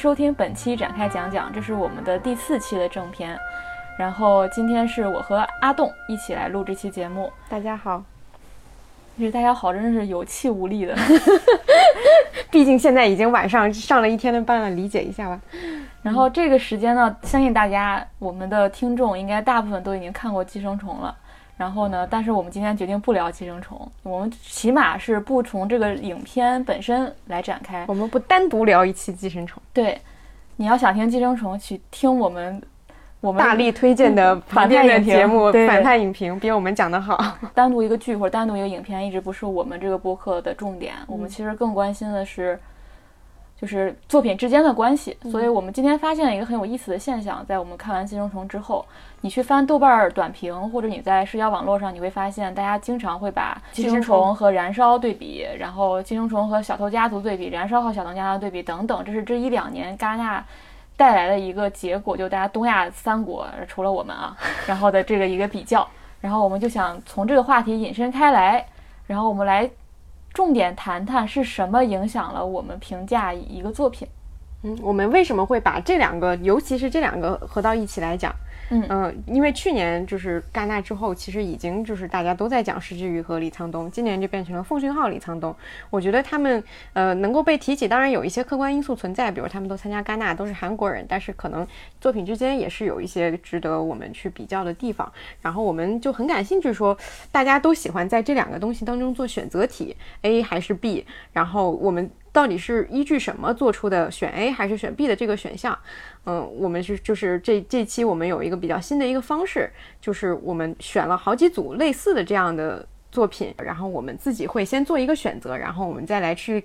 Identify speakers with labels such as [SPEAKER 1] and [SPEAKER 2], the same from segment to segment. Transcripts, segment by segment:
[SPEAKER 1] 收听本期展开讲讲，这是我们的第四期的正片。然后今天是我和阿栋一起来录这期节目。
[SPEAKER 2] 大家好，
[SPEAKER 1] 其实大家好，真是有气无力的。
[SPEAKER 2] 毕竟现在已经晚上上了一天的班了，理解一下吧。
[SPEAKER 1] 然后这个时间呢，相信大家我们的听众应该大部分都已经看过《寄生虫》了。然后呢，但是我们今天决定不聊《寄生虫》，我们起码是不从这个影片本身来展开。
[SPEAKER 2] 我们不单独聊一期《寄生虫》。
[SPEAKER 1] 对，你要想听《寄生虫》，去听我们我们
[SPEAKER 2] 大力推荐的
[SPEAKER 1] 反派影评
[SPEAKER 2] 节目《反派影评》，比我们讲的好。
[SPEAKER 1] 单独一个剧或者单独一个影片，一直不是我们这个播客的重点。我们其实更关心的是，就是作品之间的关系。所以我们今天发现了一个很有意思的现象，在我们看完《寄生虫》之后，你去翻豆瓣儿短评，或者你在社交网络上，你会发现大家经常会把《寄生虫和《燃烧》对比，然后《寄生虫》和《小偷家族》对比，《燃烧》和《小偷家族》对比等等，这是这一两年戛纳。带来的一个结果，就大家东亚三国，除了我们啊，然后的这个一个比较，然后我们就想从这个话题引申开来，然后我们来重点谈谈是什么影响了我们评价一个作品。
[SPEAKER 2] 嗯，我们为什么会把这两个，尤其是这两个合到一起来讲？
[SPEAKER 1] 嗯
[SPEAKER 2] 因为去年就是戛纳之后，其实已经就是大家都在讲石之予和李沧东，今年就变成了奉俊昊、李沧东。我觉得他们呃能够被提起，当然有一些客观因素存在，比如他们都参加戛纳，都是韩国人，但是可能作品之间也是有一些值得我们去比较的地方。然后我们就很感兴趣说，大家都喜欢在这两个东西当中做选择题，A 还是 B，然后我们。到底是依据什么做出的选 A 还是选 B 的这个选项？嗯，我们是就是这这期我们有一个比较新的一个方式，就是我们选了好几组类似的这样的作品，然后我们自己会先做一个选择，然后我们再来去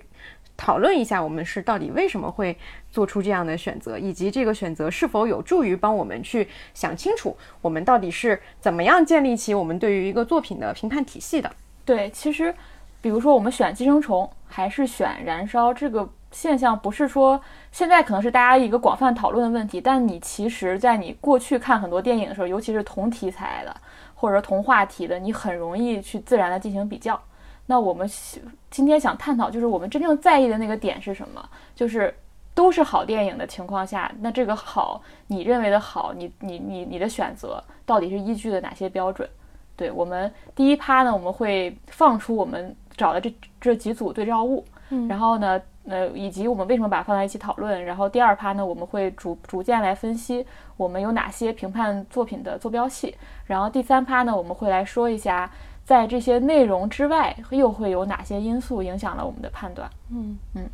[SPEAKER 2] 讨论一下我们是到底为什么会做出这样的选择，以及这个选择是否有助于帮我们去想清楚我们到底是怎么样建立起我们对于一个作品的评判体系的。
[SPEAKER 1] 对，其实比如说我们选寄生虫还是选燃烧，这个现象不是说现在可能是大家一个广泛讨论的问题，但你其实，在你过去看很多电影的时候，尤其是同题材的或者同话题的，你很容易去自然的进行比较。那我们喜今天想探讨，就是我们真正在意的那个点是什么？就是都是好电影的情况下，那这个好，你认为的好，你你你你的选择到底是依据的哪些标准？对我们第一趴呢，我们会放出我们找的这这几组对照物，
[SPEAKER 2] 嗯
[SPEAKER 1] 然后呢，呃，以及我们为什么把它放在一起讨论。然后第二趴呢，我们会逐逐渐来分析我们有哪些评判作品的坐标系。然后第三趴呢，我们会来说一下，在这些内容之外，又会有哪些因素影响了我们的判断。
[SPEAKER 2] 嗯嗯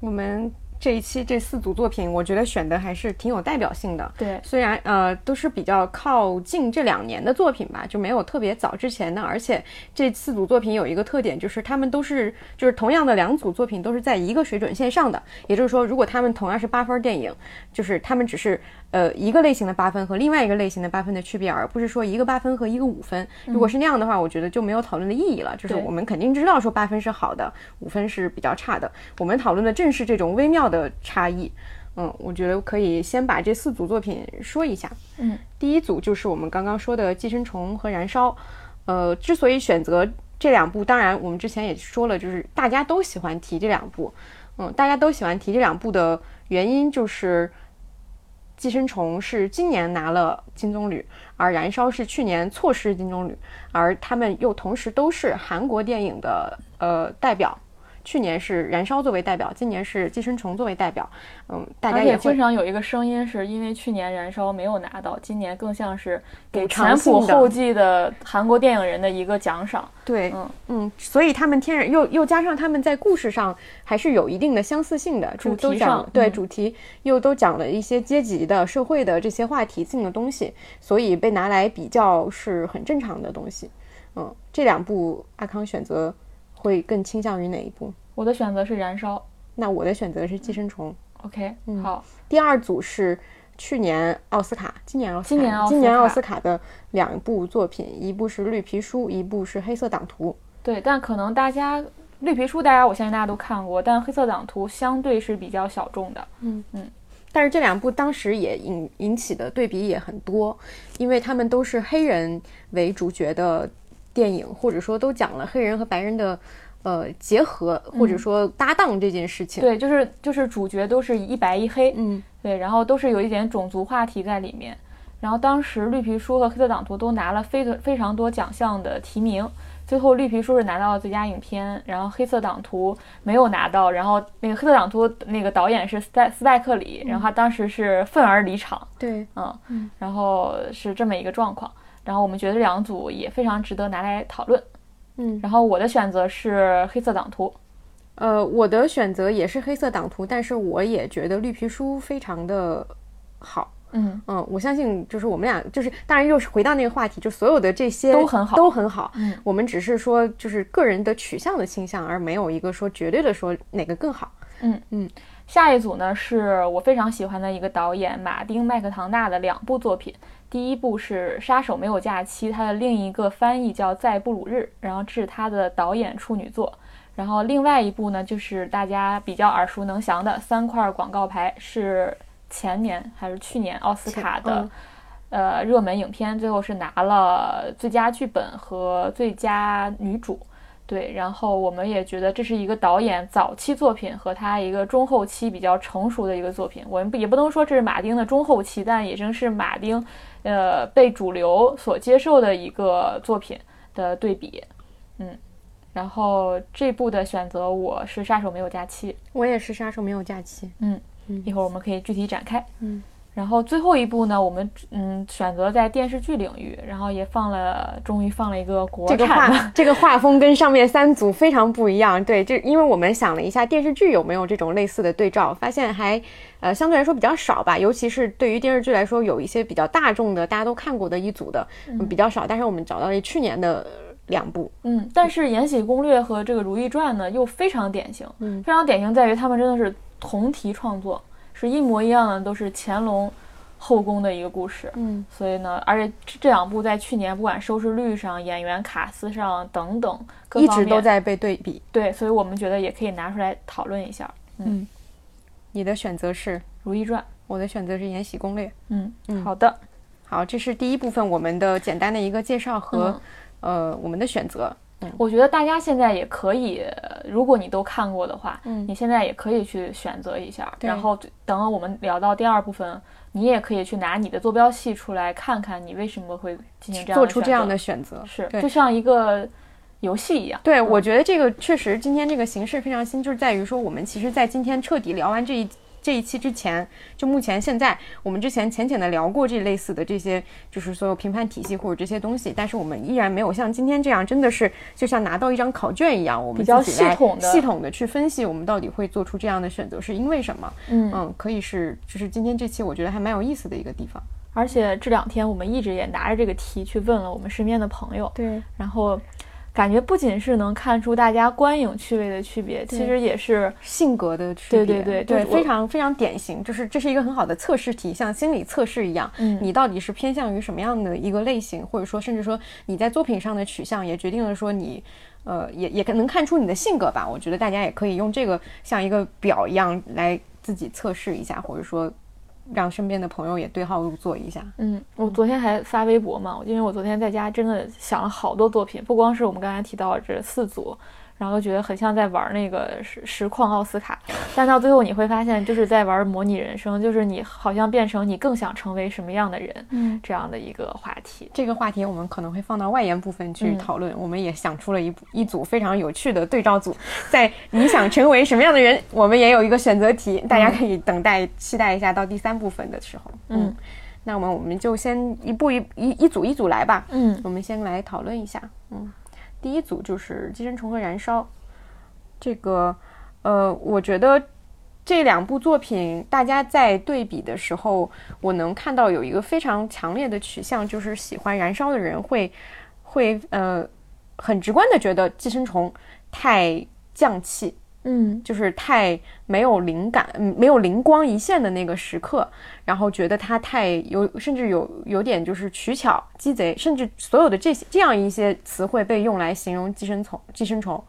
[SPEAKER 2] 我们这一期这四组作品，我觉得选的还是挺有代表性的。
[SPEAKER 1] 对，
[SPEAKER 2] 虽然呃都是比较靠近这两年的作品吧，就没有特别早之前的，而且这四组作品有一个特点，就是他们都是就是同样的两组作品都是在一个水准线上的，也就是说，如果他们同样是八分电影，就是他们只是呃一个类型的八分和另外一个类型的八分的区别，而不是说一个八分和一个五分。如果是那样的话，我觉得就没有讨论的意义了。就是我们肯定知道说八分是好的，五分是比较差的，我们讨论的正是这种微妙的差异。嗯，我觉得可以先把这四组作品说一下。
[SPEAKER 1] 嗯，
[SPEAKER 2] 第一组就是我们刚刚说的《寄生虫》和《燃烧》。呃，之所以选择这两部，当然我们之前也说了，就是大家都喜欢提这两部。嗯，大家都喜欢提这两部的原因就是，《寄生虫》是今年拿了金棕榈，而《燃烧》是去年错失金棕榈，而他们又同时都是韩国电影的呃代表。去年是《燃烧》作为代表，今年是《寄生虫》作为代表。嗯，大家也会
[SPEAKER 1] 经常有一个声音，是因为去年《燃烧》没有拿到，今年更像是给前仆后继的韩国电影人的一个奖赏。
[SPEAKER 2] 对，
[SPEAKER 1] 嗯
[SPEAKER 2] 嗯，所以他们天然又又加上他们在故事上还是有一定的相似性的，
[SPEAKER 1] 主题上
[SPEAKER 2] 对
[SPEAKER 1] 嗯
[SPEAKER 2] 主题又都讲了一些阶级的、社会的这些话题性的东西，所以被拿来比较是很正常的东西。嗯，这两部阿康选择会更倾向于哪一部？
[SPEAKER 1] 我的选择是《燃烧》。
[SPEAKER 2] 那我的选择是《寄生虫》。
[SPEAKER 1] OK，、好，
[SPEAKER 2] 第二组是去年奥斯卡，今年奥斯卡，
[SPEAKER 1] 今年奥斯卡
[SPEAKER 2] 今年奥斯卡的两部作品，一部是《绿皮书》，一部是《黑色党徒》。
[SPEAKER 1] 对，但可能大家绿皮书，大家我相信大家都看过，但黑色党徒相对是比较小众的。
[SPEAKER 2] 嗯嗯但是这两部当时也引引起的对比也很多，因为他们都是黑人为主角的电影，或者说都讲了黑人和白人的呃结合或者说搭档这件事情。
[SPEAKER 1] 对，就是就是主角都是一白一黑，
[SPEAKER 2] 嗯，
[SPEAKER 1] 对，然后都是有一点种族话题在里面。然后当时绿皮书和黑色党徒都拿了非非常多奖项的提名，最后绿皮书是拿到了最佳影片，然后黑色党徒没有拿到。然后那个黑色党徒那个导演是斯派斯派克里，然后他当时是愤而离场，
[SPEAKER 2] 对，
[SPEAKER 1] 嗯，然后是这么一个状况。然后我们觉得这两组也非常值得拿来讨论。
[SPEAKER 2] 嗯，
[SPEAKER 1] 然后我的选择是黑色党徒，
[SPEAKER 2] 呃，我的选择也是黑色党徒，但是我也觉得绿皮书非常的好。
[SPEAKER 1] 嗯
[SPEAKER 2] 嗯，我相信就是我们俩就是，当然又是回到那个话题，就所有的这些
[SPEAKER 1] 都很好
[SPEAKER 2] 都很好。
[SPEAKER 1] 嗯，
[SPEAKER 2] 我们只是说就是个人的取向的倾向，而没有一个说绝对的说哪个更好。
[SPEAKER 1] 嗯
[SPEAKER 2] 嗯，
[SPEAKER 1] 下一组呢是我非常喜欢的一个导演马丁麦克唐纳的两部作品，第一部是《杀手没有假期》，它的另一个翻译叫《在布鲁日》，然后这是他的导演处女作。然后另外一部呢就是大家比较耳熟能详的《三块广告牌》，是前年还是去年奥斯卡的
[SPEAKER 2] 嗯
[SPEAKER 1] 呃热门影片，最后是拿了最佳剧本和最佳女主。对，然后我们也觉得这是一个导演早期作品和他一个中后期比较成熟的一个作品。我们不也不能说这是马丁的中后期，但也正是马丁，呃，被主流所接受的一个作品的对比。嗯，然后这部的选择我是《杀手没有假期》。
[SPEAKER 2] 我也是杀手没有假期。
[SPEAKER 1] 嗯，
[SPEAKER 2] 嗯
[SPEAKER 1] 一会儿我们可以具体展开。
[SPEAKER 2] 嗯，
[SPEAKER 1] 然后最后一部呢，我们嗯选择在电视剧领域，然后也放了，终于放了一个国
[SPEAKER 2] 这个
[SPEAKER 1] 产的。
[SPEAKER 2] 画这个画风跟上面三组非常不一样。对，这因为我们想了一下电视剧有没有这种类似的对照，发现还呃相对来说比较少吧。尤其是对于电视剧来说，有一些比较大众的大家都看过的一组的、嗯比较少。但是我们找到了去年的两部，
[SPEAKER 1] 嗯，但是《延禧攻略》和这个《如懿传》呢，又非常典型，
[SPEAKER 2] 嗯
[SPEAKER 1] 非常典型在于他们真的是同题创作，是一模一样的，都是乾隆后宫的一个故事。
[SPEAKER 2] 嗯
[SPEAKER 1] 所以呢，而且这这两部在去年不管收视率上、演员卡司上等等各
[SPEAKER 2] 一直都在被对比。
[SPEAKER 1] 对，所以我们觉得也可以拿出来讨论一下《嗯
[SPEAKER 2] 你的选择是，
[SPEAKER 1] 如懿传》。
[SPEAKER 2] 我的选择是《延禧攻略》。
[SPEAKER 1] 嗯，
[SPEAKER 2] 嗯
[SPEAKER 1] 好的，
[SPEAKER 2] 好，这是第一部分我们的简单的一个介绍和、
[SPEAKER 1] 嗯
[SPEAKER 2] 呃我们的选择。
[SPEAKER 1] 我觉得大家现在也可以，呃如果你都看过的话，
[SPEAKER 2] 嗯。
[SPEAKER 1] 你现在也可以去选择一下，然后等我们聊到第二部分，你也可以去拿你的坐标系出来看看，你为什么会进行这样
[SPEAKER 2] 做出这样
[SPEAKER 1] 的
[SPEAKER 2] 的选择。对
[SPEAKER 1] 选择是就像一个游戏一样。
[SPEAKER 2] 对，
[SPEAKER 1] 嗯。
[SPEAKER 2] 我觉得这个确实今天这个形式非常新，就是在于说我们其实，在今天彻底聊完这一这一期之前，就目前现在我们之前浅浅的聊过这类似的这些，就是所有评判体系或者这些东西，但是我们依然没有像今天这样，真的是就像拿到一张考卷一样，我们
[SPEAKER 1] 比较
[SPEAKER 2] 自己来
[SPEAKER 1] 系统的
[SPEAKER 2] 系统的去分析我们到底会做出这样的选择是因为什么。
[SPEAKER 1] 嗯
[SPEAKER 2] 嗯，可以是就是今天这期我觉得还蛮有意思的一个地方。
[SPEAKER 1] 而且这两天我们一直也拿着这个题去问了我们身边的朋友，
[SPEAKER 2] 对，
[SPEAKER 1] 然后感觉不仅是能看出大家观影趣味的区别，其实也是
[SPEAKER 2] 性格的区别，
[SPEAKER 1] 对
[SPEAKER 2] 非常非常典型，就是这是一个很好的测试题，像心理测试一样，
[SPEAKER 1] 嗯
[SPEAKER 2] 你到底是偏向于什么样的一个类型，或者说甚至说你在作品上的取向，也决定了说你，呃，也也能看出你的性格吧。我觉得大家也可以用这个像一个表一样来自己测试一下，或者说让身边的朋友也对号入座一下。
[SPEAKER 1] 嗯，我昨天还发微博嘛，因为我昨天在家真的想了好多作品，不光是我们刚才提到的这四组，然后觉得很像在玩那个实实况奥斯卡，但到最后你会发现就是在玩模拟人生，就是你好像变成你更想成为什么样的人，
[SPEAKER 2] 嗯，
[SPEAKER 1] 这样的一个话题。
[SPEAKER 2] 这个话题我们可能会放到外延部分去
[SPEAKER 1] 嗯
[SPEAKER 2] 讨论。我们也想出了一一组非常有趣的对照组，在你想成为什么样的人，我们也有一个选择题，大家可以等待期待一下到第三部分的时候。
[SPEAKER 1] 嗯，
[SPEAKER 2] 那么我们就先一步一一一组一组来吧。
[SPEAKER 1] 嗯
[SPEAKER 2] 我们先来讨论一下。嗯，第一组就是《寄生虫》和《燃烧》。这个，呃，我觉得这两部作品大家在对比的时候，我能看到有一个非常强烈的取向，就是喜欢《燃烧》的人会会呃很直观的觉得《寄生虫》太降气，
[SPEAKER 1] 嗯。
[SPEAKER 2] 就是太没有灵感，嗯，没有灵光一现的那个时刻，然后觉得他太有，甚至有有点就是取巧、鸡贼，甚至所有的这些这样一些词汇被用来形容寄生虫。寄生虫，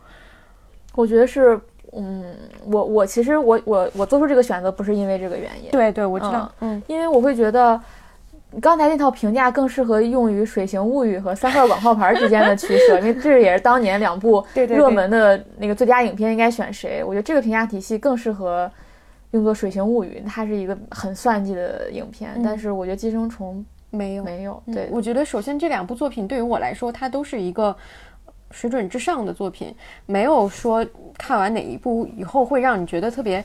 [SPEAKER 1] 我觉得是，嗯，我我其实我我我做出这个选择不是因为这个原因，
[SPEAKER 2] 对对，我知道，嗯。
[SPEAKER 1] 因为我会觉得，刚才那套评价更适合用于《水形物语》和三块广告牌之间的取舍，因为这也是当年两部 热门的那个最佳影片应该选谁。我觉得这个评价体系更适合用作《水形物语》，它是一个很算计的影片。但是我觉得《寄生虫》
[SPEAKER 2] 没有
[SPEAKER 1] 没有。对，
[SPEAKER 2] 我觉得首先这两部作品对于我来说，它都是一个水准之上的作品，没有说看完哪一部以后会让你觉得特别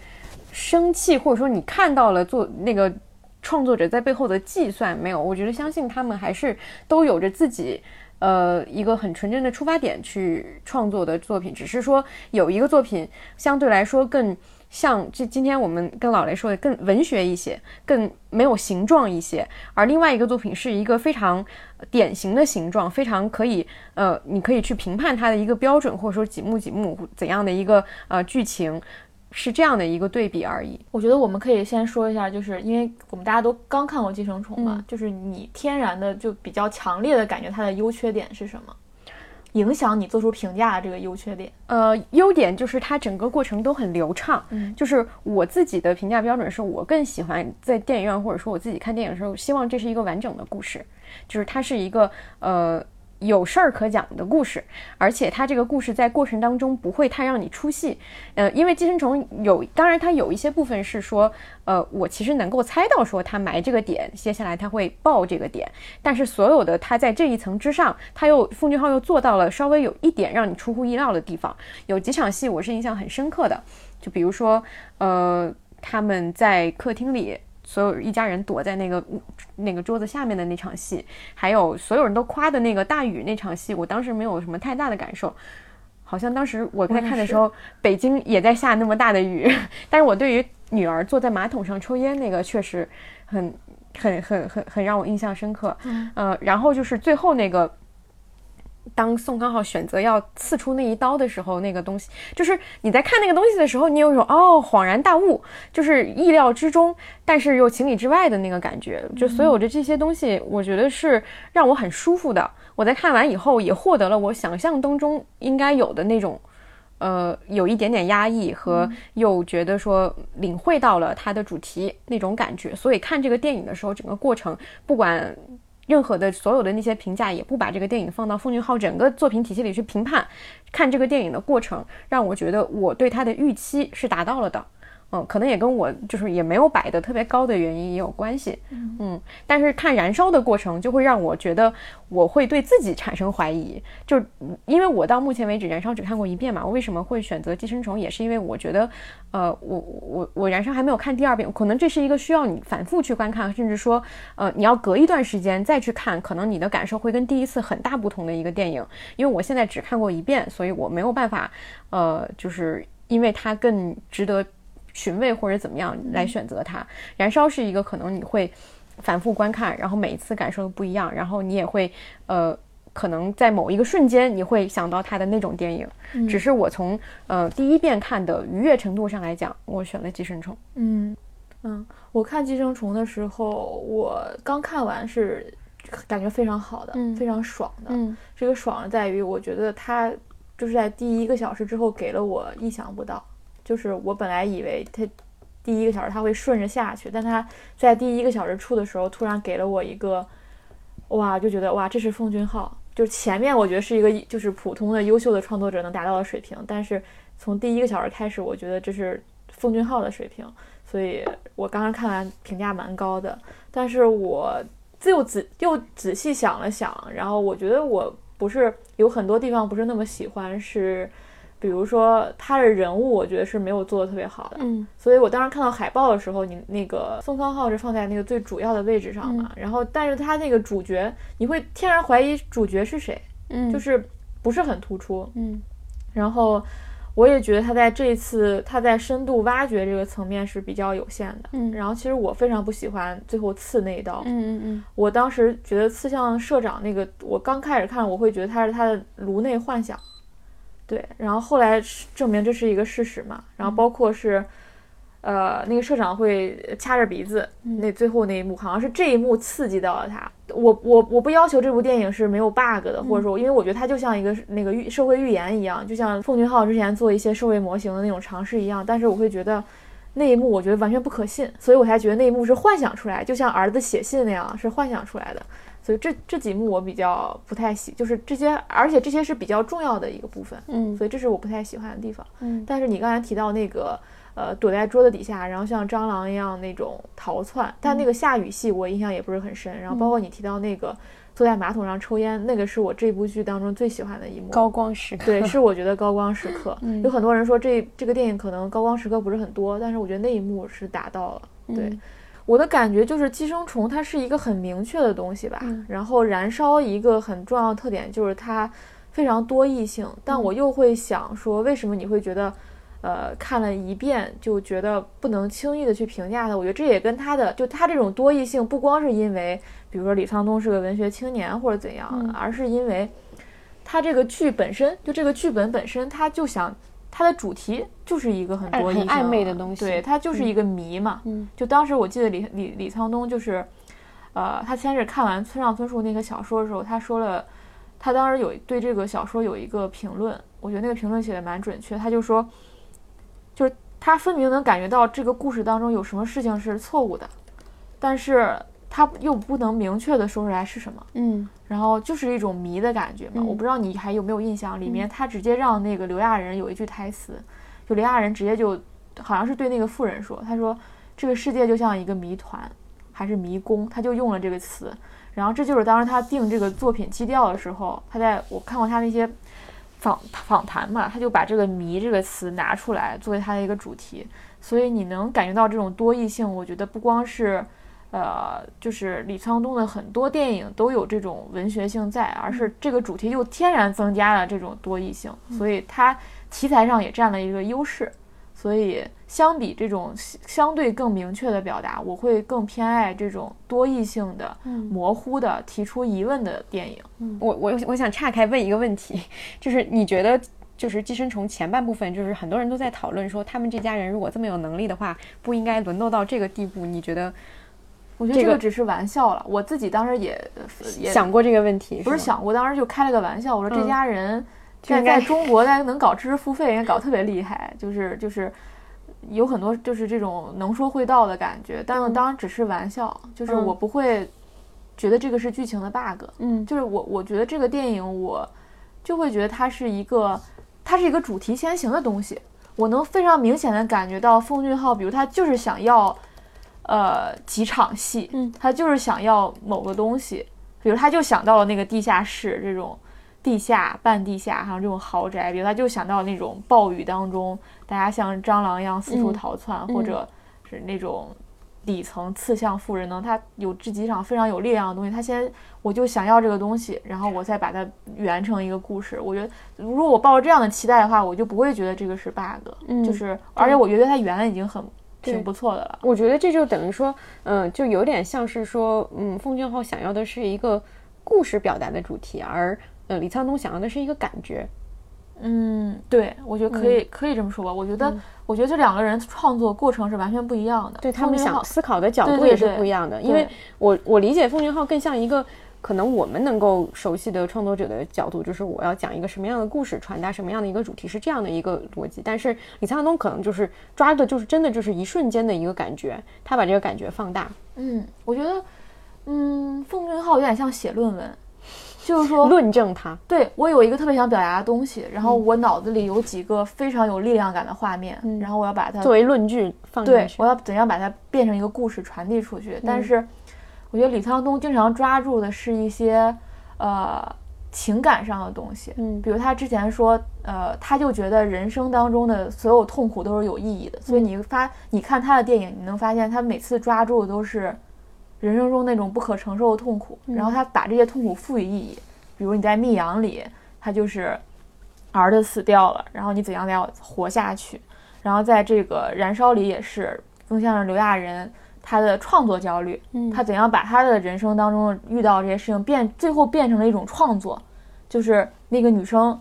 [SPEAKER 2] 生气，或者说你看到了做那个。创作者在背后的计算没有，我觉得相信他们还是都有着自己，呃，一个很纯真的出发点去创作的作品。只是说有一个作品相对来说更像这今天我们跟老雷说的更文学一些，更没有形状一些。而另外一个作品是一个非常典型的形状，非常可以呃，你可以去评判它的一个标准，或者说几幕几幕怎样的一个呃剧情。是这样的一个对比而已。
[SPEAKER 1] 我觉得我们可以先说一下，就是因为我们大家都刚看过《寄生虫》嘛，就是你天然的就比较强烈的感觉它的优缺点是什么，影响你做出评价的这个优缺点。
[SPEAKER 2] 呃，优点就是它整个过程都很流畅。嗯，就是我自己的评价标准是我更喜欢在电影院或者说我自己看电影的时候，希望这是一个完整的故事，就是它是一个呃。有事儿可讲的故事，而且它这个故事在过程当中不会太让你出戏，呃，因为寄生虫有，当然它有一些部分是说，呃，我其实能够猜到说他埋这个点，接下来他会爆这个点，但是所有的他在这一层之上，他又奉俊昊又做到了稍微有一点让你出乎意料的地方，有几场戏我是印象很深刻的，就比如说，呃，他们在客厅里。所有一家人躲在那个那个桌子下面的那场戏，还有所有人都夸的那个大雨那场戏，我当时没有什么太大的感受。好像当时我在看的时候，北京也在下那么大的雨，但是我对于女儿坐在马桶上抽烟那个确实很很很很很让我印象深刻。呃，然后就是最后那个。当宋康昊选择要刺出那一刀的时候，那个东西就是你在看那个东西的时候，你有一种哦恍然大悟，就是意料之中，但是又情理之外的那个感觉。就所有的这些东西，我觉得是让我很舒服的。我在看完以后，也获得了我想象当中应该有的那种，呃，有一点点压抑和又觉得说领会到了它的主题那种感觉。所以看这个电影的时候，整个过程不管。任何的所有的那些评价也不把这个电影放到奉俊昊整个作品体系里去评判，看这个电影的过程，让我觉得我对他的预期是达到了的。嗯，可能也跟我就是也没有摆的特别高的原因也有关系。嗯，但是看燃烧的过程就会让我觉得我会对自己产生怀疑，就因为我到目前为止燃烧只看过一遍嘛，我为什么会选择寄生虫？也是因为我觉得，呃，我我我燃烧还没有看第二遍，可能这是一个需要你反复去观看，甚至说，呃，你要隔一段时间再去看，可能你的感受会跟第一次很大不同的一个电影。因为我现在只看过一遍，所以我没有办法，呃，就是因为它更值得。寻味或者怎么样来选择它，燃烧是一个可能你会反复观看，然后每一次感受不一样，然后你也会呃，可能在某一个瞬间你会想到它的那种电影。只是我从呃第一遍看的愉悦程度上来讲，我选了《寄生虫》。
[SPEAKER 1] 嗯嗯，我看《寄生虫》的时候，我刚看完是感觉非常好的，非常爽的。嗯，这个爽在于我觉得它就是在第一个小时之后给了我意想不到。就是我本来以为他第一个小时他会顺着下去，但他在第一个小时出的时候突然给了我一个，哇，就觉得哇，这是奉俊昊。就是前面我觉得是一个就是普通的优秀的创作者能达到的水平，但是从第一个小时开始，我觉得这是奉俊昊的水平。所以我刚刚看完评价蛮高的，但是我又仔又仔细想了想，然后我觉得我不是有很多地方不是那么喜欢是。比如说他的人物，我觉得是没有做的特别好的，嗯，所以我当时看到海报的时候，你那个宋康昊是放在那个最主要的位置上嘛，然后但是他那个主角，你会天然怀疑主角是谁，嗯，就是不是很突出，嗯，然后我也觉得他在这一次他在深度挖掘这个层面是比较有限的，嗯，然后其实我非常不喜欢最后刺那一刀，嗯嗯嗯，我当时觉得刺向社长那个，我刚开始看我会觉得他是他的颅内幻想。对，然后后来证明这是一个事实嘛，然后包括是，呃，那个社长会掐着鼻子，那最后那一幕好像是这一幕刺激到了他。我我我不要求这部电影是没有 bug 的，或者说，因为我觉得它就像一个那个预社会预言一样，就像奉俊昊之前做一些社会模型的那种尝试一样。但是我会觉得，那一幕我觉得完全不可信，所以我才觉得那一幕是幻想出来，就像儿子写信那样是幻想出来的。所以这这几幕我比较不太喜，就是这些，而且这些是比较重要的一个部分，
[SPEAKER 2] 嗯
[SPEAKER 1] 所以这是我不太喜欢的地方。
[SPEAKER 2] 嗯
[SPEAKER 1] 但是你刚才提到那个，呃，躲在桌子底下，然后像蟑螂一样那种逃窜，但那个下雨戏我印象也不是很深。然后包括你提到那个坐在马桶上抽烟，那个是我这部剧当中最喜欢的一幕。
[SPEAKER 2] 高光时刻，
[SPEAKER 1] 对，是我觉得高光时刻。
[SPEAKER 2] 嗯
[SPEAKER 1] 有很多人说这这个电影可能高光时刻不是很多，但是我觉得那一幕是达到了。对，
[SPEAKER 2] 嗯
[SPEAKER 1] 我的感觉就是寄生虫它是一个很明确的东西吧。
[SPEAKER 2] 嗯
[SPEAKER 1] 然后燃烧一个很重要的特点就是它非常多异性，但
[SPEAKER 2] 嗯
[SPEAKER 1] 我又会想说，为什么你会觉得？呃，看了一遍就觉得不能轻易的去评价它，我觉得这也跟它的就它这种多异性，不光是因为比如说李沧东是个文学青年或者怎样，
[SPEAKER 2] 嗯
[SPEAKER 1] 而是因为他这个剧本身就这个剧本本身，它就想它的主题就是一个很多
[SPEAKER 2] 很暧昧的东西
[SPEAKER 1] 对，它就是一个谜嘛。
[SPEAKER 2] 嗯
[SPEAKER 1] 就当时我记得李李李沧东就是，呃，他先是看完村上春树那个小说的时候，他说了，他当时有对这个小说有一个评论，我觉得那个评论写的蛮准确，他就说，就是他分明能感觉到这个故事当中有什么事情是错误的，但是他又不能明确的说出来是什么。
[SPEAKER 2] 嗯
[SPEAKER 1] 然后就是一种谜的感觉嘛。
[SPEAKER 2] 嗯
[SPEAKER 1] 我不知道你还有没有印象，里面他直接让那个刘亚仁有一句台词，就刘亚仁直接就好像是对那个富人说，他说这个世界就像一个谜团，还是迷宫，他就用了这个词。然后这就是当时他定这个作品基调的时候，他在我看过他那些访访谈嘛，他就把这个“谜”这个词拿出来作为他的一个主题。所以你能感觉到这种多义性，我觉得不光是。呃，就是李沧东的很多电影都有这种文学性在，而是这个主题又天然增加了这种多义性，所以它题材上也占了一个优势。所以相比这种相对更明确的表达，我会更偏爱这种多义性的、模糊的、提出疑问的电影。
[SPEAKER 2] 我我我想岔开问一个问题，就是你觉得就是《寄生虫》前半部分，就是很多人都在讨论说，他们这家人如果这么有能力的话，不应该沦落到这个地步。你觉得
[SPEAKER 1] 我觉得
[SPEAKER 2] 这个
[SPEAKER 1] 只是玩笑了，我自己当时也也
[SPEAKER 2] 想过这个问题？
[SPEAKER 1] 不是想过，当时就开了个玩笑，我说这
[SPEAKER 2] 嗯。
[SPEAKER 1] 家人在在中国在能搞知识付费，应该搞特别厉害，就是就是有很多就是这种能说会道的感觉，但
[SPEAKER 2] 嗯。
[SPEAKER 1] 当然只是玩笑，就是
[SPEAKER 2] 嗯。
[SPEAKER 1] 我不会觉得这个是剧情的 bug，
[SPEAKER 2] 嗯。
[SPEAKER 1] 就是我我觉得这个电影我就会觉得它是一个它是一个主题先行的东西，我能非常明显的感觉到奉俊昊，比如他就是想要呃几场戏，
[SPEAKER 2] 嗯。
[SPEAKER 1] 他就是想要某个东西，比如他就想到了那个地下室这种地下、半地下，还有这种豪宅，比如他就想到那种暴雨当中，大家像蟑螂一样四处
[SPEAKER 2] 嗯
[SPEAKER 1] 逃窜，
[SPEAKER 2] 嗯。
[SPEAKER 1] 或者是那种底层刺向富人呢，他有这几场非常有力量的东西，他先我就想要这个东西，然后我再把它圆成一个故事。我觉得如果我抱着这样的期待的话，我就不会觉得这个是 bug，、
[SPEAKER 2] 嗯
[SPEAKER 1] 就是而且我觉得它圆的已经很
[SPEAKER 2] 对
[SPEAKER 1] 挺不错的了。
[SPEAKER 2] 我觉得这就等于说，嗯、就有点像是说，嗯，奉俊昊想要的是一个故事表达的主题，而呃，李沧东想要的是一个感觉。
[SPEAKER 1] 嗯，对，我觉得可以、可以这么说吧。我觉得，我觉得这两个人创作过程是完全不一样的。
[SPEAKER 2] 对他们想思考的角度也是不一样的，因为我我理解奉俊昊更像一个可能我们能够熟悉的创作者的角度，就是我要讲一个什么样的故事，传达什么样的一个主题，是这样的一个逻辑。但是李沧东可能就是抓的就是真的就是一瞬间的一个感觉，他把这个感觉放大，
[SPEAKER 1] 嗯，我觉得，嗯，奉俊昊有点像写论文，就是说，
[SPEAKER 2] 论证他。
[SPEAKER 1] 对我有一个特别想表达的东西，然后我脑子里有几个非常有力量感的画面，然后我要把它
[SPEAKER 2] 作为论据放进去
[SPEAKER 1] 对我。要怎样把它变成一个故事传递出去。但是我觉得李沧东经常抓住的是一些呃情感上的东西，
[SPEAKER 2] 嗯。
[SPEAKER 1] 比如他之前说，呃，他就觉得人生当中的所有痛苦都是有意义的，所以你发你看他的电影，你能发现他每次抓住的都是人生中那种不可承受的痛苦，然后他把这些痛苦赋予意义，比如你在《密阳》里，他就是儿子死掉了，然后你怎样怎样活下去，然后在这个《燃烧》里也是更像是刘亚仁他的创作焦虑，
[SPEAKER 2] 嗯
[SPEAKER 1] 他怎样把他的人生当中遇到这些事情变，最后变成了一种创作，就是那个女生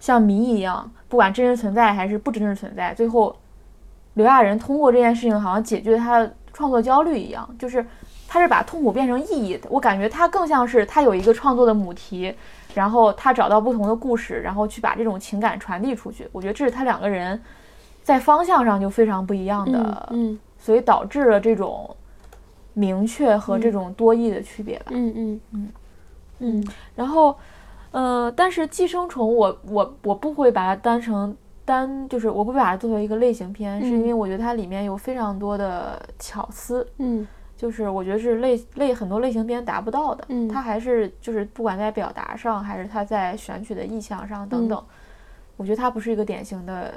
[SPEAKER 1] 像谜一样，不管真实存在还是不真实存在，最后刘亚仁通过这件事情好像解决他的创作焦虑一样，就是他是把痛苦变成意义的。我感觉他更像是他有一个创作的母题，然后他找到不同的故事，然后去把这种情感传递出去。我觉得这是他两个人在方向上就非常不一样的，
[SPEAKER 2] 嗯
[SPEAKER 1] 所以导致了这种明确和这种多义的区别吧。
[SPEAKER 2] 嗯嗯嗯嗯
[SPEAKER 1] 然后，呃，但是寄生虫我我我不会把它当成单，就是我不会把它作为一个类型片，是因为我觉得它里面有非常多的巧思，
[SPEAKER 2] 嗯
[SPEAKER 1] 就是我觉得是类类很多类型片达不到的。
[SPEAKER 2] 嗯
[SPEAKER 1] 它还是就是不管在表达上，还是它在选取的意象上等等，我觉得它不是一个典型的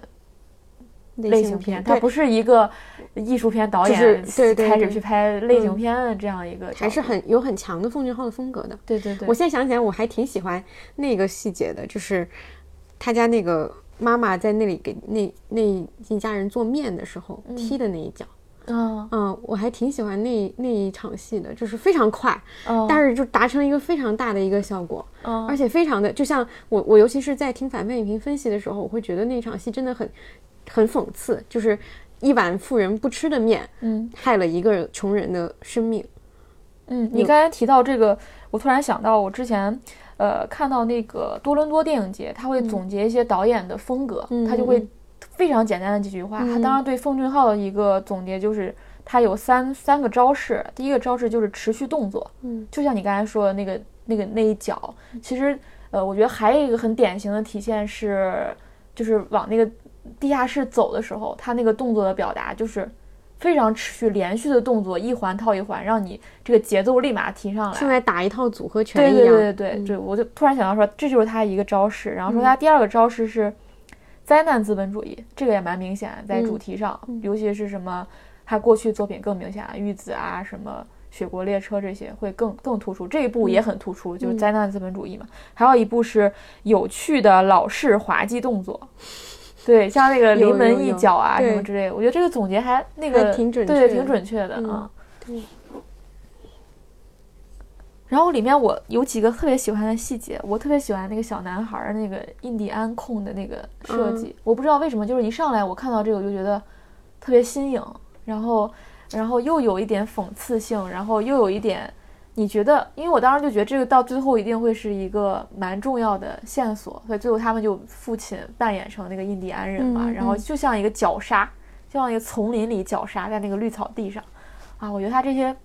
[SPEAKER 2] 类
[SPEAKER 1] 类型
[SPEAKER 2] 片，
[SPEAKER 1] 它不是一个艺术片导
[SPEAKER 2] 就是
[SPEAKER 1] 演
[SPEAKER 2] 对对对
[SPEAKER 1] 开始去拍类型
[SPEAKER 2] 嗯
[SPEAKER 1] 片的这样一个，
[SPEAKER 2] 还是很有很强的奉俊昊的风格的。
[SPEAKER 1] 对对对。
[SPEAKER 2] 我现在想起来，我还挺喜欢那个细节的，就是他家那个妈妈在那里给那那一家人做面的时候踢的那一脚。
[SPEAKER 1] 嗯
[SPEAKER 2] 嗯，我还挺喜欢那那一场戏的，就是非常快，
[SPEAKER 1] 嗯，
[SPEAKER 2] 但是就达成一个非常大的一个效果，
[SPEAKER 1] 嗯
[SPEAKER 2] 而且非常的，就像我我尤其是在听反派影评分析的时候，我会觉得那场戏真的很很讽刺，就是一碗富人不吃的面，
[SPEAKER 1] 嗯
[SPEAKER 2] 害了一个穷人的生命。
[SPEAKER 1] 嗯，你刚才提到这个，我突然想到我之前。呃，看到那个多伦多电影节，他会总结一些导演的风格，
[SPEAKER 2] 嗯
[SPEAKER 1] 他就会非常简单的几句话。他
[SPEAKER 2] 嗯
[SPEAKER 1] 当然对奉俊昊的一个总结就是，他有三三个招式。第一个招式就是持续动作，
[SPEAKER 2] 嗯
[SPEAKER 1] 就像你刚才说的那个那个那一脚。其实，呃，我觉得还有一个很典型的体现是，就是往那个地下室走的时候，他那个动作的表达就是非常持续连续的动作，一环套一环，让你这个节奏立马提上来。
[SPEAKER 2] 像在打一套组合拳一样。
[SPEAKER 1] 对对对对，对我就突然想到说，这就是他一个招式。然后说他第二个招式是灾难资本主义，这个也蛮明显，在主题上，尤其是什么他过去作品更明显，玉子啊什么。雪国列车这些会更更突出，这一部也很突出，就是灾难资本主义嘛。还有一部是有趣的老式滑稽动作，对，像那个临门一脚啊什么之类的，我觉得这个总结还那个
[SPEAKER 2] 还挺准
[SPEAKER 1] 对，
[SPEAKER 2] 确的
[SPEAKER 1] 挺准确的
[SPEAKER 2] 嗯
[SPEAKER 1] 啊。
[SPEAKER 2] 对
[SPEAKER 1] 然后里面我有几个特别喜欢的细节，我特别喜欢那个小男孩儿那个印第安控的那个设计，
[SPEAKER 2] 嗯
[SPEAKER 1] 我不知道为什么，就是一上来我看到这个我就觉得特别新颖，然后然后又有一点讽刺性，然后又有一点你觉得，因为我当时就觉得这个到最后一定会是一个蛮重要的线索，所以最后他们就父亲扮演成那个印第安人嘛，
[SPEAKER 2] 嗯嗯
[SPEAKER 1] 然后就像一个绞杀，就像一个丛林里绞杀在那个绿草地上，啊，我觉得他这些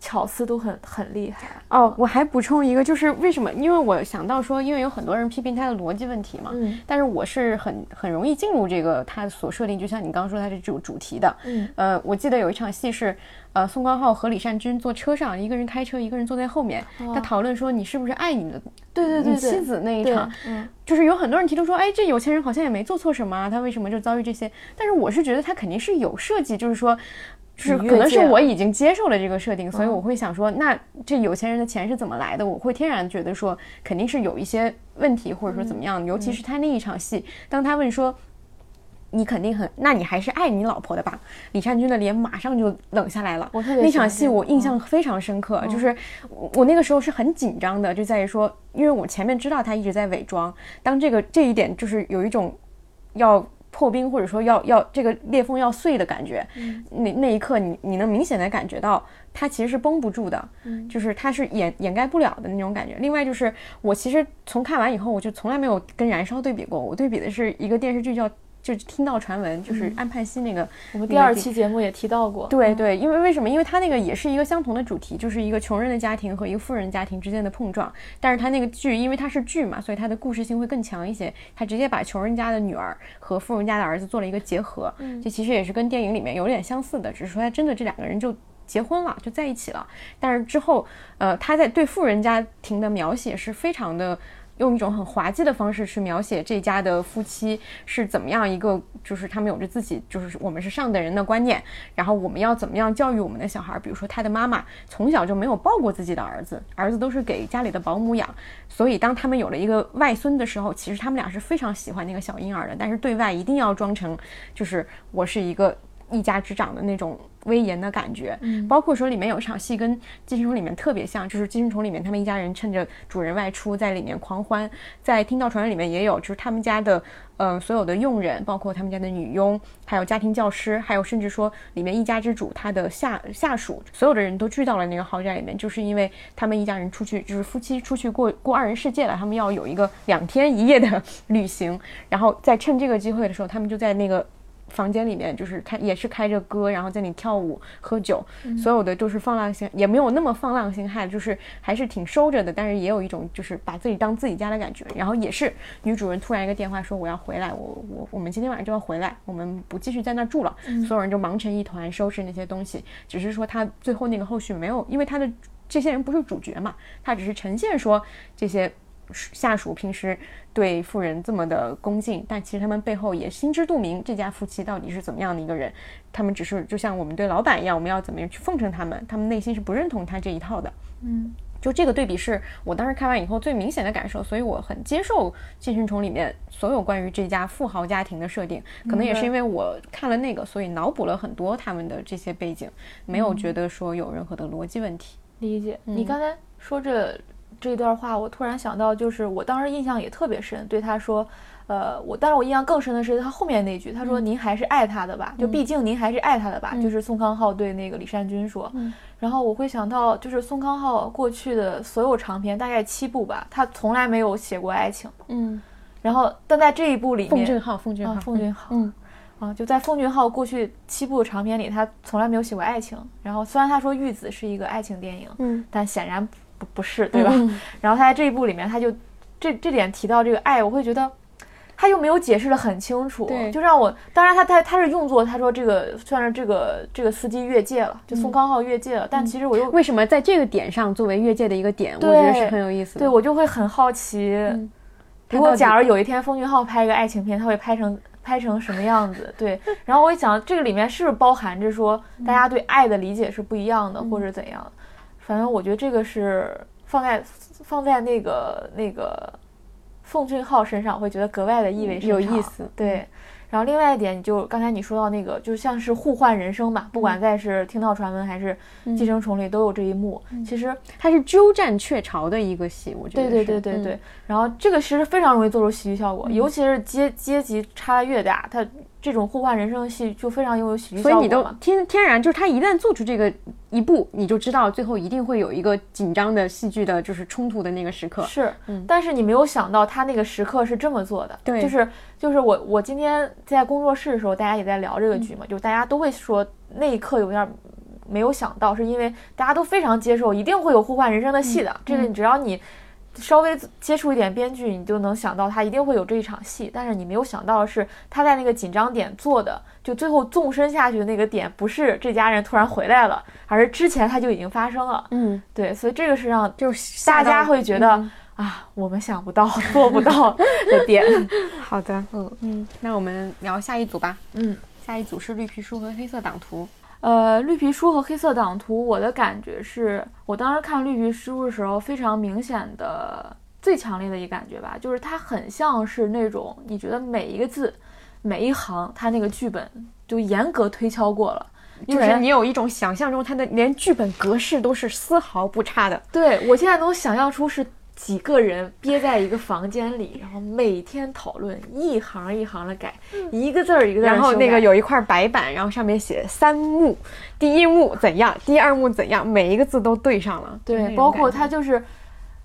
[SPEAKER 1] 巧思都很很厉害。
[SPEAKER 2] 哦，我还补充一个，就是为什么？因为我想到说，因为有很多人批评他的逻辑问题嘛，
[SPEAKER 1] 嗯
[SPEAKER 2] 但是我是很很容易进入这个他所设定，就像你刚刚说他是主主题的。
[SPEAKER 1] 嗯
[SPEAKER 2] 呃，我记得有一场戏是，呃，宋光浩和李善均坐车上，一个人开车，一个人坐在后面，他讨论说你是不是爱你的
[SPEAKER 1] 对对对
[SPEAKER 2] 妻子那一场，
[SPEAKER 1] 嗯
[SPEAKER 2] 就是有很多人提出说，哎，这有钱人好像也没做错什么啊，他为什么就遭遇这些？但是我是觉得他肯定是有设计，就是说，就是可能是我已经接受了这个设定，所以
[SPEAKER 1] 嗯
[SPEAKER 2] 我会想说，那这有钱人的钱是怎么来的？我会天然觉得说，肯定是有一些问题，或者说怎么
[SPEAKER 1] 嗯
[SPEAKER 2] 样。尤其是他那一场戏，当他问说。你肯定很，那你还是爱你老婆的吧？李善均的脸马上就冷下来了。
[SPEAKER 1] 我特别
[SPEAKER 2] 那场戏我印
[SPEAKER 1] 嗯
[SPEAKER 2] 象非常深刻，就是我我那个时候是很紧张的，就在于说，因为我前面知道他一直在伪装，当这个这一点就是有一种要破冰或者说要要这个裂缝要碎的感觉，那那一刻你你能明显的感觉到他其实是绷不住的，就是他是掩掩盖不了的那种感觉。另外就是我其实从看完以后，我就从来没有跟《燃烧》对比过，我对比的是一个电视剧叫。就是听到传闻，就是安盼西那个，
[SPEAKER 1] 我们第二期节目也提到过，
[SPEAKER 2] 对对，因为为什么？因为他那个也是一个相同的主题，就是一个穷人的家庭和一个富人家庭之间的碰撞。但是他那个剧，因为它是剧嘛，所以它的故事性会更强一些。他直接把穷人家的女儿和富人家的儿子做了一个结合，这其实也是跟电影里面有点相似的，只是说他真的这两个人就。结婚了，就在一起了。但是之后，呃，他在对富人家庭的描写是非常的。用一种很滑稽的方式去描写这家的夫妻是怎么样一个，就是他们有着自己就是我们是上等人的观念，然后我们要怎么样教育我们的小孩。比如说他的妈妈从小就没有抱过自己的儿子，儿子都是给家里的保姆养，所以当他们有了一个外孙的时候，其实他们俩是非常喜欢那个小婴儿的，但是对外一定要装成就是我是一个一家之长的那种。威严的感觉，包括说里面有一场戏跟《寄生虫》里面特别像，就是《寄生虫》里面他们一家人趁着主人外出在里面狂欢，在《听到传闻》里面也有，就是他们家的呃所有的佣人，包括他们家的女佣，还有家庭教师，还有甚至说里面一家之主他的下下属，所有的人都聚到了那个豪宅里面，就是因为他们一家人出去，就是夫妻出去过过二人世界了，他们要有一个两天一夜的 旅行，然后在趁这个机会的时候，他们就在那个。房间里面就是开也是开着歌，然后在那里跳舞喝酒，所有的都是放浪形，也没有那么放浪形骸，就是还是挺收着的，但是也有一种就是把自己当自己家的感觉。然后也是女主人突然一个电话说我要回来，我我我们今天晚上就要回来，我们不继续在那住了，所有人就忙成一团收拾那些东西。只是说他最后那个后续没有，因为他的这些人不是主角嘛，他只是呈现说这些。下属平时对富人这么的恭敬，但其实他们背后也心知肚明，这家夫妻到底是怎么样的一个人。他们只是就像我们对老板一样，我们要怎么样去奉承他们，他们内心是不认同他这一套的。
[SPEAKER 1] 嗯，
[SPEAKER 2] 就这个对比是我当时看完以后最明显的感受，所以我很接受《寄生虫》里面所有关于这家富豪家庭的设定。可能也是因为我看了那个，所以脑补了很多他们的这些背景，没有觉得说有任何的逻辑问题。
[SPEAKER 1] 理解。你刚才说这。这段话，我突然想到，就是我当时印象也特别深。对他说，呃，我，但是我印象更深的是他后面那句，他说：“您还是爱他的吧？就毕竟您还是爱他的吧？”就是宋康昊对那个李善均说。然后我会想到，就是宋康昊过去的所有长篇，大概七部吧，他从来没有写过爱情。
[SPEAKER 2] 嗯。
[SPEAKER 1] 然后，但在这一部里面，
[SPEAKER 2] 奉俊昊，奉俊昊，
[SPEAKER 1] 奉俊昊，嗯，啊，就在奉俊昊过去七部长篇里，他从来没有写过爱情。然后，虽然他说《玉子》是一个爱情电影，
[SPEAKER 2] 嗯，
[SPEAKER 1] 但显然。不不是对吧？然后他在这一部里面，他就这这点提到这个爱，我会觉得他又没有解释的很清楚，就让我当然他他他是用作他说这个算是这个这个司机越界了，就宋康昊越界了，但其实我又
[SPEAKER 2] 为什么在这个点上作为越界的一个点，我觉得是很有意思的。
[SPEAKER 1] 对我就会很好奇，如果假如有一天封俊昊拍一个爱情片，他会拍成拍成什么样子？对，然后我一想这个里面是不是包含着说大家对爱的理解是不一样的，或者怎样？反正我觉得这个是放在放在那个那个奉俊昊身上，会觉得格外的意味深
[SPEAKER 2] 长。有意思，
[SPEAKER 1] 对。然后另外一点，就刚才你说到那个，就像是互换人生吧，不管在是听到传闻还是寄生虫里都有这一幕。其实
[SPEAKER 2] 它是鸠占鹊巢的一个戏，我觉
[SPEAKER 1] 得。对对对对对。然后这个其实非常容易做出喜剧效果，尤其是阶阶级差越大，它。这种互换人生的戏就非常拥有喜剧
[SPEAKER 2] 效果，所以你都天天然就是他一旦做出这个一步，你就知道最后一定会有一个紧张的戏剧的，就是冲突的那个时刻。
[SPEAKER 1] 是，嗯，但是你没有想到他那个时刻是这么做的。
[SPEAKER 2] 对，
[SPEAKER 1] 就是就是我我今天在工作室的时候，大家也在聊这个剧嘛，就大家都会说那一刻有点没有想到，是因为大家都非常接受一定会有互换人生的戏的。这个只要你。稍微接触一点编剧，你就能想到他一定会有这一场戏。但是你没有想到的是，他在那个紧张点做的，就最后纵身下去的那个点，不是这家人突然回来了，而是之前他就已经发生了。
[SPEAKER 2] 嗯，
[SPEAKER 1] 对，所以这个是让
[SPEAKER 2] 就是
[SPEAKER 1] 大家会觉得啊，我们想不到、做不到的点。
[SPEAKER 2] 好的，嗯嗯，那我们聊下一组吧。
[SPEAKER 1] 嗯，
[SPEAKER 2] 下一组是绿皮书和黑色党徒。
[SPEAKER 1] 呃，绿皮书和黑色党徒，我的感觉是我当时看绿皮书的时候，非常明显的、最强烈的一感觉吧，就是它很像是那种你觉得每一个字、每一行，它那个剧本就严格推敲过了，
[SPEAKER 2] 就是你有一种想象中它的连剧本格式都是丝毫不差的。
[SPEAKER 1] 对我现在能想象出是。几个人憋在一个房间里，然后每天讨论，一行一行的改，一个字儿一个字儿。
[SPEAKER 2] 然后那个有一块白板，然后上面写三幕，第一幕怎样，第二幕怎样，每一个字都对上了。
[SPEAKER 1] 对，包括他就是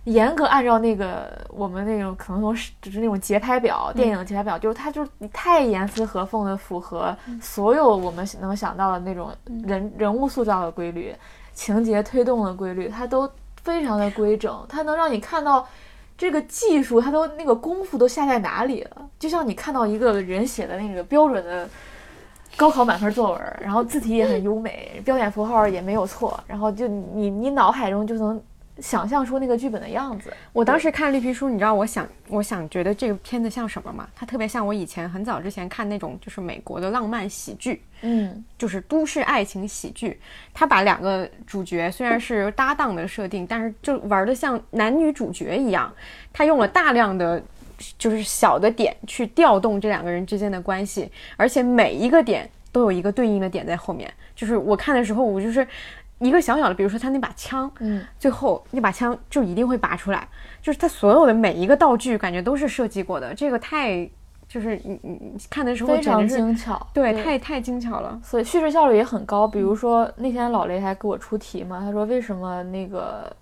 [SPEAKER 1] 严格按照那个我们那种可能从就是那种节拍表，电影节拍表，就是他就是太严丝合缝的符合所有我们能想到的那种人人物塑造的规律，情节推动的规律，他都。非常的规整，它能让你看到这个技术，它都那个功夫都下在哪里了。就像你看到一个人写的那个标准的高考满分作文，然后字体也很优美，标点符号也没有错，然后就你你脑海中就能。想象出那个剧本的样子。
[SPEAKER 2] 我当时看绿皮书，你知道我想，我想觉得这个片子像什么吗？它特别像我以前很早之前看那种就是美国的浪漫喜剧，
[SPEAKER 1] 嗯，
[SPEAKER 2] 就是都市爱情喜剧。他把两个主角虽然是搭档的设定，但是就玩的像男女主角一样。他用了大量的就是小的点去调动这两个人之间的关系，而且每一个点都有一个对应的点在后面。就是我看的时候，我就是。一个小小的，比如说他那把枪，
[SPEAKER 1] 嗯，
[SPEAKER 2] 最后那把枪就一定会拔出来，就是他所有的每一个道具，感觉都是设计过的。这个太，就是你你看的时候
[SPEAKER 1] 非常精巧，
[SPEAKER 2] 对，太太精巧了，
[SPEAKER 1] 所以叙事效率也很高。比如说那天老雷还给我出题嘛，他说为什么那个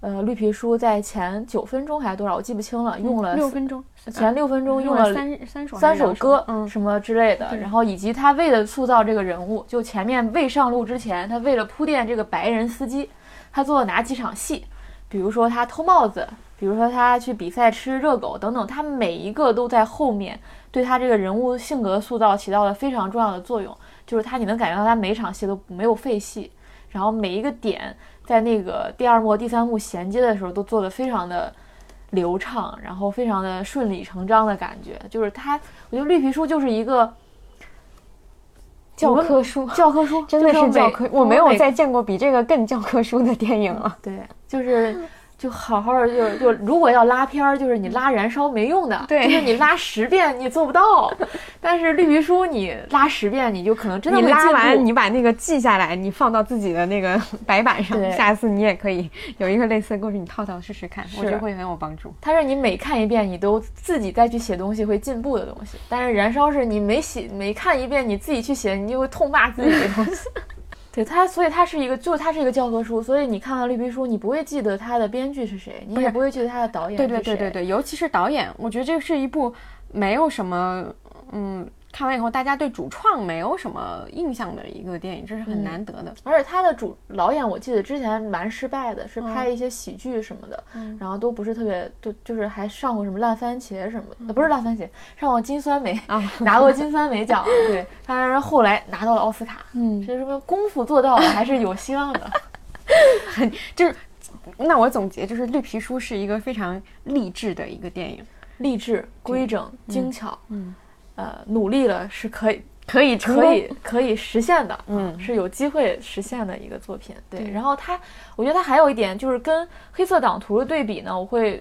[SPEAKER 1] 呃，绿皮书在前九分钟还是多少，我记不清了，用了
[SPEAKER 2] 六分钟，
[SPEAKER 1] 前六分钟
[SPEAKER 2] 用
[SPEAKER 1] 了
[SPEAKER 2] 三三首
[SPEAKER 1] 三首歌，
[SPEAKER 2] 嗯，
[SPEAKER 1] 什么之类的。然后以及他为了塑造这个人物，就前面未上路之前，他为了铺垫这个白人司机，他做了哪几场戏？比如说他偷帽子，比如说他去比赛吃热狗等等，他每一个都在后面对他这个人物性格塑造起到了非常重要的作用。就是他，你能感觉到他每场戏都没有废戏，然后每一个点。在那个第二幕、第三幕衔接的时候，都做得非常的流畅，然后非常的顺理成章的感觉。就是它，我觉得绿皮书就是一个
[SPEAKER 2] 教科书，
[SPEAKER 1] 教科书
[SPEAKER 2] 真的是教科。我没有再见过比这个更教科书的电影了。
[SPEAKER 1] 对，就是。就好好的，就就如果要拉片儿，就是你拉燃烧没用的，
[SPEAKER 2] 对，
[SPEAKER 1] 就是你拉十遍你做不到。但是绿皮书你拉十遍，你就可能真的
[SPEAKER 2] 你拉完，你把那个记下来，你放到自己的那个白板上，下次你也可以有一个类似的故事，你套套试试看，我觉得会很有帮助。
[SPEAKER 1] 它是你每看一遍，你都自己再去写东西会进步的东西。但是燃烧是你每写每看一遍，你自己去写，你就会痛骂自己的东西。对它，所以它是一个，就是它是一个教科书。所以你看完绿皮书，你不会记得它的编剧是谁，你也不会记得它的导演
[SPEAKER 2] 是谁。对对对对对，尤其是导演，我觉得这是一部没有什么，嗯。看完以后，大家对主创没有什么印象的一个电影，这是很难得的。
[SPEAKER 1] 而且他的主导演，我记得之前蛮失败的，是拍一些喜剧什么的，然后都不是特别，就就是还上过什么烂番茄什么的，不是烂番茄，上过金酸梅，啊拿过金酸梅奖。对，当然后来拿到了奥斯卡。嗯，这什么功夫做到了，还是有希望的。
[SPEAKER 2] 很就是，那我总结就是，《绿皮书》是一个非常励志的一个电影，
[SPEAKER 1] 励志、规整、精巧。嗯。呃，努力了是可以，
[SPEAKER 2] 可以，
[SPEAKER 1] 可以，可以实现的，嗯，是有机会实现的一个作品。对，然后它，我觉得它还有一点就是跟《黑色党徒》的对比呢，我会，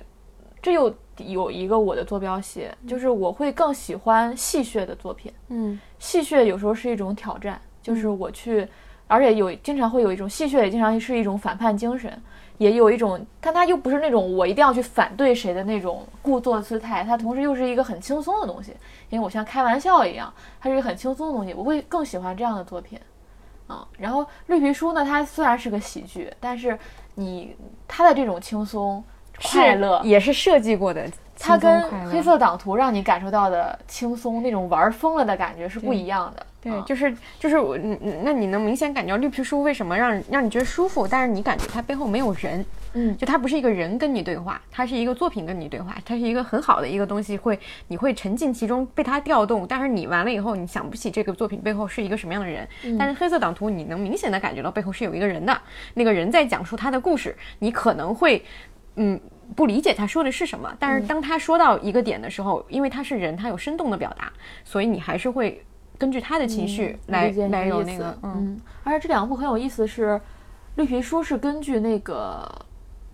[SPEAKER 1] 这又有一个我的坐标系，就是我会更喜欢戏谑的作品。嗯，戏谑有时候是一种挑战，就是我去，而且有经常会有一种戏谑，也经常是一种反叛精神。也有一种，但他又不是那种我一定要去反对谁的那种故作姿态，他同时又是一个很轻松的东西，因为我像开玩笑一样，它是一个很轻松的东西，我会更喜欢这样的作品，啊，然后绿皮书呢，它虽然是个喜剧，但是你它的这种轻松快乐
[SPEAKER 2] 也是设计过的。
[SPEAKER 1] 它跟黑色党徒让你感受到的轻松那种玩疯了的感觉是不一样的。
[SPEAKER 2] 对，就是就是我，那你能明显感觉到绿皮书为什么让让你觉得舒服？但是你感觉它背后没有人，嗯，就它不是一个人跟你对话，它是一个作品跟你对话，它是一个很好的一个东西，会你会沉浸其中被它调动。但是你完了以后，你想不起这个作品背后是一个什么样的人。但是黑色党徒，你能明显的感觉到背后是有一个人的，那个人在讲述他的故事，你可能会，嗯。不理解他说的是什么，但是当他说到一个点的时候，因为他是人，他有生动的表达，所以你还是会根据他的情绪来来有那个嗯。
[SPEAKER 1] 而且这两部很有意思，是《绿皮书》是根据那个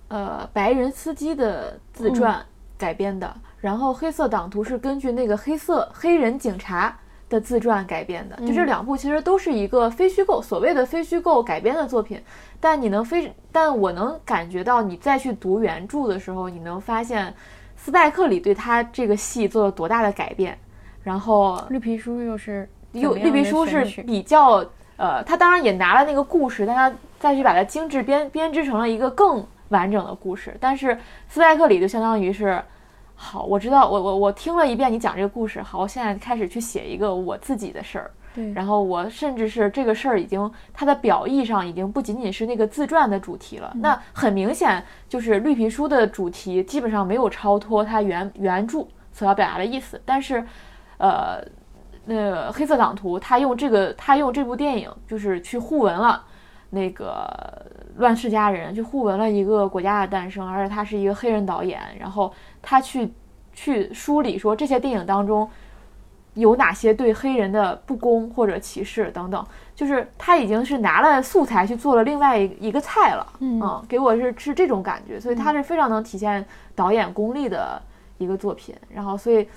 [SPEAKER 1] 呃白人司机的自传改编的，然后《黑色党徒》是根据那个黑色黑人警察。的自传改编的，就这两部其实都是一个非虚构，所谓的非虚构改编的作品。但你能非，但我能感觉到，你再去读原著的时候，你能发现斯派克里对他这个戏做了多大的改变。然后
[SPEAKER 2] 绿皮书又是
[SPEAKER 1] 又绿皮书是比较呃，他当然也拿了那个故事，但他再去把它精致编编织成了一个更完整的故事。但是斯派克里就相当于是。好，我知道，我我我听了一遍你讲这个故事。好，我现在开始去写一个我自己的事儿。
[SPEAKER 2] 对，
[SPEAKER 1] 然后我甚至是这个事儿已经它的表意上已经不仅仅是那个自传的主题了。那很明显就是绿皮书的主题基本上没有超脱它原原著所要表达的意思。但是，呃，那个黑色党徒他用这个他用这部电影就是去互文了那个乱世佳人，就互文了一个国家的诞生，而且他是一个黑人导演，然后。他去去梳理说这些电影当中有哪些对黑人的不公或者歧视等等，就是他已经是拿了素材去做了另外一一个菜了，嗯，给我是是这种感觉，所以他是非常能体现导演功力的一个作品。然后，所以，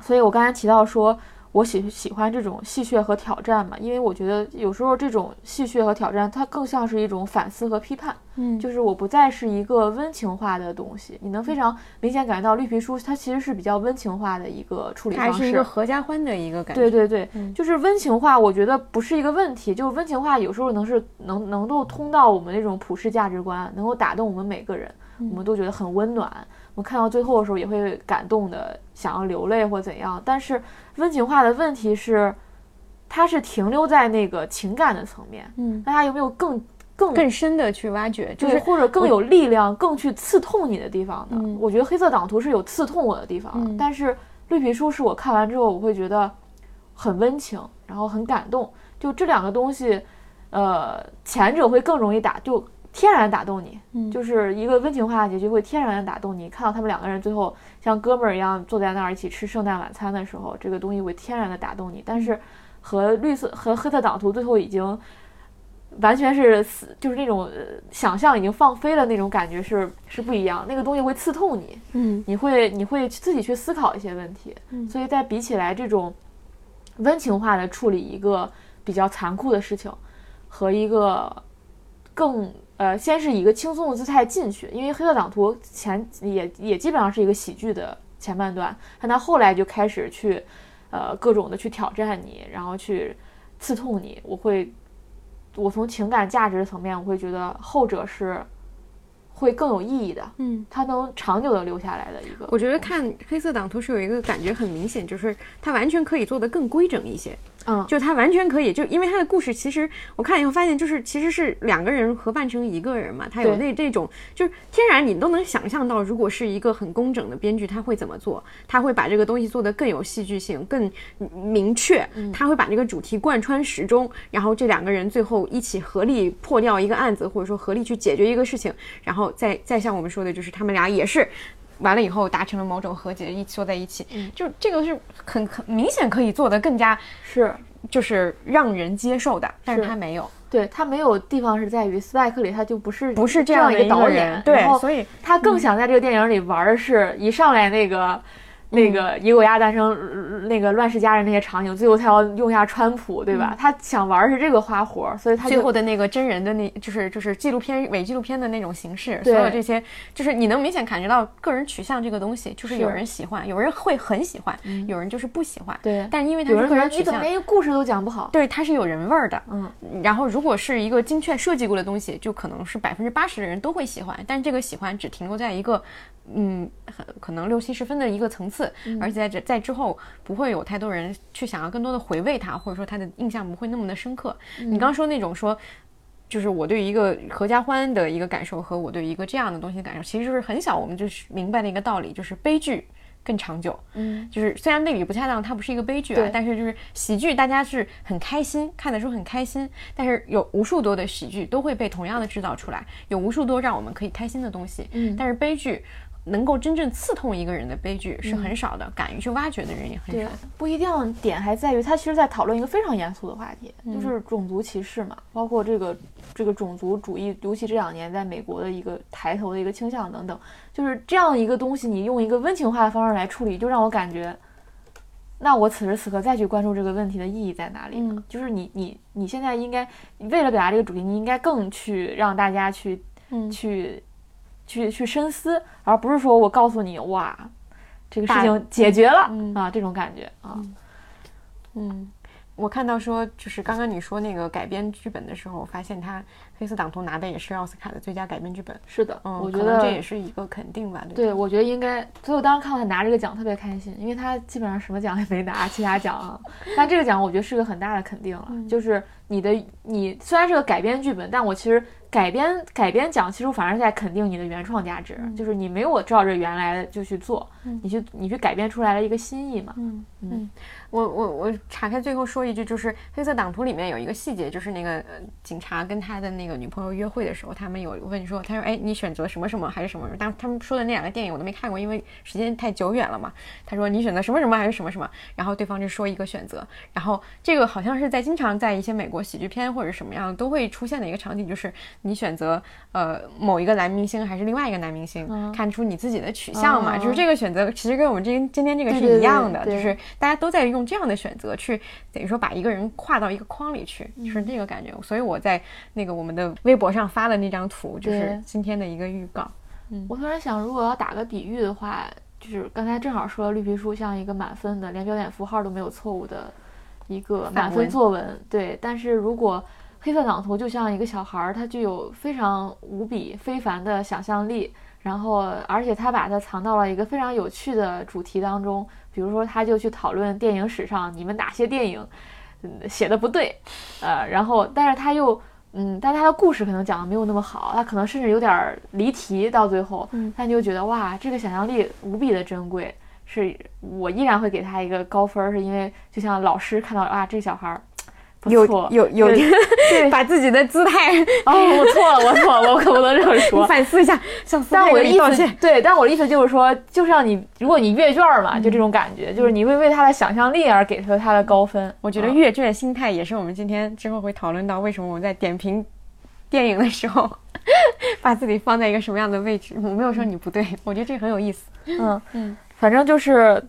[SPEAKER 1] 所以我刚才提到说，我喜喜欢这种戏谑和挑战嘛，因为我觉得有时候这种戏谑和挑战，它更像是一种反思和批判。
[SPEAKER 2] 嗯，
[SPEAKER 1] 就是我不再是一个温情化的东西，你能非常明显感觉到绿皮书它其实是比较温情化的一个处理方式，
[SPEAKER 2] 还是一个合家欢的一个感觉。
[SPEAKER 1] 对对对，就是温情化，我觉得不是一个问题，就是温情化有时候能是能能够通到我们那种普世价值观，能够打动我们每个人，我们都觉得很温暖。我看到最后的时候也会感动的，想要流泪或怎样。但是温情化的问题是，它是停留在那个情感的层面，
[SPEAKER 2] 嗯，
[SPEAKER 1] 那它有没有更更
[SPEAKER 2] 更深的去挖掘，就是
[SPEAKER 1] 或者更有力量、更去刺痛你的地方呢？
[SPEAKER 2] 嗯
[SPEAKER 1] 我觉得黑色党徒是有刺痛我的地方，
[SPEAKER 2] 嗯
[SPEAKER 1] 但是绿皮书是我看完之后我会觉得很温情，然后很感动。就这两个东西，呃，前者会更容易打，就天然打动你，
[SPEAKER 2] 嗯
[SPEAKER 1] 就是一个温情化的结局会天然的打动你。看到他们两个人最后像哥们儿一样坐在那儿一起吃圣诞晚餐的时候，这个东西会天然的打动你。但是和绿色和黑色党徒最后已经完全是死，就是那种、呃、想象已经放飞了那种感觉是是不一样，那个东西会刺痛你，
[SPEAKER 2] 嗯
[SPEAKER 1] 你会你会自己去思考一些问题。
[SPEAKER 2] 嗯
[SPEAKER 1] 所以在比起来这种温情化的处理一个比较残酷的事情，和一个更呃，先是以一个轻松的姿态进去，因为黑色党徒前也也基本上是一个喜剧的前半段，但他后来就开始去呃各种的去挑战你，然后去刺痛你。我会，我从情感价值层面，我会觉得后者是会更有意义的，
[SPEAKER 2] 嗯。
[SPEAKER 1] 他能长久的留下来的一个。
[SPEAKER 2] 我觉得看黑色党徒是有一个感觉很明显，就是它完全可以做得更规整一些。
[SPEAKER 1] 嗯，
[SPEAKER 2] 就他完全可以，就因为他的故事，其实我看以后发现，就是其实是两个人合办成一个人嘛，他有
[SPEAKER 1] 对
[SPEAKER 2] 那这种，就是天然你都能想象到，如果是一个很工整的编剧，他会怎么做？他会把这个东西做得更有戏剧性、更明确，他会把这个主题贯穿始终，然后这两个人最后一起合力破掉一个案子，或者说合力去解决一个事情，然后再再像我们说的，就是他们俩也是。完了以后达成了某种和解，一起坐在一起，就这个是很很明显可以做的更加
[SPEAKER 1] 是。
[SPEAKER 2] 就是让人接受的，但是
[SPEAKER 1] 是。
[SPEAKER 2] 他没有，
[SPEAKER 1] 对他没有地方是在于斯派克里他就不是
[SPEAKER 2] 不是
[SPEAKER 1] 这
[SPEAKER 2] 样的导
[SPEAKER 1] 个导演，
[SPEAKER 2] 对
[SPEAKER 1] 然，后
[SPEAKER 2] 所以
[SPEAKER 1] 他更想在这个电影里玩儿是一上来那个。那个《野狗鸭诞生》呃那个乱世佳人那些场景，最后他要用一下川普，对吧？他想玩儿是这个花活儿，所以他
[SPEAKER 2] 最后的那个真人的那，就是就是纪录片伪纪录片的那种形式，所有这些，就是你能明显感觉到个人取向这个东西，就是有人喜欢，有人会很喜欢，有人就是不喜欢，
[SPEAKER 1] 对
[SPEAKER 2] 但因为他是个人取向。
[SPEAKER 1] 你怎么连一个故事都讲不好？
[SPEAKER 2] 对，它是有人味儿的，
[SPEAKER 1] 嗯，
[SPEAKER 2] 然后如果是一个精确设计过的东西，就可能是百分之八十的人都会喜欢，但这个喜欢只停留在一个，嗯，很可能六七十分的一个层次，而且在这在之后不会有太多人去想要更多的回味它，或者说它的印象不会那么的深刻。你刚刚说那种说。就是我对于一个合家欢的一个感受和我对于一个这样的东西的感受，其实就是很小我们就是明白的一个道理，就是悲剧更长久。
[SPEAKER 1] 嗯，
[SPEAKER 2] 就是虽然类比不恰当，它不是一个悲剧啊，但是就是喜剧，大家是很开心，看的时候很开心。但是有无数多的喜剧都会被同样的制造出来，有无数多让我们可以开心的东西。
[SPEAKER 1] 嗯
[SPEAKER 2] 但是悲剧能够真正刺痛一个人的悲剧是很少的，敢于去挖掘的人也很少。，
[SPEAKER 1] 不一定点还在于，他其实在讨论一个非常严肃的话题，
[SPEAKER 2] 嗯
[SPEAKER 1] 就是种族歧视嘛，包括这个这个种族主义，尤其这两年在美国的一个抬头的一个倾向等等，就是这样一个东西，你用一个温情化的方式来处理，就让我感觉，那我此时此刻再去关注这个问题的意义在哪里呢？
[SPEAKER 2] 嗯
[SPEAKER 1] 就是你你你现在应该为了表达这个主题，你应该更去让大家去
[SPEAKER 2] 嗯
[SPEAKER 1] 去去去深思，而不是说我告诉你哇，这个事情解决了、
[SPEAKER 2] 嗯
[SPEAKER 1] 啊，这种感觉啊，
[SPEAKER 2] 嗯，我看到说，就是刚刚你说那个改编剧本的时候，我发现他黑色党徒拿的也是奥斯卡的最佳改编剧本。
[SPEAKER 1] 是的，
[SPEAKER 2] 嗯，
[SPEAKER 1] 我觉得
[SPEAKER 2] 这也是一个肯定吧。对
[SPEAKER 1] 对，我觉得应该，所以我当时看到他拿这个奖特别开心，因为他基本上什么奖也没拿，其他奖啊，但这个奖我觉得是个很大的肯定了，
[SPEAKER 2] 嗯
[SPEAKER 1] 就是你的你虽然是个改编剧本，但我其实改编改编奖其实反而在肯定你的原创价值，
[SPEAKER 2] 嗯。
[SPEAKER 1] 就是你没有照着原来的就去做，你去你去改编出来了一个新意嘛，
[SPEAKER 2] 嗯。嗯，我我我岔开最后说一句，就是《黑色党徒》里面有一个细节，就是那个、呃、警察跟他的那个女朋友约会的时候，他们有问说，他说，哎，你选择什么什么还是什么什么？但他们说的那两个电影我都没看过，因为时间太久远了嘛。他说你选择什么什么还是什么什么，然后对方就说一个选择，然后这个好像是在经常在一些美国喜剧片或者什么样都会出现的一个场景，就是你选择呃某一个男明星还是另外一个男明星，
[SPEAKER 1] 嗯
[SPEAKER 2] 看出你自己的取向嘛。
[SPEAKER 1] 哦
[SPEAKER 2] 就是这个选择其实跟我们今今天这个是一样的，
[SPEAKER 1] 对对
[SPEAKER 2] 就是大家都在用这样的选择去等于说把一个人跨到一个框里去，就是那个感觉。所以我在那个我们的微博上发了那张图，就是今天的一个预告。
[SPEAKER 1] 嗯我突然想，如果要打个比喻的话，就是刚才正好说了绿皮书像一个满分的，连标点符号都没有错误的一个满分作文，对。但是如果黑色党徒就像一个小孩儿，他具有非常无比非凡的想象力，然后而且他把它藏到了一个非常有趣的主题当中，比如说他就去讨论电影史上你们哪些电影，嗯，写的不对，呃，然后但是他又。嗯，但他的故事可能讲的没有那么好，他可能甚至有点儿离题，到最后，
[SPEAKER 2] 嗯
[SPEAKER 1] 但你就觉得哇，这个想象力无比的珍贵，是我依然会给他一个高分儿，是因为就像老师看到啊，这小孩
[SPEAKER 2] 有，有有
[SPEAKER 1] 对 对
[SPEAKER 2] 把自己的姿态
[SPEAKER 1] 哦，我错了，我错了，我可不能这么说。
[SPEAKER 2] 反思一下，向
[SPEAKER 1] 但我的意思对，但我的意思就是说，就是让你，如果你阅卷儿嘛，就这种感觉，就是你会为他的想象力而给出他的高分。
[SPEAKER 2] 我觉得
[SPEAKER 1] 嗯
[SPEAKER 2] 阅卷心态也是我们今天之后会讨论到为什么我们在点评电影的时候，把自己放在一个什么样的位置。我没有说你不对，我觉得这个很有意思。
[SPEAKER 1] 嗯
[SPEAKER 2] 嗯，
[SPEAKER 1] 反正就是，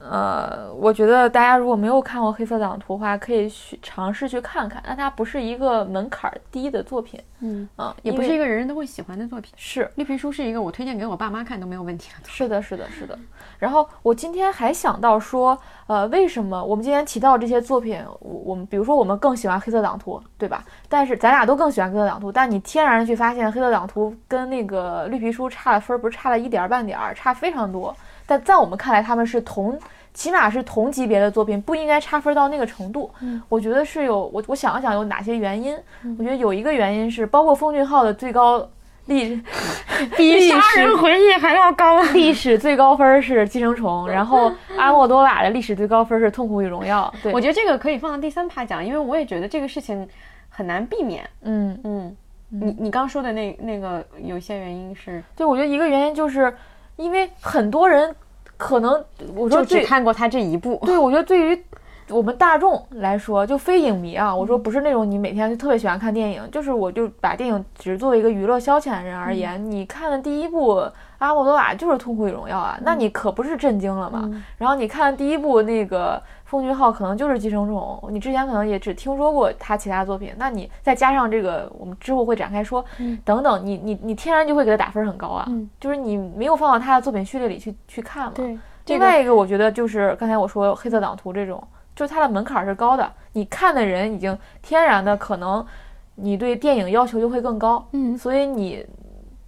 [SPEAKER 1] 呃，我觉得大家如果没有看过《黑色党徒》的话，可以去尝试去看看。但它不是一个门槛儿低的作品，
[SPEAKER 2] 嗯，
[SPEAKER 1] 啊，
[SPEAKER 2] 也不是一个人人都会喜欢的作品。
[SPEAKER 1] 是
[SPEAKER 2] 绿皮书是一个我推荐给我爸妈看都没有问题的。
[SPEAKER 1] 是的，是的，是的。然后我今天还想到说，呃，为什么我们今天提到这些作品，我我们比如说我们更喜欢《黑色党徒》，对吧？但是咱俩都更喜欢《黑色党徒》，但你天然去发现，《黑色党徒》跟那个绿皮书差的分儿不是差了一点儿半点儿，差非常多。但在我们看来，他们是同，起码是同级别的作品，不应该差分到那个程度。
[SPEAKER 2] 嗯
[SPEAKER 1] 我觉得是有，我我想了想有哪些原因。我觉得有一个原因是，包括奉俊昊的最高历
[SPEAKER 2] 比杀人回忆还要高。
[SPEAKER 1] 历史最高分是《寄生虫》，然后阿莫多瓦的历史最高分是《痛苦与荣耀》。对，
[SPEAKER 2] 我觉得这个可以放到第三趴讲，因为我也觉得这个事情很难避免。
[SPEAKER 1] 嗯，
[SPEAKER 2] 嗯，你你刚说的那那个有一些原因是，
[SPEAKER 1] 对，我觉得一个原因就是因为很多人可能我说
[SPEAKER 2] 就只，看过他这一部。
[SPEAKER 1] 对我觉得对于我们大众来说，就非影迷啊，我说不是那种你每天就特别喜欢看电影，就是我就把电影只是作为一个娱乐消遣的人而言，你看的第一部阿莫多瓦就是《痛苦与荣耀》啊，那你可不是震惊了嘛？然后你看第一部那个奉俊昊可能就是《寄生虫》，你之前可能也只听说过他其他作品，那你再加上这个，我们之后会展开说，等等，你你你天然就会给他打分很高啊，
[SPEAKER 2] 嗯
[SPEAKER 1] 就是你没有放到他的作品序列里去去看嘛。
[SPEAKER 2] 对，
[SPEAKER 1] 另外一个，我觉得就是刚才我说黑色党徒这种，就是它的门槛是高的，你看的人已经天然的可能你对电影要求就会更高，
[SPEAKER 2] 嗯
[SPEAKER 1] 所以你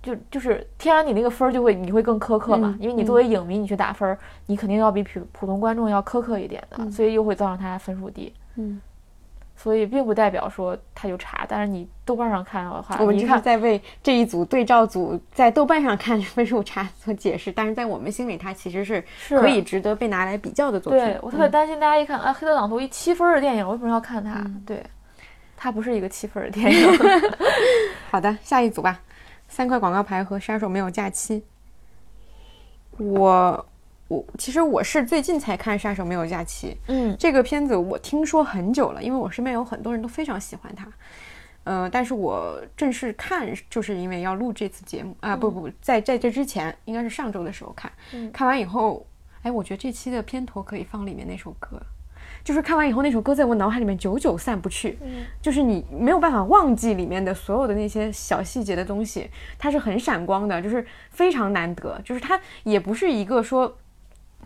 [SPEAKER 1] 就就是天然你那个分儿就会你会更苛刻嘛，
[SPEAKER 2] 嗯
[SPEAKER 1] 因为你作为影迷你去打分儿，你肯定要比普普通观众要苛刻一点的，所以又会造成他分数低。
[SPEAKER 2] 嗯，
[SPEAKER 1] 所以并不代表说他就差，但是你豆瓣上看的话，
[SPEAKER 2] 我们就是在为这一组对照组在豆瓣上看分数差做解释，但是在我们心里，它其实是
[SPEAKER 1] 是
[SPEAKER 2] 可以值得被拿来比较的作品。
[SPEAKER 1] 对我特别担心大家一看啊，黑色党徒一七分儿的电影，为什么要看它？
[SPEAKER 2] 嗯
[SPEAKER 1] 对，它不是一个七分儿的电影。
[SPEAKER 2] 好的，下一组吧。三块广告牌和杀手没有假期。我我其实我是最近才看《杀手没有假期》
[SPEAKER 1] 嗯
[SPEAKER 2] 这个片子，我听说很久了，因为我身边有很多人都非常喜欢它。呃，但是我正式看，就是因为要录这次节目啊，不不不，在在这之前，应该是上周的时候看，
[SPEAKER 1] 嗯
[SPEAKER 2] 看完以后，哎，我觉得这期的片头可以放里面那首歌，就是看完以后那首歌在我脑海里面久久散不去，
[SPEAKER 1] 嗯
[SPEAKER 2] 就是你没有办法忘记里面的所有的那些小细节的东西，它是很闪光的，就是非常难得，就是它也不是一个说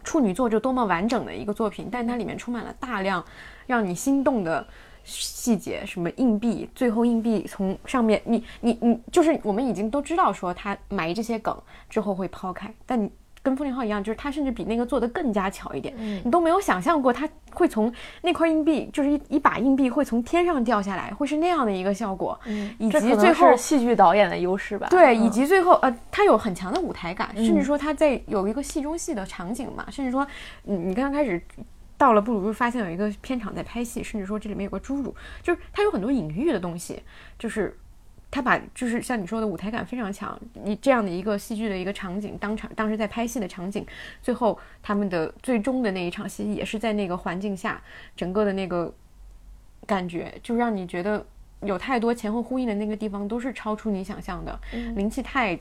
[SPEAKER 2] 处女座就多么完整的一个作品，但它里面充满了大量让你心动的细节，什么硬币，最后硬币从上面，你你你，就是我们已经都知道说他埋这些梗之后会抛开，但你。跟风铃号一样，就是他甚至比那个做的更加巧一点，
[SPEAKER 1] 嗯
[SPEAKER 2] 你都没有想象过他会从那块硬币，就是一一把硬币会从天上掉下来，会是那样的一个效果，以及最后
[SPEAKER 1] 是戏剧导演的优势吧。
[SPEAKER 2] 对，
[SPEAKER 1] 嗯
[SPEAKER 2] 以及最后呃，它有很强的舞台感，甚至说它在有一个戏中戏的场景嘛，甚至说，你，你刚刚开始到了布鲁日，发现有一个片场在拍戏，甚至说这里面有个侏儒，就是它有很多隐喻的东西，就是。他把就是像你说的舞台感非常强，你这样的一个戏剧的一个场景，当场当时在拍戏的场景，最后他们的最终的那一场戏也是在那个环境下，整个的那个感觉就让你觉得有太多前后呼应的那个地方都是超出你想象的，
[SPEAKER 1] 嗯
[SPEAKER 2] 灵气太。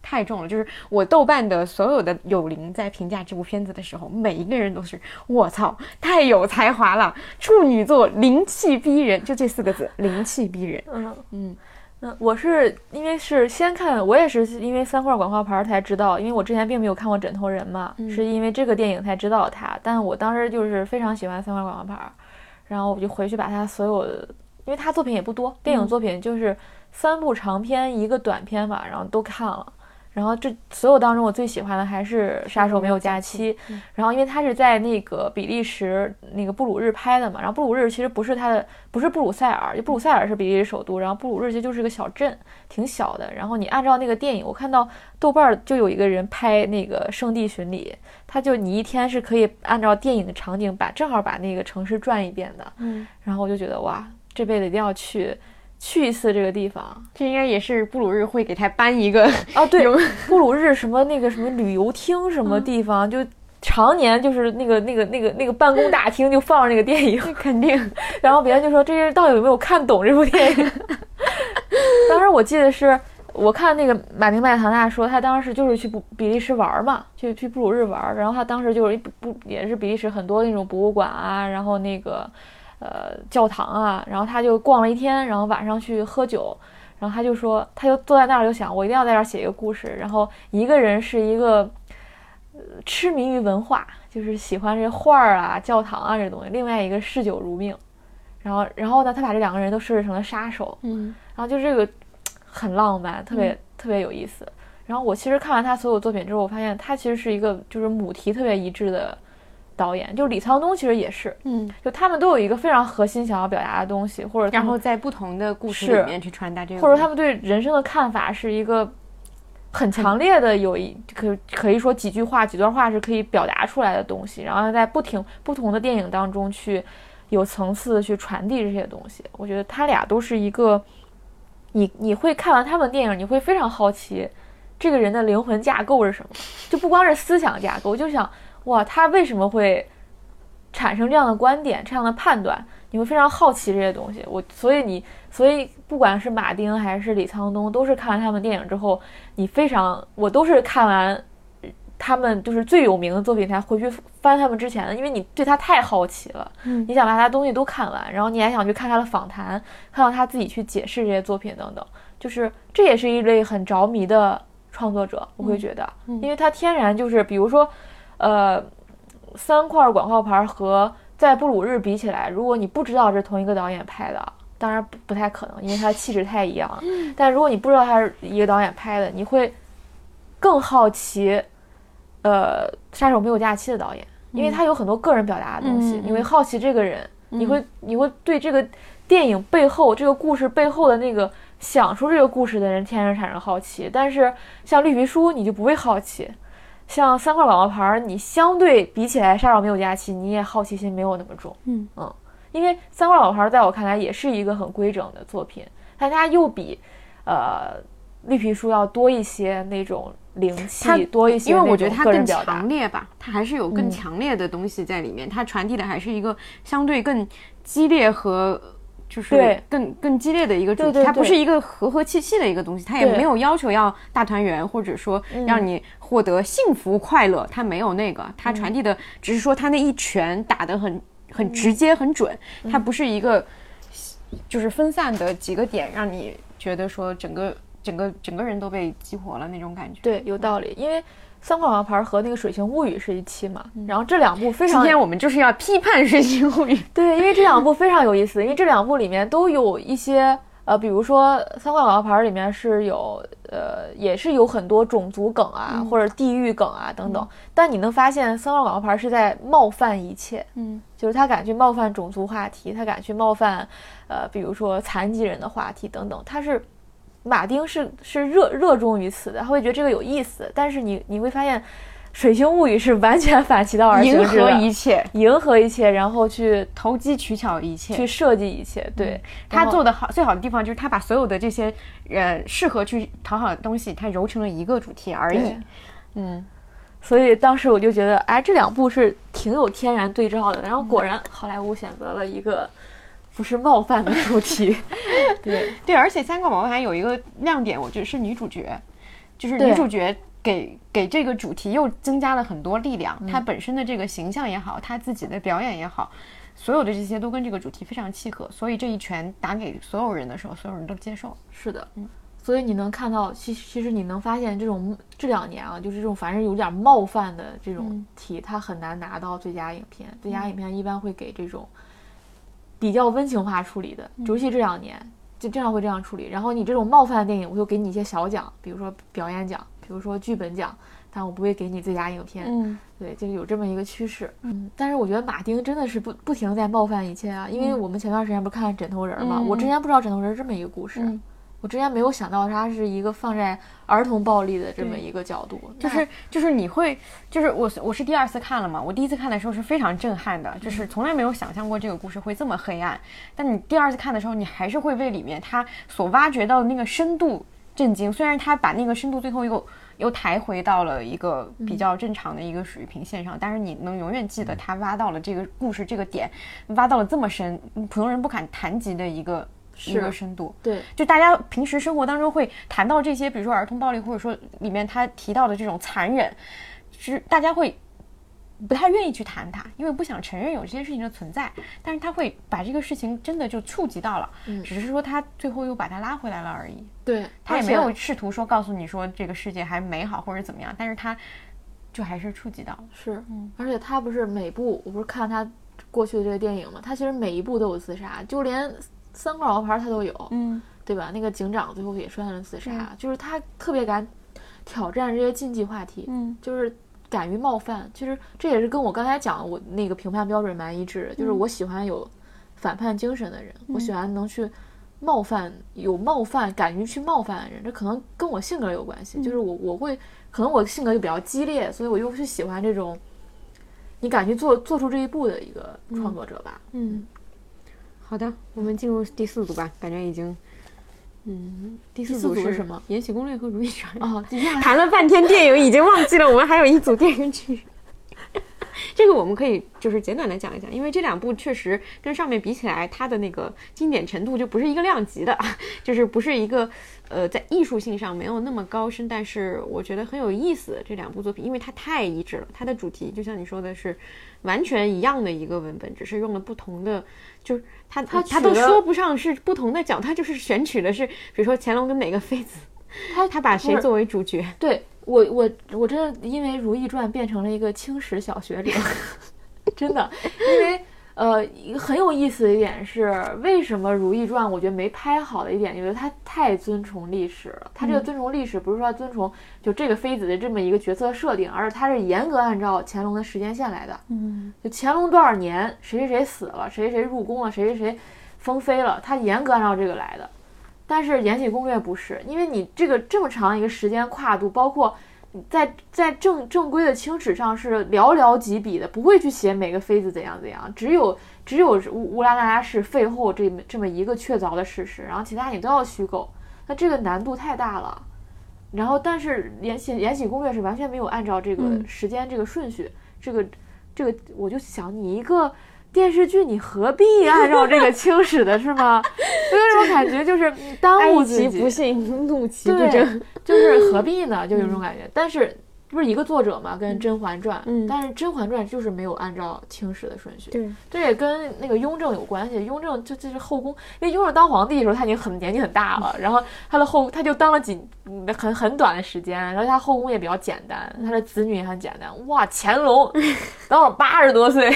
[SPEAKER 2] 太重了，就是我豆瓣的所有的友邻在评价这部片子的时候，每一个人都是我操，太有才华了，处女座灵气逼人，就这四个字，灵气逼人。
[SPEAKER 1] 嗯
[SPEAKER 2] 嗯，
[SPEAKER 1] 那我是因为是先看，我也是因为三块广告牌才知道，因为我之前并没有看过《枕头人》嘛，
[SPEAKER 2] 嗯
[SPEAKER 1] 是因为这个电影才知道他。但我当时就是非常喜欢三块广告牌，然后我就回去把他所有的，因为他作品也不多，电影作品就是三部长片一个短片吧，然后都看了。然后这所有当中，我最喜欢的还是《杀手没有假期》。然后因为他是在那个比利时那个布鲁日拍的嘛，然后布鲁日其实不是他的，不是布鲁塞尔，就布鲁塞尔是比利时首都，然后布鲁日其实就是个小镇，挺小的。然后你按照那个电影，我看到豆瓣儿就有一个人拍那个《圣地巡礼》，他就你一天是可以按照电影的场景把正好把那个城市转一遍的。
[SPEAKER 2] 嗯，
[SPEAKER 1] 然后我就觉得哇，这辈子一定要去。去一次这个地方，
[SPEAKER 2] 这应该也是布鲁日会给他颁一个
[SPEAKER 1] 啊，对，布鲁日什么那个什么旅游厅什么地方，就常年就是那个那个那个那个办公大厅就放着那个电影，
[SPEAKER 2] 肯定。
[SPEAKER 1] 然后别人就说这人到底有没有看懂这部电影？当时我记得是我看那个马丁麦唐纳说，他当时就是去布比利时玩嘛，去去布鲁日玩，然后他当时就是不不也是比利时很多那种博物馆啊，然后那个。呃，教堂啊，然后他就逛了一天，然后晚上去喝酒，然后他就说，他就坐在那儿就想，我一定要在这儿写一个故事。然后一个人是一个，呃，痴迷于文化，就是喜欢这画儿啊、教堂啊这东西；另外一个嗜酒如命。然后，然后呢，他把这两个人都设置成了杀手，
[SPEAKER 2] 嗯，
[SPEAKER 1] 然后就这个很浪漫，特别、
[SPEAKER 2] 嗯、
[SPEAKER 1] 特别有意思。然后我其实看完他所有作品之后，我发现他其实是一个就是母题特别一致的。导演就李沧东其实也是，
[SPEAKER 2] 嗯，
[SPEAKER 1] 就他们都有一个非常核心想要表达的东西，或者
[SPEAKER 2] 然后在不同的故事里面去传达这个，
[SPEAKER 1] 或者他们对人生的看法是一个很强烈的，有一可可以说几句话、几段话是可以表达出来的东西，然后在不停不同的电影当中去有层次的去传递这些东西。我觉得他俩都是一个，你你会看完他们电影，你会非常好奇这个人的灵魂架构是什么，就不光是思想架构，就想。哇，他为什么会产生这样的观点、这样的判断？你会非常好奇这些东西。我所以你所以不管是马丁还是李沧东，都是看完他们电影之后，你非常我都是看完他们就是最有名的作品才回去翻他们之前的，因为你对他太好奇了，
[SPEAKER 2] 嗯，
[SPEAKER 1] 你想把他东西都看完，然后你还想去看他的访谈，看到他自己去解释这些作品等等，就是这也是一类很着迷的创作者，我会觉得，
[SPEAKER 2] 嗯、
[SPEAKER 1] 因为他天然就是比如说。呃，三块广告牌和在布鲁日比起来，如果你不知道是同一个导演拍的，当然不不太可能，因为他气质太一样了。但如果你不知道他是一个导演拍的，你会更好奇，呃，杀手没有假期的导演，因为他有很多个人表达的东西，你会好奇这个人，你会你会对这个电影背后这个故事背后的那个想出这个故事的人天然产生好奇。但是像绿皮书，你就不会好奇。像三块广告牌，你相对比起来，杀手没有假期，你也好奇心没有那么重。
[SPEAKER 2] 嗯
[SPEAKER 1] 嗯，因为三块广告牌在我看来也是一个很规整的作品，但它又比呃绿皮书要多一些那种灵气，多一些。
[SPEAKER 2] 因为我觉得它更
[SPEAKER 1] 强
[SPEAKER 2] 强烈吧，它还是有更强烈的东西在里面，它传递的还是一个相对更激烈和。就是更更激烈的一个主题，它不是一个和和气气的一个东西，它也没有要求要大团圆，或者说让你获得幸福快乐，它没有那个，它传递的只是说它那一拳打得很很直接很准，它不是一个就是分散的几个点，让你觉得说整个整个整个人都被激活了那种感觉。
[SPEAKER 1] 对，有道理，因为。三块王牌和那个《水形物语》是一期嘛，然后这两部非常。
[SPEAKER 2] 今天我们就是要批判《水形物语》。
[SPEAKER 1] 对，因为这两部非常有意思，因为这两部里面都有一些呃，比如说三块王牌里面是有呃，也是有很多种族梗啊，或者地域梗啊等等。但你能发现三块广告牌是在冒犯一切，
[SPEAKER 2] 嗯，
[SPEAKER 1] 就是他敢去冒犯种族话题，他敢去冒犯呃，比如说残疾人的话题等等，他是。马丁是是热热衷于此的，他会觉得这个有意思。但是你你会发现，《水星物语》是完全反其道而行之
[SPEAKER 2] 的，迎合一切，
[SPEAKER 1] 迎合一切，然后去
[SPEAKER 2] 投机取巧一切，
[SPEAKER 1] 去设计一切。对
[SPEAKER 2] 他做的好最好的地方就是他把所有的这些呃适合去讨好的东西，他揉成了一个主题而已。
[SPEAKER 1] 嗯，所以当时我就觉得，哎，这两部是挺有天然对照的。然后果然，好莱坞选择了一个。不是冒犯的主题。对
[SPEAKER 2] 对，而且《三个毛孩》有一个亮点，我觉得是女主角，就是女主角给给这个主题又增加了很多力量。她本身的这个形象也好，她自己的表演也好，所有的这些都跟这个主题非常契合。所以这一拳打给所有人的时候，所有人都接受。
[SPEAKER 1] 是的，嗯所以你能看到，其其实你能发现这种这两年啊，就是这种凡是有点冒犯的这种题，它很难拿到最佳影片。最佳影片一般会给这种比较温情化处理的，尤其这两年就经常会这样处理。然后你这种冒犯的电影，我就给你一些小奖，比如说表演奖，比如说剧本奖，但我不会给你最佳影片。
[SPEAKER 2] 嗯，
[SPEAKER 1] 对，就是有这么一个趋势。嗯，但是我觉得马丁真的是不不停在冒犯一切啊，因为我们前段时间不是看枕头人嘛，
[SPEAKER 2] 嗯
[SPEAKER 1] 我之前不知道枕头人是这么一个故事。
[SPEAKER 2] 嗯
[SPEAKER 1] 我之前没有想到它是一个放在儿童暴力的这么一个角度，
[SPEAKER 2] 就是就是你会，就是我我是第二次看了嘛，我第一次看的时候是非常震撼的，就是从来没有想象过这个故事会这么黑暗。但你第二次看的时候，你还是会为里面它所挖掘到的那个深度震惊。虽然他把那个深度最后又又抬回到了一个比较正常的一个水平线上，但是你能永远记得他挖到了这个故事这个点，挖到了这么深，普通人不敢谈及的一个一个深度。
[SPEAKER 1] 对
[SPEAKER 2] 就大家平时生活当中会谈到这些，比如说儿童暴力，或者说里面他提到的这种残忍，是大家会不太愿意去谈它，因为不想承认有这些事情的存在。但是他会把这个事情真的就触及到了，
[SPEAKER 1] 嗯
[SPEAKER 2] 只是说他最后又把它拉回来了而已。
[SPEAKER 1] 对，
[SPEAKER 2] 他也没有试图说告诉你说这个世界还美好或者怎么样，但是他就还是触及到了。
[SPEAKER 1] 是，而且他不是每部，我不是看他过去的这个电影嘛，他其实每一部都有自杀，就连三个王牌他都有，
[SPEAKER 2] 嗯，
[SPEAKER 1] 对吧？那个警长最后也摔了自杀，就是他特别敢挑战这些禁忌话题，
[SPEAKER 2] 嗯，
[SPEAKER 1] 就是敢于冒犯。其实这也是跟我刚才讲的我那个评判标准蛮一致的，就是我喜欢有反叛精神的人，我喜欢能去冒犯有冒犯敢于去冒犯的人，这可能跟我性格有关系，就是我我会可能我性格就比较激烈，所以我又是喜欢这种。你敢去做做出这一步的一个创作者吧？
[SPEAKER 2] 嗯，好的，我们进入第四组吧，感觉已经，嗯，第四
[SPEAKER 1] 组
[SPEAKER 2] 是
[SPEAKER 1] 是什么？
[SPEAKER 2] 《延禧攻略》和《如懿传》。
[SPEAKER 1] 哦，呀，
[SPEAKER 2] 谈了半天电影，已经忘记了我们还有一组电视剧。这个我们可以就是简短的讲一讲，因为这两部确实跟上面比起来，它的那个经典程度就不是一个量级的，就是不是一个呃在艺术性上没有那么高深，但是我觉得很有意思这两部作品，因为它太一致了，它的主题就像你说的是完全一样的一个文本，只是用了不同的，就是它
[SPEAKER 1] 它
[SPEAKER 2] 它都说不上是不同的角，它就是选取的是比如说乾隆跟哪个妃子，
[SPEAKER 1] 他
[SPEAKER 2] 他把谁作为主角。
[SPEAKER 1] 对我我我真的因为《如懿传》变成了一个青史小学者，真的，因为呃一个很有意思的一点是，为什么《如懿传》我觉得没拍好的一点，就是它太尊崇历史了。它这个尊崇历史不是说尊崇就这个妃子的这么一个角色设定，而是它是严格按照乾隆的时间线来的。
[SPEAKER 2] 嗯
[SPEAKER 1] 就乾隆多少年，谁谁谁死了，谁谁谁入宫了，谁谁谁封妃了，它严格按照这个来的。但是《延禧攻略》不是，因为你这个这么长一个时间跨度，包括在在正正规的清史上是寥寥几笔的，不会去写每个妃子怎样怎样，只有只有乌乌拉那拉氏废后这么这么一个确凿的事实，然后其他你都要虚构，那这个难度太大了。然后，但是《延禧延禧攻略》是完全没有按照这个
[SPEAKER 2] 嗯
[SPEAKER 1] 时间、这个顺序，这个这个，我就想你一个电视剧，你何必按照 这个清史的是吗？就有种感觉，就是你耽误自己，
[SPEAKER 2] 不幸，怒其不
[SPEAKER 1] 对
[SPEAKER 2] 争。，
[SPEAKER 1] 就是何必呢？就有这种感觉。但是不是一个作者嘛，跟《甄嬛传》
[SPEAKER 2] 嗯
[SPEAKER 1] 但是《甄嬛传》就是没有按照清史的顺序。
[SPEAKER 2] 对，
[SPEAKER 1] 这也跟那个雍正有关系。雍正就就是后宫，因为雍正当皇帝的时候他已经很年纪很大了，然后他的后他就当了几嗯很很短的时间，然后他后宫也比较简单，他的子女也很简单。哇，乾隆 当了八十多岁。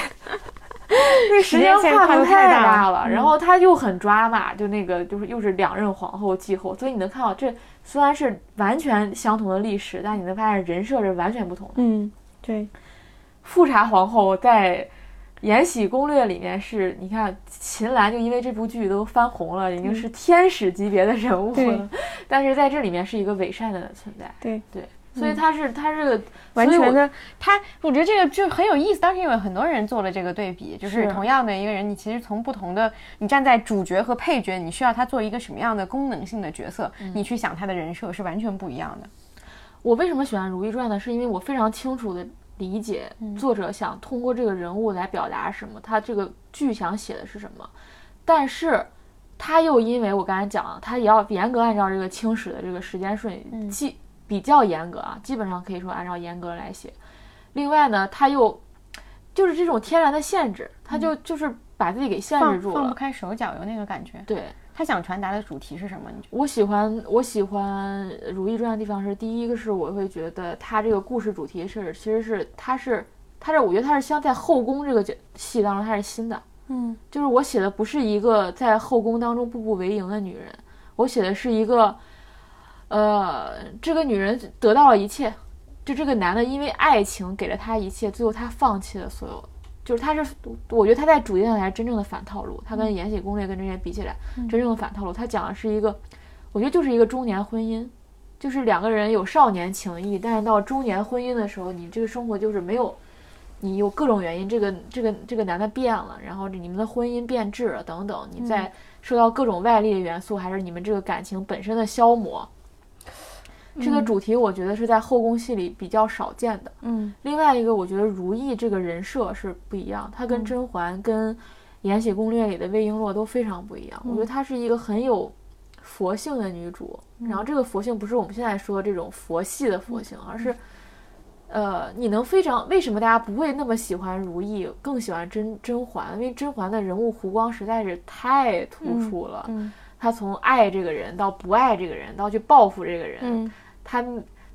[SPEAKER 1] 那时间跨度太大了，然后他又很抓马，就那个就是又是两任皇后继后，所以你能看到这虽然是完全相同的历史，但你能发现人设是完全不同的。
[SPEAKER 2] 嗯，对，
[SPEAKER 1] 富察皇后在《延禧攻略》里面是，你看秦岚就因为这部剧都翻红了，已经是天使级别的人物
[SPEAKER 2] 对。
[SPEAKER 1] 了，但是在这里面是一个伪善的存在。
[SPEAKER 2] 对。
[SPEAKER 1] 对，所以他是他这个
[SPEAKER 2] 完全的，他我觉得这个就很有意思。当时有很多人做了这个对比，就是
[SPEAKER 1] 是
[SPEAKER 2] 同样的一个人，你其实从不同的，你站在主角和配角，你需要他做一个什么样的功能性的角色，你去想他的人设是完全不一样的。
[SPEAKER 1] 我为什么喜欢《如懿传》呢？是因为我非常清楚的理解作者想通过这个人物来表达什么，他这个剧想写的是什么。但是他又因为我刚才讲了，他也要严格按照这个清史的这个时间顺序，基比较严格啊，基本上可以说按照严格来写。另外呢，他又就是这种天然的限制，他就就是把自己给限制住了，
[SPEAKER 2] 放不开手脚，有那个感觉。
[SPEAKER 1] 对
[SPEAKER 2] 他想传达的主题是什么？
[SPEAKER 1] 我喜欢我喜欢《如懿传》的地方是，第一个是我会觉得他这个故事主题是，其实是他是他这，我觉得他是像在后宫这个角戏当中他是新的，
[SPEAKER 2] 嗯，
[SPEAKER 1] 就是我写的不是一个在后宫当中步步为营的女人，我写的是一个，呃，这个女人得到了一切。就这个男的因为爱情给了她一切，最后他放弃了所有。就是他是，我觉得他在主题上才是真正的反套路。他跟《延禧攻略》跟这些比起来，真正的反套路。他讲的是一个，我觉得就是一个中年婚姻，就是两个人有少年情谊，但是到中年婚姻的时候，你这个生活就是没有，你有各种原因，这个这个这个男的变了，然后你们的婚姻变质了等等，你在受到各种外力的元素，还是你们这个感情本身的消磨。这个主题我觉得是在后宫戏里比较少见的。
[SPEAKER 2] 嗯，
[SPEAKER 1] 另外一个，我觉得如懿这个人设是不一样，她跟甄嬛、跟《延禧攻略》里的魏璎珞都非常不一样。我觉得她是一个很有佛性的女主，然后这个佛性不是我们现在说的这种佛系的佛性，而是，呃，你能非常为什么大家不会那么喜欢如懿，更喜欢甄甄嬛？因为甄嬛的人物弧光实在是太突出了。
[SPEAKER 2] 嗯，
[SPEAKER 1] 她从爱这个人到不爱这个人，到去报复这个人。
[SPEAKER 2] 嗯。
[SPEAKER 1] 他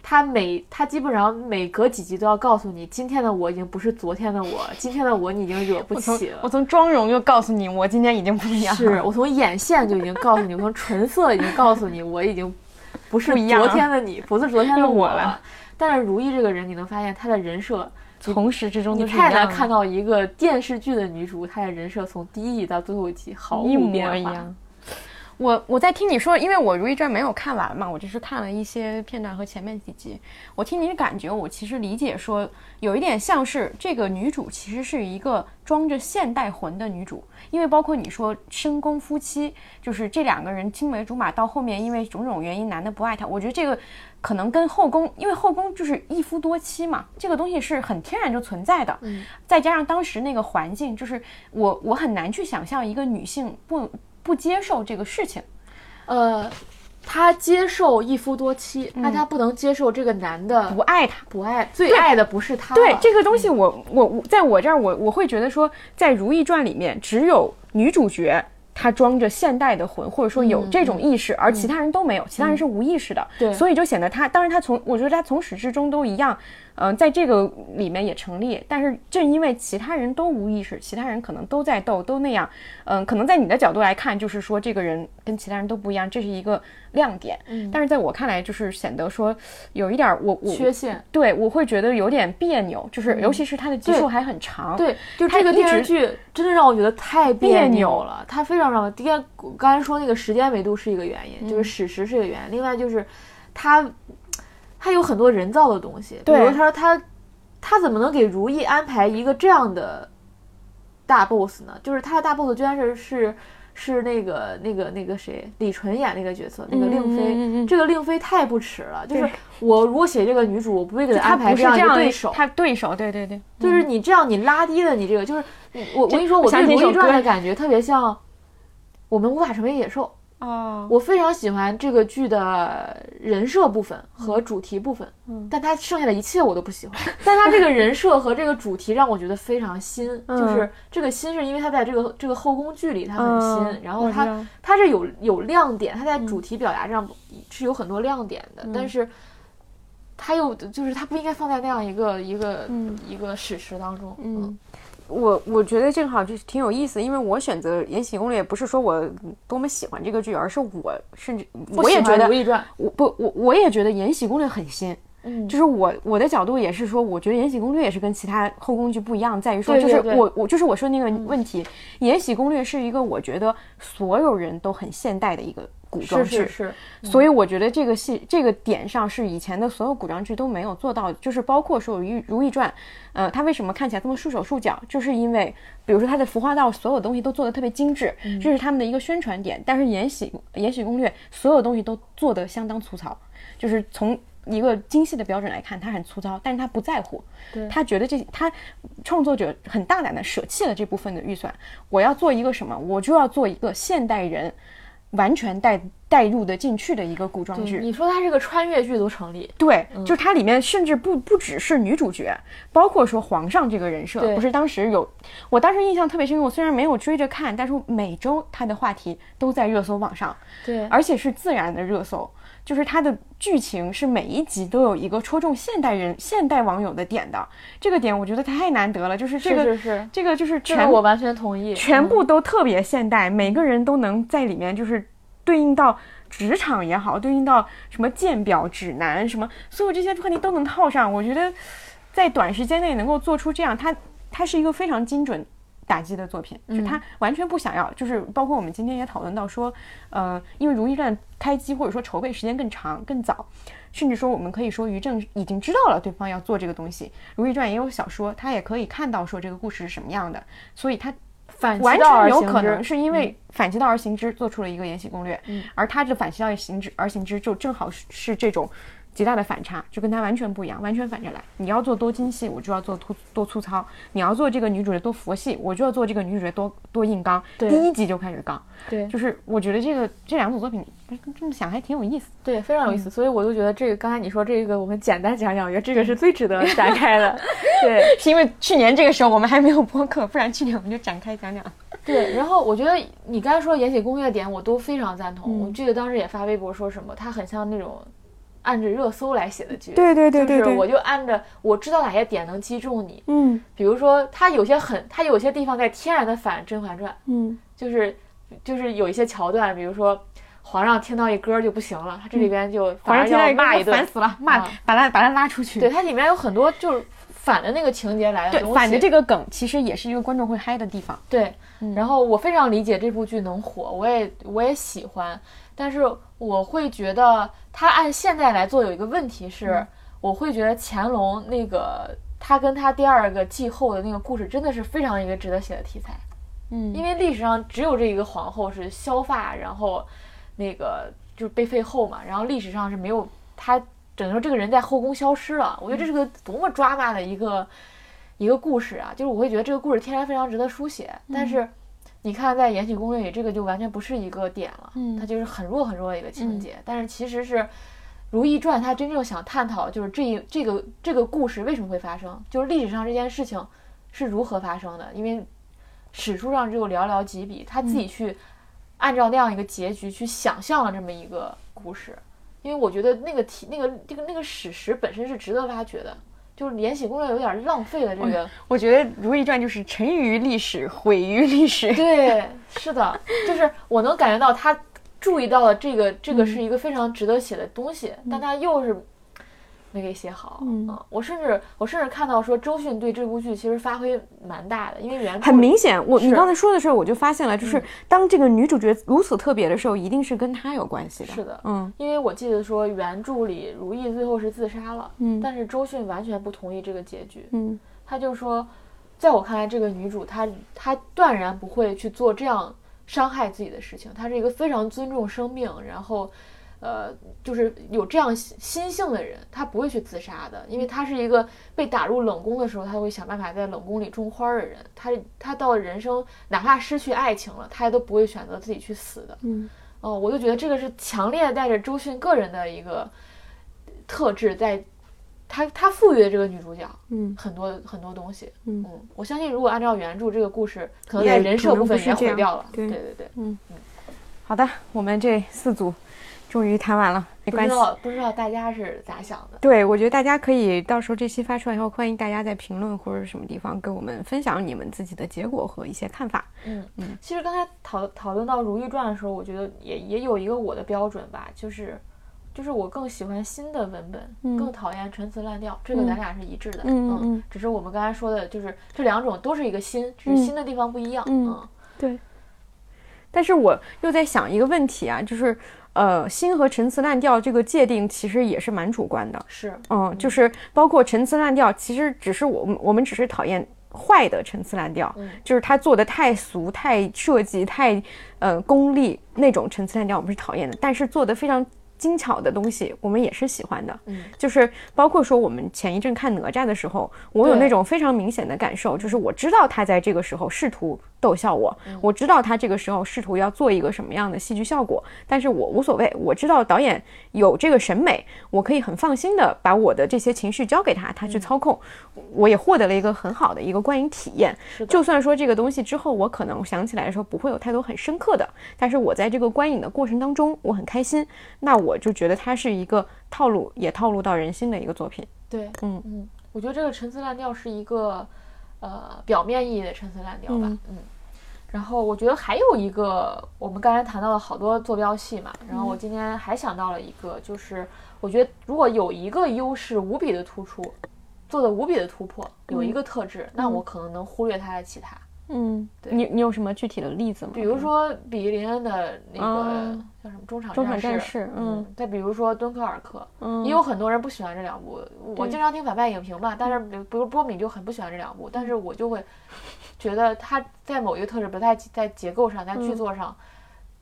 [SPEAKER 1] 他每他基本上每隔几集都要告诉你，今天的我已经不是昨天的我，今天的我你已经惹不起了。
[SPEAKER 2] 我从妆容就告诉你，我今天已经不一样。
[SPEAKER 1] 是我从眼线就已经告诉你，我从唇色已经告诉你，我已经 不是昨天的你，不是昨天的我
[SPEAKER 2] 了。
[SPEAKER 1] 但是如懿这个人，你能发现她的人设
[SPEAKER 2] 从始至终
[SPEAKER 1] 你太难看到一个电视剧的女主，她的人设从第一集到最后一集毫无变化。
[SPEAKER 2] 我我在听你说，因为我《如懿传》没有看完嘛，我只是看了一些片段和前面几集。我听你的感觉，我其实理解说，有一点像是这个女主其实是一个装着现代魂的女主，因为包括你说深宫夫妻，就是这两个人青梅竹马，到后面因为种种原因男的不爱她，我觉得这个可能跟后宫，因为后宫就是一夫多妻嘛，这个东西是很天然就存在的。
[SPEAKER 1] 嗯，
[SPEAKER 2] 再加上当时那个环境，就是我我很难去想象一个女性不。不接受这个事情，
[SPEAKER 1] 呃，他接受一夫多妻，但他不能接受这个男的
[SPEAKER 2] 不爱他，
[SPEAKER 1] 不爱最爱的不是他。
[SPEAKER 2] 对这个东西，我我我在我这儿，我我会觉得说，在《如懿传》里面，只有女主角她装着现代的魂，或者说有这种意识，而其他人都没有，其他人是无意识的。
[SPEAKER 1] 对，
[SPEAKER 2] 所以就显得他，当然他从，我觉得他从始至终都一样。嗯，在这个里面也成立，但是正因为其他人都无意识，其他人可能都在斗，都那样，嗯，可能在你的角度来看，就是说这个人跟其他人都不一样，这是一个亮点。
[SPEAKER 1] 嗯，
[SPEAKER 2] 但是在我看来，就是显得说有一点我我
[SPEAKER 1] 缺陷，
[SPEAKER 2] 对我会觉得有点别扭，就是尤其是他的集数还很长。
[SPEAKER 1] 对，就这个电视剧真的让我觉得太别扭了，他非常让我。第一，刚才说那个时间维度是一个原因，就是史实是一个原因，另外就是它。他有很多人造的东西，比如他说他，他怎么能给如意安排一个这样的大 boss 呢？就是他的大 boss 居然是是是那个那个那个谁李纯演那个角色，那个令妃。这个令妃太不耻了。就是我如果写这个女主，我不会给她安排这样一个对手。
[SPEAKER 2] 他对手，对对对，
[SPEAKER 1] 就是你这样你拉低了你这个，就是我我跟你说，我对《如懿传》的感觉特别像我们无法成为野兽。
[SPEAKER 2] 哦，
[SPEAKER 1] 我非常喜欢这个剧的人设部分和主题部分，嗯，但它剩下的一切我都不喜欢。但它这个人设和这个主题让我觉得非常新，就是这个新是因为它在这个这个后宫剧里它很新，然后它它是有有亮点，它在主题表达上是有很多亮点的，但是它又就是它不应该放在那样一个一个一个史实当中，
[SPEAKER 2] 嗯。我我觉得正好就是挺有意思，因为我选择《延禧攻略》不是说我多么喜欢这个剧，而是我甚至我也觉得《
[SPEAKER 1] 如懿传》，
[SPEAKER 2] 我不我我也觉得《延禧攻略》很新，
[SPEAKER 1] 嗯，
[SPEAKER 2] 就是我我的角度也是说，我觉得《延禧攻略》也是跟其他后宫剧不一样，在于说就是我我就是我说那个问题，《延禧攻略》是一个我觉得所有人都很现代的一个。古装剧
[SPEAKER 1] 是是，
[SPEAKER 2] 所以我觉得这个戏这个点上是以前的所有古装剧都没有做到，就是包括说《如如懿传》，呃，它为什么看起来这么束手束脚，就是因为比如说它的服化道所有东西都做的特别精致，这是他们的一个宣传点。但是《延禧延禧攻略》所有东西都做得相当粗糙，就是从一个精细的标准来看，它很粗糙，但是他不在乎，他觉得这他创作者很大胆的舍弃了这部分的预算，我要做一个什么，我就要做一个现代人完全带带入的进去的一个古装剧。
[SPEAKER 1] 你说它是个穿越剧都成立，
[SPEAKER 2] 对，就是它里面甚至不不只是女主角，包括说皇上这个人设，不是当时有，我当时印象特别深刻。我虽然没有追着看，但是每周它的话题都在热搜榜上，
[SPEAKER 1] 对
[SPEAKER 2] 而且是自然的热搜，就是它的剧情是每一集都有一个戳中现代人、现代网友的点的。这个点我觉得太难得了，就是这个
[SPEAKER 1] 是是是
[SPEAKER 2] 这个就是
[SPEAKER 1] 这
[SPEAKER 2] 全
[SPEAKER 1] 个我完全同意，
[SPEAKER 2] 全
[SPEAKER 1] 嗯
[SPEAKER 2] 部都特别现代，每个人都能在里面就是对应到职场也好，对应到什么鉴表指南什么，所有这些课题都能套上。我觉得在短时间内能够做出这样，它它是一个非常精准。打击的作品，就他完全不想要，就是包括我们今天也讨论到说，呃，因为《如懿传》开机或者说筹备时间更长更早，甚至说我们可以说于正已经知道了对方要做这个东西，《如懿传》也有小说，他也可以看到说这个故事是什么样的，所以他
[SPEAKER 1] 反完
[SPEAKER 2] 全有可能是因为反其道而行之做出了一个延禧攻略，
[SPEAKER 1] 嗯。
[SPEAKER 2] 而他这反其道而行之而行之就正好是是这种极大的反差，就跟他完全不一样，完全反着来。你要做多精细，我就要做多多粗糙；你要做这个女主角多佛系，我就要做这个女主角多多硬刚。第一集就开始刚，
[SPEAKER 1] 对
[SPEAKER 2] 就是我觉得这个这两组作品这么想还挺有意思。
[SPEAKER 1] 对，非常有意
[SPEAKER 2] 嗯
[SPEAKER 1] 思，所以我就觉得这个刚才你说这个，我们简单讲讲，我觉得这个是最值得 展开的。对
[SPEAKER 2] 是因为去年这个时候我们还没有播客，不然去年我们就展开讲讲。
[SPEAKER 1] 对，然后我觉得你刚才说《延禧攻略》点，我都非常赞同。
[SPEAKER 2] 嗯
[SPEAKER 1] 我记得当时也发微博说什么，它很像那种按着热搜来写的剧。
[SPEAKER 2] 对对对对对。
[SPEAKER 1] 就是我就按着我知道哪些点能击中你，
[SPEAKER 2] 嗯。
[SPEAKER 1] 比如说它有些很，它有些地方在天然的反《甄嬛传》，
[SPEAKER 2] 嗯。
[SPEAKER 1] 就是就是有一些桥段，比如说皇上听到一歌就不行了，他这里边就
[SPEAKER 2] 嗯皇上听到
[SPEAKER 1] 骂一顿
[SPEAKER 2] 烦，死了，骂、
[SPEAKER 1] 啊。
[SPEAKER 2] 把他把他拉出去。
[SPEAKER 1] 对，它里面有很多就是反的那个情节来的，
[SPEAKER 2] 对反的这个梗其实也是一个观众会嗨的地方。
[SPEAKER 1] 对，
[SPEAKER 2] 嗯。
[SPEAKER 1] 然后我非常理解这部剧能火，我也我也喜欢，但是我会觉得它按现在来做有一个问题是，
[SPEAKER 2] 嗯。
[SPEAKER 1] 我会觉得乾隆那个他跟他第二个继后的那个故事真的是非常一个值得写的题材，
[SPEAKER 2] 嗯。
[SPEAKER 1] 因为历史上只有这一个皇后是削发，然后那个就是被废后嘛，然后历史上是没有他整个这个人在后宫消失了，我觉得这是个多么抓马的一个一个故事啊！就是我会觉得这个故事天然非常值得书写，但是你看在《延禧攻略》里，这个就完全不是一个点了，
[SPEAKER 2] 嗯
[SPEAKER 1] 它就是很弱很弱的一个情节，但是其实是。《如懿传》它真正想探讨就是这一这个这个故事为什么会发生，就是历史上这件事情是如何发生的，因为史书上只有寥寥几笔，他自己去按照那样一个结局去想象了这么一个故事。因为我觉得那个题、那个这个那个史实本身是值得挖掘的，就是《延禧攻略》有点浪费了这个。
[SPEAKER 2] 我觉得《如懿传》就是沉于历史，毁于历史。
[SPEAKER 1] 对，是的，就是我能感觉到他注意到了这个，这个是一个非常值得写的东西，但他又是没给写好。
[SPEAKER 2] 嗯。
[SPEAKER 1] 啊我甚至我甚至看到说周迅对这部剧其实发挥蛮大的，因为原著
[SPEAKER 2] 很明显，我你刚才说的时候，我就发现了，就是当这个女主角如此特别的时候，一定是跟她有关系的。
[SPEAKER 1] 是的，
[SPEAKER 2] 嗯。
[SPEAKER 1] 因为我记得说原著里如懿最后是自杀了，
[SPEAKER 2] 嗯。
[SPEAKER 1] 但是周迅完全不同意这个结局，
[SPEAKER 2] 嗯。
[SPEAKER 1] 他就说，在我看来，这个女主她她断然不会去做这样伤害自己的事情，她是一个非常尊重生命，然后。呃，就是有这样心心性的人，他不会去自杀的，因为他是一个被打入冷宫的时候，他会想办法在冷宫里种花儿的人。他他到了人生，哪怕失去爱情了，他也都不会选择自己去死的。
[SPEAKER 2] 嗯
[SPEAKER 1] 哦，我就觉得这个是强烈带着周迅个人的一个特质在，他他赋予了这个女主角
[SPEAKER 2] 嗯，
[SPEAKER 1] 很多很多东西。
[SPEAKER 2] 嗯
[SPEAKER 1] 我相信如果按照原著这个故事，可能在人设部分也毁掉了。
[SPEAKER 2] 对
[SPEAKER 1] 对对对，
[SPEAKER 2] 好的，我们这四组终于谈完了，没关系。
[SPEAKER 1] 不知道不知道大家是咋想的？
[SPEAKER 2] 对，我觉得大家可以到时候这期发出来以后，欢迎大家在评论或者什么地方跟我们分享你们自己的结果和一些看法。
[SPEAKER 1] 嗯
[SPEAKER 2] 嗯，
[SPEAKER 1] 其实刚才讨讨论到《如懿传》的时候，我觉得也也有一个我的标准吧，就是。就是我更喜欢新的文本，
[SPEAKER 2] 嗯
[SPEAKER 1] 更讨厌陈词滥调，这个
[SPEAKER 2] 嗯
[SPEAKER 1] 咱俩是一致的。
[SPEAKER 2] 嗯嗯嗯
[SPEAKER 1] 只是我们刚才说的，就是这两种都是一个新，只
[SPEAKER 2] 嗯
[SPEAKER 1] 是新的地方不一样。
[SPEAKER 2] 嗯对。但是我又在想一个问题啊，就是呃，新和陈词滥调这个界定其实也是蛮主观的。
[SPEAKER 1] 是，
[SPEAKER 2] 嗯，就是包括陈词滥调，其实只是我们我们只是讨厌坏的陈词滥调，
[SPEAKER 1] 嗯
[SPEAKER 2] 就是他做的太俗、太设计、太呃功利那种陈词滥调，我们是讨厌的。但是做的非常精巧的东西，我们也是喜欢的。
[SPEAKER 1] 嗯，
[SPEAKER 2] 就是包括说我们前一阵看哪吒的时候，我有那种非常明显的感受，就是我知道他在这个时候试图逗笑我，
[SPEAKER 1] 嗯。
[SPEAKER 2] 我知道他这个时候试图要做一个什么样的戏剧效果，但是我无所谓，我知道导演有这个审美，我可以很放心的把我的这些情绪交给他，
[SPEAKER 1] 嗯。
[SPEAKER 2] 他去操控，我也获得了一个很好的一个观影体验。就算说这个东西之后，我可能想起来的时候不会有太多很深刻的，但是我在这个观影的过程当中，我很开心，那我就觉得它是一个套路，也套路到人心的一个作品。
[SPEAKER 1] 对，
[SPEAKER 2] 嗯。
[SPEAKER 1] 嗯，我觉得这个陈词滥调是一个呃表面意义的陈词滥调吧，
[SPEAKER 2] 嗯
[SPEAKER 1] 嗯。然后我觉得还有一个，我们刚才谈到了好多坐标系嘛，然后我今天还想到了一个，就是我觉得如果有一个优势无比的突出，做的无比的突破，有一个特质，那我可能能忽略它的其他。
[SPEAKER 2] 嗯，
[SPEAKER 1] 对。
[SPEAKER 2] 你你有什么具体的例子吗？
[SPEAKER 1] 比如说比利林恩的那个、
[SPEAKER 2] 嗯
[SPEAKER 1] 叫什么中场
[SPEAKER 2] 中场
[SPEAKER 1] 战
[SPEAKER 2] 战士嗯
[SPEAKER 1] 再比如说敦刻尔克，
[SPEAKER 2] 嗯，
[SPEAKER 1] 也有很多人不喜欢这两部。我经常听反派影评嘛，但是比比如波米就很不喜欢这两部，但是我就会觉得他在某一个特质，不太在在结构上，在剧
[SPEAKER 2] 嗯。
[SPEAKER 1] 作上，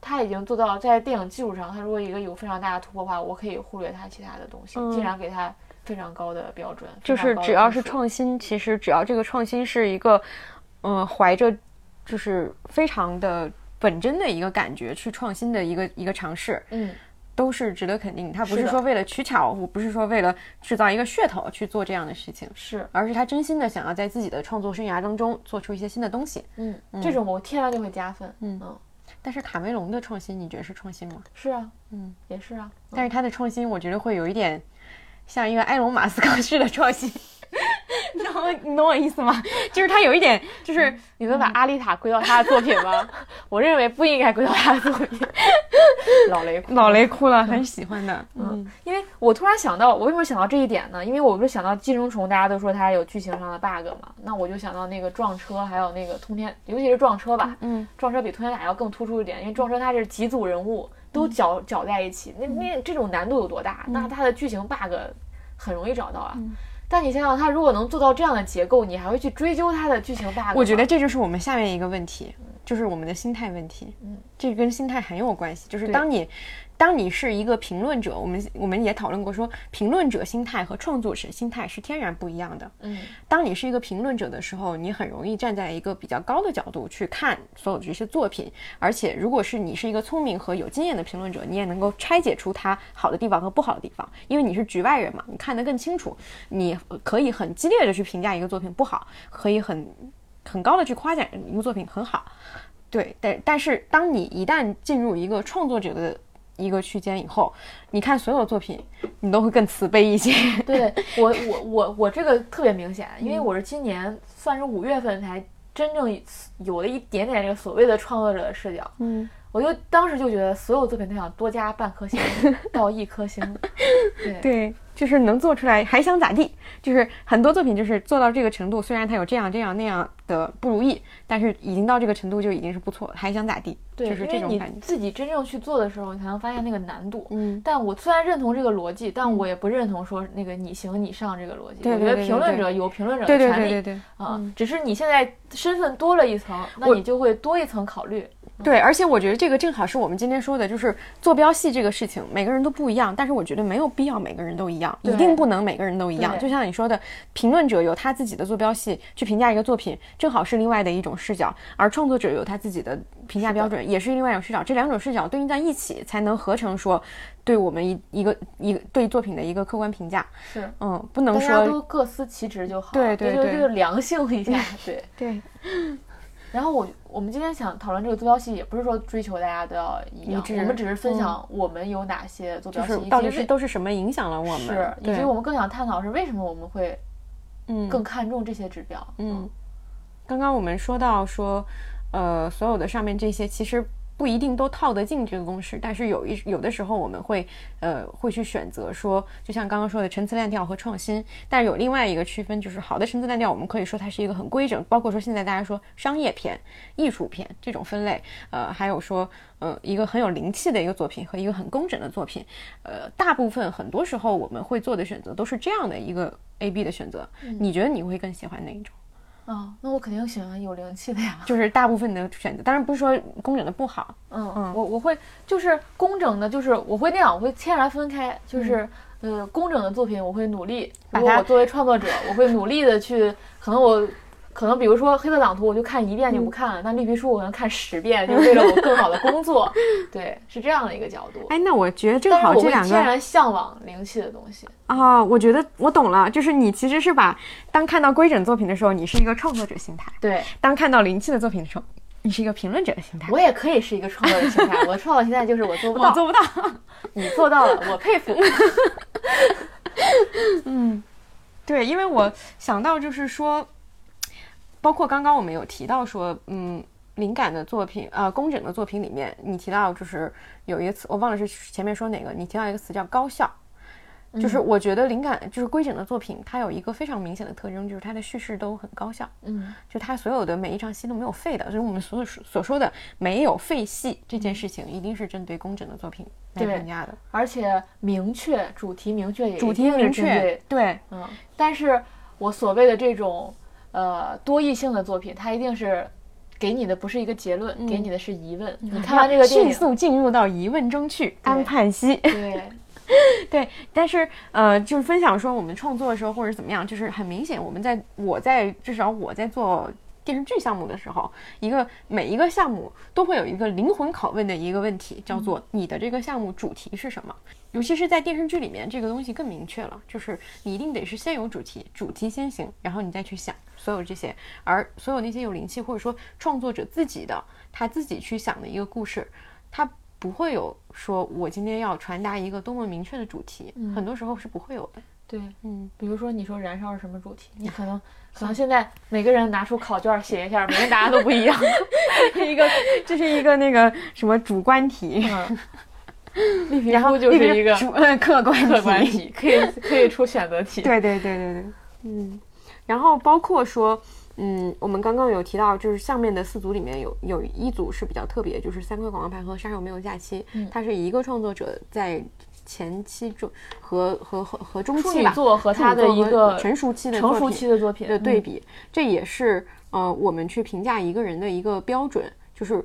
[SPEAKER 1] 他已经做到在电影技术上，他如果一个有非常大的突破的话，我可以忽略他其他的东西，
[SPEAKER 2] 嗯。
[SPEAKER 1] 竟然给他非常高的标准。
[SPEAKER 2] 就是只要是创新，其实只要这个创新是一个，嗯、怀着就是非常的本真的一个感觉去创新的一个一个尝试，
[SPEAKER 1] 嗯，
[SPEAKER 2] 都是值得肯定。他不
[SPEAKER 1] 是
[SPEAKER 2] 说为了取巧，我不是说为了制造一个噱头去做这样的事情，
[SPEAKER 1] 是，
[SPEAKER 2] 而是他真心的想要在自己的创作生涯当中做出一些新的东西。
[SPEAKER 1] 嗯，这种我天然就会加分。
[SPEAKER 2] 嗯
[SPEAKER 1] 嗯，
[SPEAKER 2] 但是卡梅隆的创新，你觉得是创新吗？
[SPEAKER 1] 是啊，
[SPEAKER 2] 嗯，
[SPEAKER 1] 也是啊。
[SPEAKER 2] 但是他的创新，我觉得会有一点像一个埃隆·马斯克式的创新。你懂我，你懂我意思吗？就是他有一点，就是
[SPEAKER 1] 你能把阿丽塔归到他的作品吗？我认为不应该归到他的作品。老雷哭
[SPEAKER 2] 老雷哭了，很喜欢的。
[SPEAKER 1] 嗯，因为我突然想到，我为什么想到这一点呢？因为我不是想到寄生虫，大家都说它有剧情上的 bug 嘛，那我就想到那个撞车，还有那个通天，尤其是撞车吧，
[SPEAKER 2] 嗯，
[SPEAKER 1] 撞车比通天塔要更突出一点，因为撞车它是几组人物都搅搅在一起，那那这种难度有多大？那它的剧情 bug 很容易找到啊。但你想想，他如果能做到这样的结构，你还会去追究他的剧情 bug？
[SPEAKER 2] 我觉得这就是我们下面一个问题，就是我们的心态问题。
[SPEAKER 1] 嗯，
[SPEAKER 2] 这跟心态很有关系。就是当你，当你是一个评论者，我们我们也讨论过说，评论者心态和创作者心态是天然不一样的。
[SPEAKER 1] 嗯，
[SPEAKER 2] 当你是一个评论者的时候，你很容易站在一个比较高的角度去看所有这些作品，而且如果是你是一个聪明和有经验的评论者，你也能够拆解出它好的地方和不好的地方，因为你是局外人嘛，你看得更清楚，你可以很激烈的去评价一个作品不好，可以很很高的去夸奖一个作品很好。对，但但是当你一旦进入一个创作者的一个区间以后，你看所有作品，你都会更慈悲一些。
[SPEAKER 1] 对我 我我我这个特别明显，因为
[SPEAKER 2] 嗯
[SPEAKER 1] 我是今年算是五月份才真正有了一点点这个所谓的创作者的视角。
[SPEAKER 2] 嗯，
[SPEAKER 1] 我就当时就觉得所有作品都想多加半颗星 到一颗星。对
[SPEAKER 2] 对，就是能做出来还想咋地？就是很多作品就是做到这个程度，虽然它有这样这样那样的不如意，但是已经到这个程度就已经是不错了，还想咋地？
[SPEAKER 1] 对，
[SPEAKER 2] 就是这种感觉。
[SPEAKER 1] 自己真正去做的时候，你才能发现那个难度。
[SPEAKER 2] 嗯，
[SPEAKER 1] 但我虽然认同这个逻辑，但我也不认同说那个你行你上这个逻辑。
[SPEAKER 2] 对对
[SPEAKER 1] 我觉得
[SPEAKER 2] 对对对
[SPEAKER 1] 评论者有评论者
[SPEAKER 2] 对对
[SPEAKER 1] 的权利
[SPEAKER 2] 对对对。
[SPEAKER 1] 啊，只是你现在身份多了一层，那你就会多一层考虑。
[SPEAKER 2] 对，而且我觉得这个正好是我们今天说的，就是坐标系这个事情，每个人都不一样，但是我觉得没有必要每个人都一样，一定不能每个人都一样。就像你说的，评论者有他自己的坐标系去评价一个作品，正好是另外的一种视角，而创作者有他自己的评价标准，也是另外一种视角。这两种视角对应在一起，才能合成说对我们一一个一个对作品的一个客观评价。
[SPEAKER 1] 是，
[SPEAKER 2] 嗯，不能
[SPEAKER 1] 大家
[SPEAKER 2] 说
[SPEAKER 1] 都各司其职就好。
[SPEAKER 2] 对对对
[SPEAKER 1] 良性一下，对。
[SPEAKER 2] 对，
[SPEAKER 1] 然后我我们今天想讨论这个坐标系，也不是说追求大家都要一样，我们只是分享我们有哪些坐标系，
[SPEAKER 2] 到底是都是什么影响了我们？
[SPEAKER 1] 是，以及我们更想探讨是为什么我们会
[SPEAKER 2] 嗯
[SPEAKER 1] 更看重这些指标。
[SPEAKER 2] 嗯，刚刚我们说到说，呃，所有的上面这些其实不一定都套得进这个公式，但是有一有的时候我们会呃会去选择说，就像刚刚说的陈词滥调和创新，但是有另外一个区分，就是好的陈词滥调，我们可以说它是一个很规整，包括说现在大家说商业片、艺术片这种分类，呃，还有说呃一个很有灵气的一个作品和一个很工整的作品，呃，大部分很多时候我们会做的选择都是这样的一个 A、B 的选择，你觉得你会更喜欢哪一种？
[SPEAKER 1] 啊，那我肯定喜欢有灵气的呀。
[SPEAKER 2] 就是大部分的选择，当然不是说工整的不好，
[SPEAKER 1] 嗯嗯，我我会就是工整的，就是我会那样，我会天然分开，就是呃工整的作品，我会努力，我作为创作者，我会努力的去，可能我。可能比如说黑色党图，我就看一遍就不看了，但绿皮书我可能看十遍，就是为了我更好的工作。对，是这样的一个角度。
[SPEAKER 2] 哎，那我觉得正好这两个
[SPEAKER 1] 天然向往灵气的东西。
[SPEAKER 2] 啊、我觉得我懂了，就是你其实是把当看到规整作品的时候，你是一个创作者心态；
[SPEAKER 1] 对
[SPEAKER 2] 当看到灵气的作品的时候，你是一个评论者的心态。
[SPEAKER 1] 我也可以是一个创作者心态，我的创作心态就是我做不到，
[SPEAKER 2] 我做不到。
[SPEAKER 1] 你做到了，我佩服。
[SPEAKER 2] 嗯对，因为我想到就是说，包括刚刚我们有提到说，嗯，灵感的作品，呃，工整的作品里面，你提到就是有一个词，我忘了是前面说哪个，你提到一个词叫高效。就是我觉得灵感就是规整的作品，它有一个非常明显的特征，就是它的叙事都很高效。
[SPEAKER 1] 嗯，
[SPEAKER 2] 就它所有的每一场戏都没有废的，就是我们所所所说的没有废戏这件事情，一定是针对工整的作品来
[SPEAKER 1] 对
[SPEAKER 2] 评价的。
[SPEAKER 1] 而且明确主题明确也
[SPEAKER 2] 主题明确，
[SPEAKER 1] 对，嗯，但是我所谓的这种呃多义性的作品，它一定是给你的不是一个结论，给你的是疑问。你看完这个电影，
[SPEAKER 2] 迅速进入到疑问中去，安盼息。
[SPEAKER 1] 对，
[SPEAKER 2] 对，但是呃，就是分享说我们创作的时候或者怎么样，就是很明显，我们在我在至少我在做电视剧项目的时候，一个每一个项目都会有一个灵魂拷问的一个问题，叫做你的这个项目主题是什么？尤其是在电视剧里面，这个东西更明确了，就是你一定得是先有主题，主题先行，然后你再去想所有这些，而所有那些有灵气或者说创作者自己的他自己去想的一个故事，他。不会有说，我今天要传达一个多么明确的主题，很多时候是不会有的。
[SPEAKER 1] 对，
[SPEAKER 2] 嗯，
[SPEAKER 1] 比如说你说燃烧是什么主题，你可能 可能现在每个人拿出考卷写一下，每个人答案都不一样。
[SPEAKER 2] 一个这是一个那个什么主观题，
[SPEAKER 1] 嗯，绿皮
[SPEAKER 2] 然后
[SPEAKER 1] 书就是一个
[SPEAKER 2] 主呃 客观
[SPEAKER 1] 客观
[SPEAKER 2] 题。
[SPEAKER 1] 可以可以出选择题。
[SPEAKER 2] 对对对对对，嗯，然后包括说。嗯，我们刚刚有提到，就是下面的四组里面有有一组是比较特别，就是三块广告牌和杀手没有假期，
[SPEAKER 1] 嗯
[SPEAKER 2] 它是一个创作者在前期中和和和和中期吧，
[SPEAKER 1] 座和他的一个
[SPEAKER 2] 成熟期的
[SPEAKER 1] 成熟期的作品
[SPEAKER 2] 的对比，这也是呃我们去评价一个人的一个标准，就是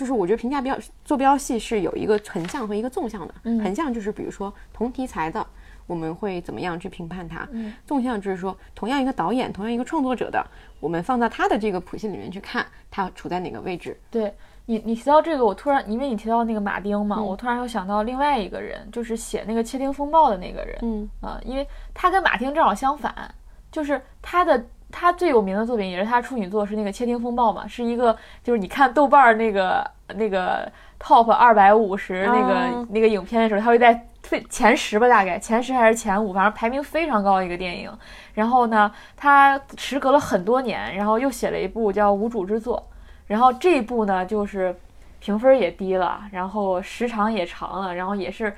[SPEAKER 2] 就是我觉得评价标坐标系是有一个横向和一个纵向的，
[SPEAKER 1] 嗯
[SPEAKER 2] 横向就是比如说同题材的。我们会怎么样去评判它？
[SPEAKER 1] 嗯
[SPEAKER 2] 纵向就是说，同样一个导演，同样一个创作者的，我们放到他的这个谱系里面去看，他处在哪个位置。
[SPEAKER 1] 对你，你提到这个，我突然因为你提到那个马丁嘛，
[SPEAKER 2] 嗯
[SPEAKER 1] 我突然又想到另外一个人，就是写那个《窃听风暴》的那个人。
[SPEAKER 2] 嗯
[SPEAKER 1] 啊，因为他跟马丁正好相反，就是他的他最有名的作品也是他处女作，是那个《窃听风暴》嘛，是一个就是你看豆瓣儿那个那个 top 二百五十那个、
[SPEAKER 2] 哦
[SPEAKER 1] 那个影片的时候，他会在最前十吧，大概前十还是前五，反正排名非常高的一个电影。然后呢，他时隔了很多年，然后又写了一部叫《无主之作》，然后这一部呢就是评分也低了，然后时长也长了，然后也是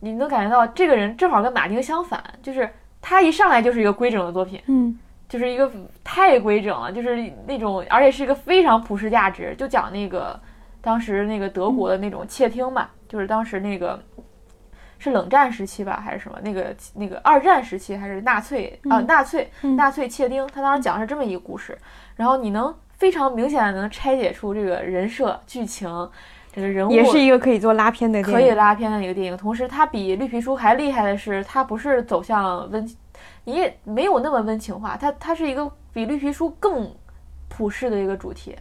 [SPEAKER 1] 你能感觉到这个人正好跟马丁相反，就是他一上来就是一个规整的作品，
[SPEAKER 2] 嗯
[SPEAKER 1] 就是一个太规整了，就是那种，而且是一个非常普世价值，就讲那个当时那个德国的那种窃听嘛，就是当时那个是冷战时期吧，还是什么？那个那个二战时期还是纳粹啊、纳粹纳粹窃听，他当时讲的是这么一个故事，然后你能非常明显的能拆解出这个人设、剧情，这个人物
[SPEAKER 2] 也是一个可以做拉片的。
[SPEAKER 1] 可以拉片的一个电影。同时，它比绿皮书还厉害的是，它不是走向温，你也没有那么温情化，它它是一个比绿皮书更普世的一个主题，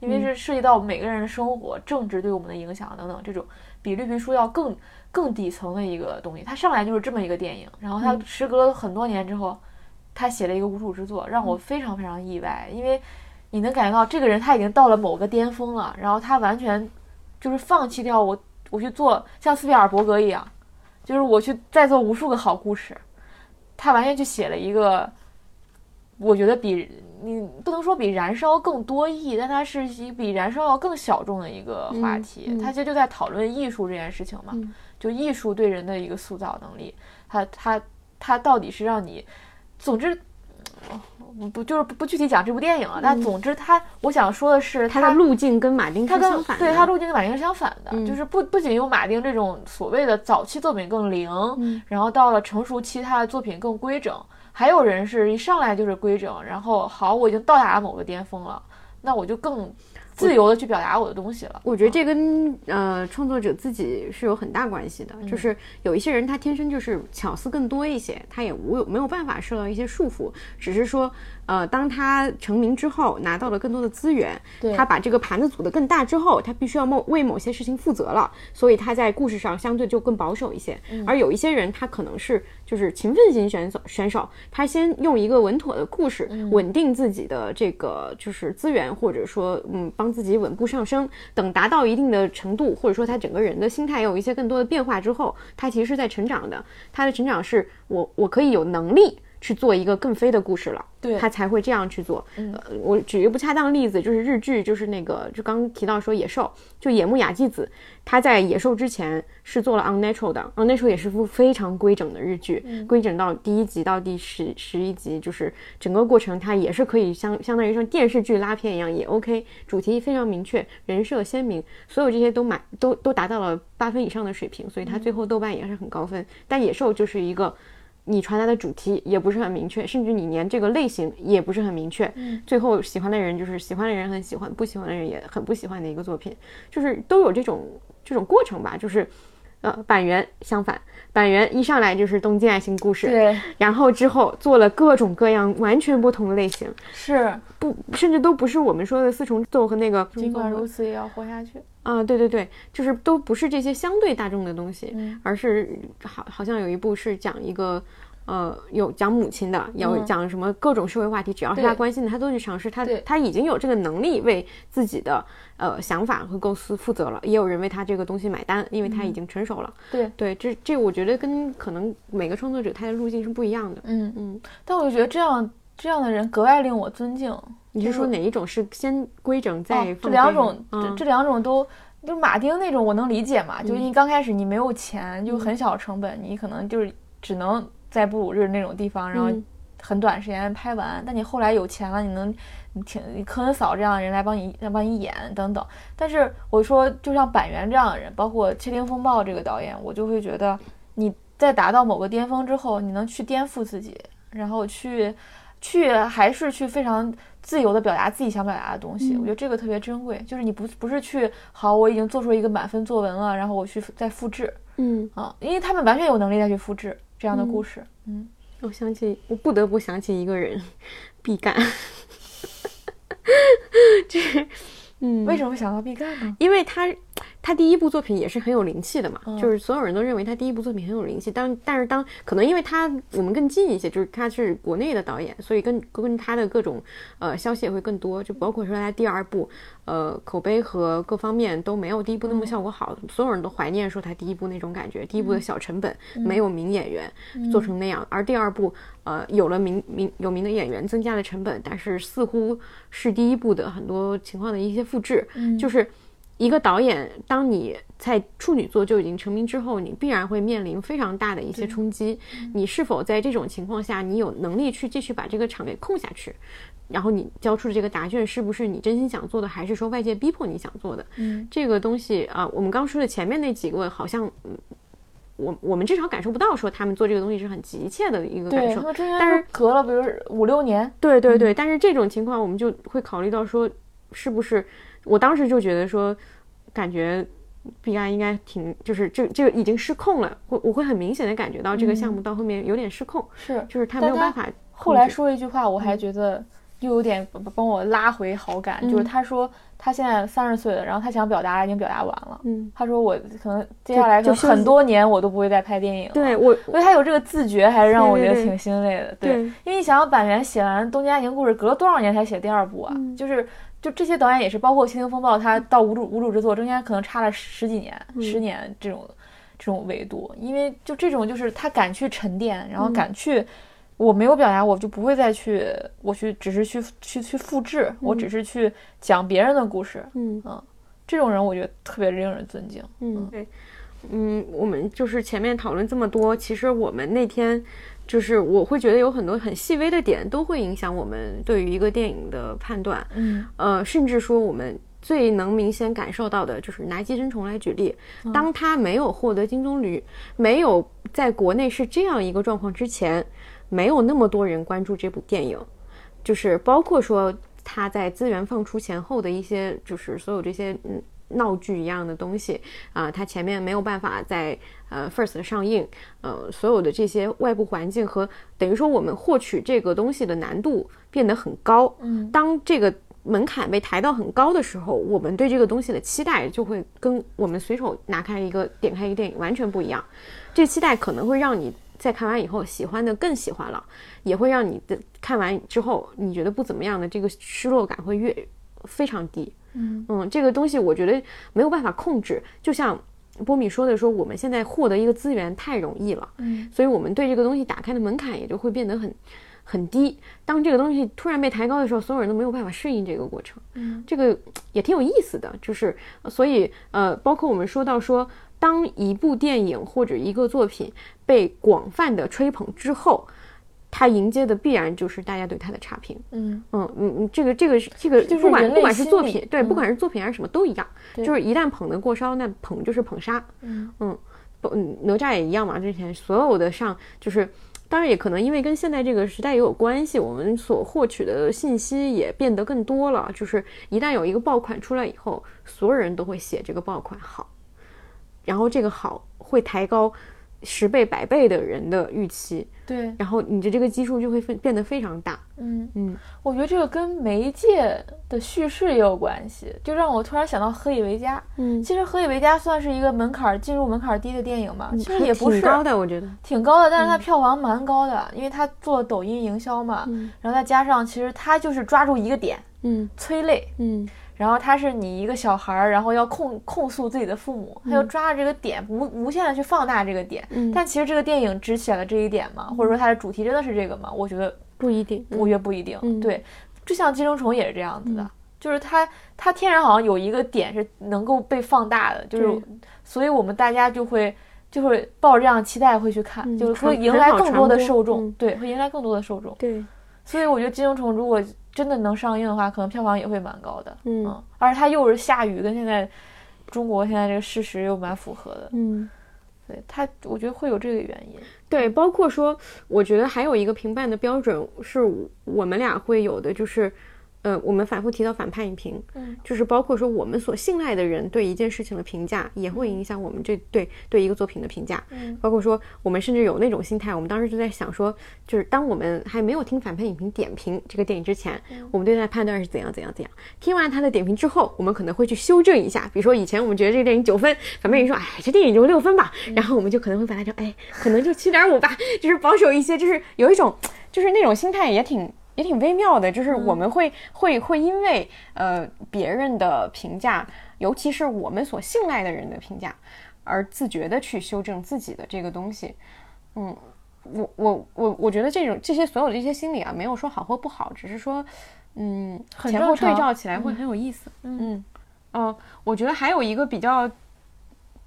[SPEAKER 1] 因为是涉及到每个人的生活、政治对我们的影响等等，这种比绿皮书要更更底层的一个东西。它上来就是这么一个电影，然后它时隔了很多年之后，他写了一个无主之作，让我非常非常意外，因为你能感觉到这个人他已经到了某个巅峰了，然后他完全就是放弃掉我，我去做像斯皮尔伯格一样，就是我去再做无数个好故事，他完全就写了一个，我觉得比你不能说比燃烧更多义，但它是一比燃烧要更小众的一个话题。
[SPEAKER 2] 嗯嗯
[SPEAKER 1] 他其实就在讨论艺术这件事情嘛，
[SPEAKER 2] 嗯
[SPEAKER 1] 就艺术对人的一个塑造能力，它它它到底是让你，总之。我不就是不不具体讲这部电影了，但总之他我想说的是
[SPEAKER 2] 它的路径跟马丁是
[SPEAKER 1] 它跟
[SPEAKER 2] 相反的。
[SPEAKER 1] 对它路径跟马丁是相反的，
[SPEAKER 2] 嗯
[SPEAKER 1] 就是不不仅有马丁这种所谓的早期作品更灵，
[SPEAKER 2] 嗯
[SPEAKER 1] 然后到了成熟期他的作品更规整，还有人是一上来就是规整，然后好，我已经到达了某个巅峰了，那我就更自由的去表达我的东西了。
[SPEAKER 2] 我觉得这跟呃创作者自己是有很大关系的，就是有一些人他天生就是巧思更多一些，他也无有没有办法受到一些束缚，只是说。呃，当他成名之后，拿到了更多的资源，他把这个盘子组得更大之后，他必须要某为某些事情负责了，所以他在故事上相对就更保守一些。而有一些人，他可能是就是勤奋型选手，选手，他先用一个稳妥的故事，稳定自己的这个就是资源，或者说嗯，帮自己稳步上升。等达到一定的程度，或者说他整个人的心态有一些更多的变化之后，他其实是在成长的。他的成长是我我可以有能力。去做一个更飞的故事了，
[SPEAKER 1] 对
[SPEAKER 2] 他才会这样去做。呃，我举一个不恰当的例子，就是日剧，就是那个就刚提到说野兽，就野木雅纪子，他在野兽之前是做了 Unnatural 的，Unnatural 也是部非常规整的日剧，规整到第一集到第十十一集，就是整个过程它也是可以相相当于像电视剧拉片一样也 OK，主题非常明确，人设鲜明，所有这些都满都都达到了八分以上的水平，所以它最后豆瓣也是很高分。但野兽就是一个。你传达的主题也不是很明确，甚至你连这个类型也不是很明确。嗯，最后喜欢的人就是喜欢的人很喜欢，不喜欢的人也很不喜欢的一个作品，就是都有这种这种过程吧。就是，呃，板垣相反，板垣一上来就是东京爱情故事，
[SPEAKER 1] 对，
[SPEAKER 2] 然后之后做了各种各样完全不同的类型，
[SPEAKER 1] 是
[SPEAKER 2] 不，甚至都不是我们说的四重奏和那个。
[SPEAKER 1] 尽管如此，也要活下去。
[SPEAKER 2] 啊，对对对，就是都不是这些相对大众的东西，而是好好像有一部是讲一个，呃，有讲母亲的，有讲什么各种社会话题，只要是他关心的，他都去尝试。他他已经有这个能力为自己的呃想法和构思负责了，也有人为他这个东西买单，因为他已经成熟了。
[SPEAKER 1] 对
[SPEAKER 2] 对，这这我觉得跟可能每个创作者他的路径是不一样的。
[SPEAKER 1] 嗯嗯，但我就觉得这样这样的人格外令我尊敬。
[SPEAKER 2] 你是说哪一种是先规整再
[SPEAKER 1] 这两种？这这两种都就是马丁那种，我能理解嘛？就是你刚开始你没有钱，就很小成本，你可能就是只能在布鲁日那种地方，然后很短时间拍完。但你后来有钱了，你能你请科恩嫂这样的人来帮你来帮你演等等。但是我说，就像板垣这样的人，包括《窃听风暴》这个导演，我就会觉得你在达到某个巅峰之后，你能去颠覆自己，然后去去还是去非常。自由的表达自己想表达的东西，我觉得这个特别珍贵。就是你不不是去好，我已经做出一个满分作文了，然后我去再复制，
[SPEAKER 2] 嗯
[SPEAKER 1] 啊，因为他们完全有能力再去复制这样的故事。嗯，
[SPEAKER 2] 我想起，我不得不想起一个人，毕赣，这，嗯，
[SPEAKER 1] 为什么想到毕赣呢？
[SPEAKER 2] 因为他。他第一部作品也是很有灵气的嘛，就是所有人都认为他第一部作品很有灵气。当但是当可能因为他我们更近一些，就是他是国内的导演，所以跟跟他的各种呃消息也会更多，就包括说他第二部，呃口碑和各方面都没有第一部那么效果好，所有人都怀念说他第一部那种感觉，第一部的小成本没有名演员做成那样，而第二部呃有了名名有名的演员，增加了成本，但是似乎是第一部的很多情况的一些复制，就是。一个导演，当你在处女座就已经成名之后，你必然会面临非常大的一些冲击。你是否在这种情况下，你有能力去继续把这个场给控下去？然后你交出的这个答卷是不是你真心想做的，还是说外界逼迫你想做的？
[SPEAKER 1] 嗯，
[SPEAKER 2] 这个东西啊，我们刚说的前面那几个，好像我我们至少感受不到说他们做这个东西是很急切的一个感受。但是
[SPEAKER 1] 隔了比如五六年，
[SPEAKER 2] 对对对，但是这种情况我们就会考虑到说，是不是？我当时就觉得说，感觉毕安应该挺，就是这这个已经失控了，我我会很明显的感觉到这个项目到后面有点失控，
[SPEAKER 1] 是，
[SPEAKER 2] 就是他没有办法。
[SPEAKER 1] 后来说一句话，我还觉得又有点帮我拉回好感，就是他说他现在三十岁了，然后他想表达已经表达完了，
[SPEAKER 2] 嗯，
[SPEAKER 1] 他说我可能接下来就很多年我都不会再拍电影了，
[SPEAKER 2] 对我，
[SPEAKER 1] 因为他有这个自觉，还是让我觉得挺欣慰的，
[SPEAKER 2] 对，
[SPEAKER 1] 因为你想想板垣写完《东京爱情故事》，隔了多少年才写第二部啊，就是。就这些导演也是，包括《窃听风暴》，他到无主无主之作中间可能差了十几年、十年这种这种维度，因为就这种就是他敢去沉淀，然后敢去，我没有表达，我就不会再去，我去只是去去去复制，我只是去讲别人的故事，
[SPEAKER 2] 嗯。
[SPEAKER 1] 嗯，这种人我觉得特别令人尊敬，
[SPEAKER 2] 嗯对，嗯，我们就是前面讨论这么多，其实我们那天。就是我会觉得有很多很细微的点都会影响我们对于一个电影的判断，
[SPEAKER 1] 嗯，
[SPEAKER 2] 呃，甚至说我们最能明显感受到的就是拿《寄生虫》来举例，当他没有获得金棕榈，没有在国内是这样一个状况之前，没有那么多人关注这部电影，就是包括说它在资源放出前后的一些，就是所有这些嗯闹剧一样的东西啊，它前面没有办法在呃 first 上映，呃，所有的这些外部环境和等于说我们获取这个东西的难度变得很高。
[SPEAKER 1] 嗯，
[SPEAKER 2] 当这个门槛被抬到很高的时候，我们对这个东西的期待就会跟我们随手拿开一个点开一个电影完全不一样。这期待可能会让你在看完以后喜欢的更喜欢了，也会让你的看完之后你觉得不怎么样的这个失落感会越非常低。
[SPEAKER 1] 嗯
[SPEAKER 2] 嗯，这个东西我觉得没有办法控制，就像波米说的，说我们现在获得一个资源太容易了，
[SPEAKER 1] 嗯，
[SPEAKER 2] 所以我们对这个东西打开的门槛也就会变得很很低。当这个东西突然被抬高的时候，所有人都没有办法适应这个过程。
[SPEAKER 1] 嗯，
[SPEAKER 2] 这个也挺有意思的，就是所以呃，包括我们说到说，当一部电影或者一个作品被广泛的吹捧之后。它迎接的必然就是大家对它的差评，
[SPEAKER 1] 嗯。
[SPEAKER 2] 嗯嗯嗯，这个这个是这个不管不管是作品，对，
[SPEAKER 1] 嗯
[SPEAKER 2] 不管是作品还是什么都一样，就是一旦捧得过烧，那捧就是捧杀，
[SPEAKER 1] 嗯。
[SPEAKER 2] 嗯哪吒也一样嘛，之前所有的上就是，当然也可能因为跟现在这个时代也有关系，我们所获取的信息也变得更多了，就是一旦有一个爆款出来以后，所有人都会写这个爆款好，然后这个好会抬高十倍百倍的人的预期，
[SPEAKER 1] 对，
[SPEAKER 2] 然后你的这个基数就会分变得非常大，
[SPEAKER 1] 嗯。
[SPEAKER 2] 嗯。
[SPEAKER 1] 我觉得这个跟媒介的叙事也有关系，就让我突然想到《何以为家》。
[SPEAKER 2] 嗯，
[SPEAKER 1] 其实《何以为家》算是一个门槛儿进入门槛儿低的电影嘛，其实也不是。
[SPEAKER 2] 挺高的，我觉得，
[SPEAKER 1] 挺高的，但是它票房蛮高的，因为它做抖音营销嘛，
[SPEAKER 2] 嗯。
[SPEAKER 1] 然后再加上其实它就是抓住一个点，
[SPEAKER 2] 嗯。
[SPEAKER 1] 催泪，
[SPEAKER 2] 嗯
[SPEAKER 1] 然后他是你一个小孩儿，然后要控控诉自己的父母，他就抓着这个点，无无限的去放大这个点。
[SPEAKER 2] 嗯
[SPEAKER 1] 但其实这个电影只写了这一点嘛，或者说它的主题真的是这个吗？我觉得
[SPEAKER 2] 不一定，
[SPEAKER 1] 我觉得不一定。
[SPEAKER 2] 嗯
[SPEAKER 1] 对，就像寄生虫也是这样子的，就是它它天然好像有一个点是能够被放大的，就是所以我们大家就会就会抱着这样的期待会去看，
[SPEAKER 2] 嗯
[SPEAKER 1] 就是会迎来更多的受众，
[SPEAKER 2] 嗯
[SPEAKER 1] 对，会迎来更多的受众。
[SPEAKER 2] 对，
[SPEAKER 1] 所以我觉得寄生虫如果真的能上映的话，可能票房也会蛮高的。
[SPEAKER 2] 嗯
[SPEAKER 1] 而且它又是下雨，跟现在中国现在这个事实又蛮符合的。
[SPEAKER 2] 嗯。
[SPEAKER 1] 对它，我觉得会有这个原因。
[SPEAKER 2] 对，包括说，我觉得还有一个评判的标准是我们俩会有的，就是，呃，我们反复提到反派影评，
[SPEAKER 1] 嗯，
[SPEAKER 2] 就是包括说我们所信赖的人对一件事情的评价，也会影响我们这对对一个作品的评价。
[SPEAKER 1] 嗯，
[SPEAKER 2] 包括说我们甚至有那种心态，我们当时就在想说，就是当我们还没有听反派影评点评这个电影之前，我们对它的判断是怎样怎样怎样。听完他的点评之后，我们可能会去修正一下，比如说以前我们觉得这个电影九分，反派影说，哎，这电影就六分吧，然后我们就可能会把它就，哎，可能就七点五吧，就是保守一些，就是有一种，就是那种心态也挺。也挺微妙的，就是我们会、会会因为呃别人的评价，尤其是我们所信赖的人的评价，而自觉的去修正自己的这个东西。嗯，我我我我觉得这种这些所有的这些心理啊，没有说好或不好，只是说，嗯，前后对照起来会很有意思。嗯，哦、我觉得还有一个比较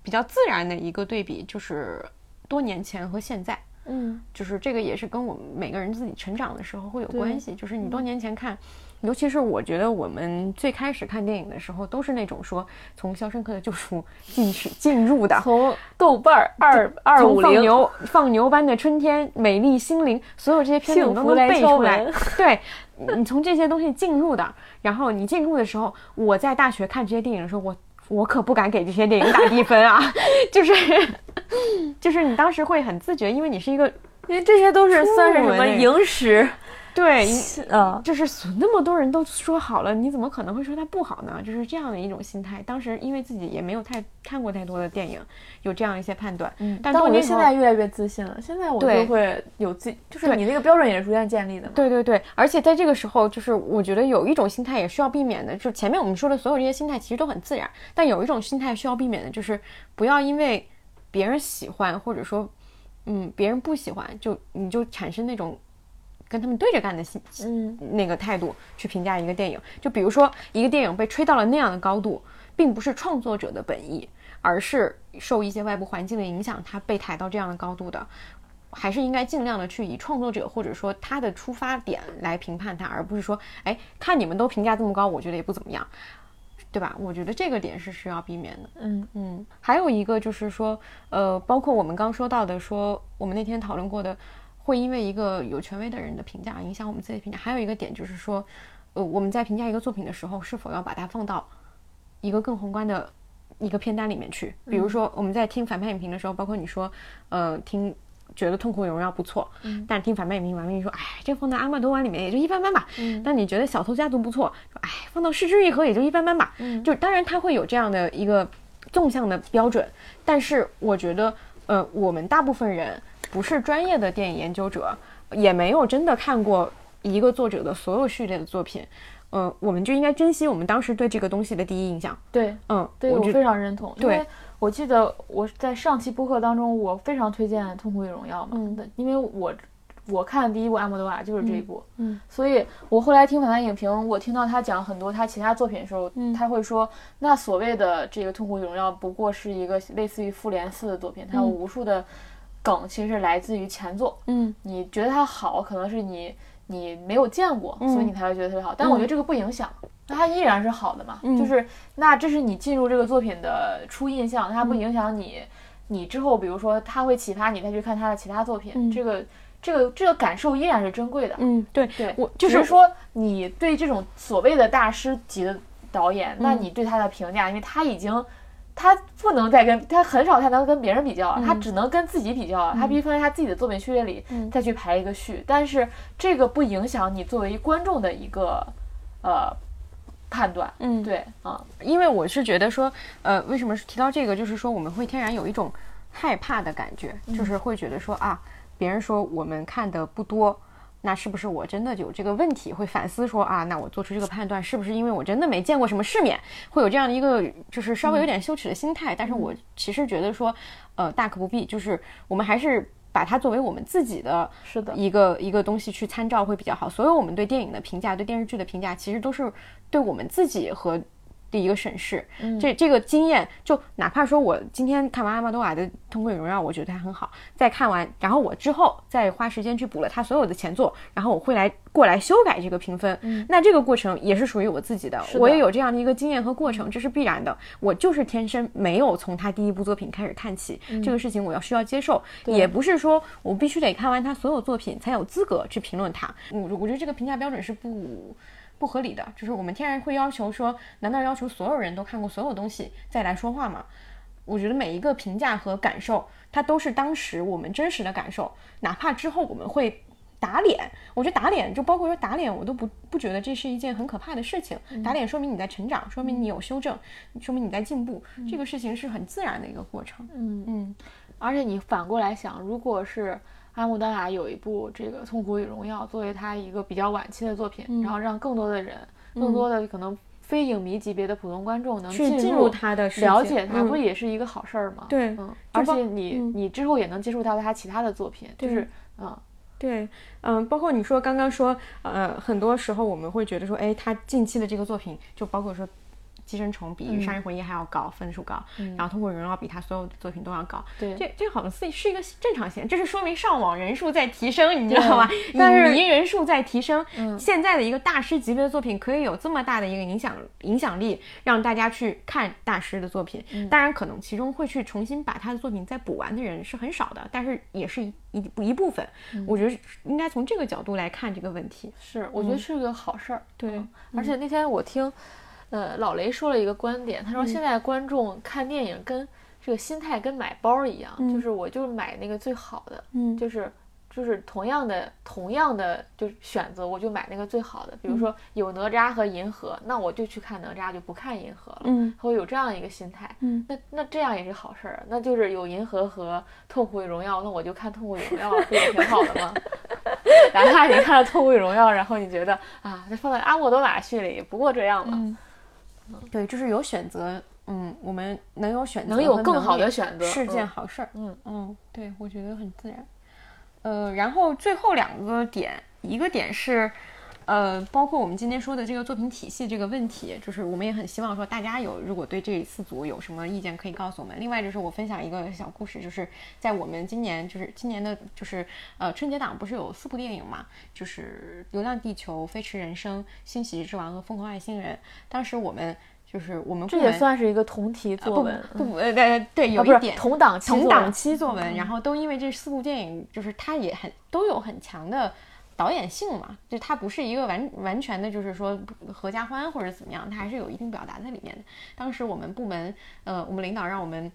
[SPEAKER 2] 比较自然的一个对比，就是多年前和现在。
[SPEAKER 1] 嗯
[SPEAKER 2] 就是这个也是跟我们每个人自己成长的时候会有关系。就是你多年前看，尤其是我觉得我们最开始看电影的时候，都是那种说从《肖申克的救赎》进去进入的，
[SPEAKER 1] 从豆瓣儿二二五零
[SPEAKER 2] 放牛放牛般的春天、美丽心灵，所有这些片子
[SPEAKER 1] 幸
[SPEAKER 2] 你都能背出来
[SPEAKER 1] 门。
[SPEAKER 2] 对，你从这些东西进入的，然后你进入的时候，我在大学看这些电影的时候，我我可不敢给这些电影打低分啊，就是就是你当时会很自觉，因为你是一个
[SPEAKER 1] 因为这些都是算是什么
[SPEAKER 2] 初吻
[SPEAKER 1] 影史，
[SPEAKER 2] 对。
[SPEAKER 1] 嗯，
[SPEAKER 2] 就是那么多人都说好了，你怎么可能会说它不好呢？就是这样的一种心态。当时因为自己也没有太看过太多的电影，有这样一些判断。
[SPEAKER 1] 嗯但我觉得现在越来越自信了，现在我
[SPEAKER 2] 对
[SPEAKER 1] 就会有自，就是你那个标准也是逐渐建立的嘛。
[SPEAKER 2] 对对对，而且在这个时候，就是我觉得有一种心态也需要避免的，就是前面我们说的所有这些心态其实都很自然，但有一种心态需要避免的，就是不要因为别人喜欢或者说嗯别人不喜欢，就你就产生那种跟他们对着干的心
[SPEAKER 1] 嗯
[SPEAKER 2] 那个态度去评价一个电影。就比如说一个电影被吹到了那样的高度，并不是创作者的本意，而是受一些外部环境的影响，它被抬到这样的高度的。还是应该尽量的去以创作者或者说他的出发点来评判他，而不是说，哎，看你们都评价这么高，我觉得也不怎么样，对吧？我觉得这个点是需要避免的。
[SPEAKER 1] 嗯
[SPEAKER 2] 嗯，还有一个就是说，呃，包括我们刚说到的，说我们那天讨论过的，会因为一个有权威的人的评价影响我们自己的评价。还有一个点就是说，呃，我们在评价一个作品的时候，是否要把它放到一个更宏观的一个片单里面去？比如说我们在听反派影评的时候，包括你说，呃，听觉得《痛苦与荣耀》不错，嗯，但听反派影评完了，你说，哎，这放在阿玛多瓦里面也就一般般吧。嗯，但你觉得《小偷家族》不错，说，哎，放到《失之愈合》也就一般般吧。嗯，就当然它会有这样的一个纵向的标准，但是我觉得，呃，我们大部分人不是专业的电影研究者，也没有真的看过一个作者的所有序列的作品，呃，我们就应该珍惜我们当时对这个东西的第一印象。
[SPEAKER 1] 对，
[SPEAKER 2] 嗯，
[SPEAKER 1] 对我
[SPEAKER 2] 我
[SPEAKER 1] 非常认同。因
[SPEAKER 2] 对
[SPEAKER 1] 为我记得我在上期播客当中，我非常推荐《痛苦与荣耀》嘛，
[SPEAKER 2] 嗯
[SPEAKER 1] 因为我我看的第一部《阿莫多瓦》就是这一部，
[SPEAKER 2] 嗯
[SPEAKER 1] 所以我后来听访谈影评，我听到他讲很多他其他作品的时候，
[SPEAKER 2] 嗯
[SPEAKER 1] 他会说，那所谓的这个《痛苦与荣耀》不过是一个类似于《复联四》的作品，它有
[SPEAKER 2] 嗯
[SPEAKER 1] 无数的梗其实是来自于前作，
[SPEAKER 2] 嗯
[SPEAKER 1] 你觉得它好，可能是你你没有见过，
[SPEAKER 2] 嗯
[SPEAKER 1] 所以你才会觉得特别好。但我觉得这个不影响，那它依然是好的嘛。
[SPEAKER 2] 嗯
[SPEAKER 1] 就是那这是你进入这个作品的初印象，它不影响你，你之后比如说它会启发你再去看他的其他作品，
[SPEAKER 2] 嗯
[SPEAKER 1] 这个这个这个感受依然是珍贵的。
[SPEAKER 2] 嗯，对，
[SPEAKER 1] 对，
[SPEAKER 2] 我就是
[SPEAKER 1] 说你对这种所谓的大师级的导演，那
[SPEAKER 2] 嗯
[SPEAKER 1] 你对他的评价，因为他已经。他不能再跟他很少才能跟别人比较了，他
[SPEAKER 2] 嗯
[SPEAKER 1] 只能跟自己比较了。他必须放在他自己的作品序列里，
[SPEAKER 2] 嗯
[SPEAKER 1] 再去排一个序。但是这个不影响你作为观众的一个呃判断。
[SPEAKER 2] 嗯
[SPEAKER 1] 对啊，
[SPEAKER 2] 因为我是觉得说，呃，为什么是提到这个，就是说我们会天然有一种害怕的感觉，就是会觉得说啊，别人说我们看的不多，那是不是我真的有这个问题？会反思说啊，那我做出这个判断是不是因为我真的没见过什么世面，会有这样的一个就是稍微有点羞耻的心态？但是我其实觉得说，呃，大可不必，就是我们还是。把它作为我们自己的
[SPEAKER 1] 是的
[SPEAKER 2] 一个一个东西去参照会比较好。所有我们对电影的评价、对电视剧的评价，其实都是对我们自己和的一个审视。这这个经验，就哪怕说我今天看完阿玛多瓦的《痛苦与荣耀》，我觉得它很好，再看完，然后我之后再花时间去补了他所有的前作，然后我会来过来修改这个评分。那这个过程也是属于我自己的，
[SPEAKER 1] 的
[SPEAKER 2] 我也有这样的一个经验和过程，这是必然的。我就是天生没有从他第一部作品开始看起，这个事情我要需要接受，也不是说我必须得看完他所有作品才有资格去评论他。我我觉得这个评价标准是不。不合理的，就是我们天然会要求说，难道要求所有人都看过所有东西再来说话吗？我觉得每一个评价和感受，它都是当时我们真实的感受，哪怕之后我们会打脸，我觉得打脸就包括说打脸，我都不不觉得这是一件很可怕的事情。打脸说明你在成长，说明你有修正，说明你在进步，这个事情是很自然的一个过程。
[SPEAKER 1] 嗯
[SPEAKER 2] 嗯
[SPEAKER 1] 而且你反过来想，如果是阿姆达雅有一部这个《痛苦与荣耀》作为他一个比较晚期的作品，然后让更多的人，更多的可能非影迷级别的普通观众能
[SPEAKER 2] 去进
[SPEAKER 1] 入
[SPEAKER 2] 入他的世界
[SPEAKER 1] 了解他，
[SPEAKER 2] 嗯
[SPEAKER 1] 不也是一个好事儿吗？
[SPEAKER 2] 对
[SPEAKER 1] 嗯，而且你、
[SPEAKER 2] 嗯
[SPEAKER 1] 你之后也能接触到他其他的作品，就是嗯，
[SPEAKER 2] 对，嗯，包括你说刚刚说，呃，很多时候我们会觉得说，哎，他近期的这个作品，就包括说。寄生虫比《杀人回忆》还要高，分数高，然后《通过荣耀》比他所有的作品都要高，
[SPEAKER 1] 对
[SPEAKER 2] 这这好像是是一个正常现象，这是说明上网人数在提升，你知道吗？但
[SPEAKER 1] 是
[SPEAKER 2] 影迷人数在提升，现在的一个大师级别的作品可以有这么大的一个影响影响力，让大家去看大师的作品。当然，可能其中会去重新把他的作品再补完的人是很少的，但是也是一一一部分。我觉得应该从这个角度来看这个问题。
[SPEAKER 1] 是，我觉得是个好事儿。
[SPEAKER 2] 对
[SPEAKER 1] 嗯而且那天我听，呃，老雷说了一个观点，他说现在观众看电影跟这个心态跟买包一样，就是我就是买那个最好的，
[SPEAKER 2] 嗯
[SPEAKER 1] 就是就是同样的同样的就是选择，我就买那个最好的。比如说有哪吒和银河，那我就去看哪吒，就不看银河了。
[SPEAKER 2] 嗯
[SPEAKER 1] 他会有这样一个心态。
[SPEAKER 2] 嗯
[SPEAKER 1] 那那这样也是好事儿，那就是有银河和痛苦与荣耀，那我就看痛苦与荣耀，不也挺好的吗？哪怕你看了痛苦与荣耀，然后你觉得啊，这放在阿莫多瓦序里也不过这样嘛，
[SPEAKER 2] 嗯，对，就是有选择，嗯，我们能有选择，
[SPEAKER 1] 能有更好的选择
[SPEAKER 2] 是件
[SPEAKER 1] 嗯
[SPEAKER 2] 好事儿。
[SPEAKER 1] 嗯
[SPEAKER 2] 嗯，对，我觉得很自然。呃，然后最后两个点，一个点是，呃，包括我们今天说的这个作品体系这个问题，就是我们也很希望说大家有如果对这四组有什么意见可以告诉我们。另外就是我分享一个小故事，就是在我们今年就是今年的就是呃春节档不是有四部电影嘛，就是《流浪地球》《飞驰人生》《新喜剧之王》和《疯狂外星人》。当时我们就是我们
[SPEAKER 1] 这也算是一个同题作文，
[SPEAKER 2] 不呃对对，有一点
[SPEAKER 1] 同档
[SPEAKER 2] 同档期作文，然后都因为这四部电影，就是它也很都有很强的。导演性嘛，就他不是一个完完全的，就是说合家欢或者怎么样，他还是有一定表达在里面的。当时我们部门，呃，我们领导让我们。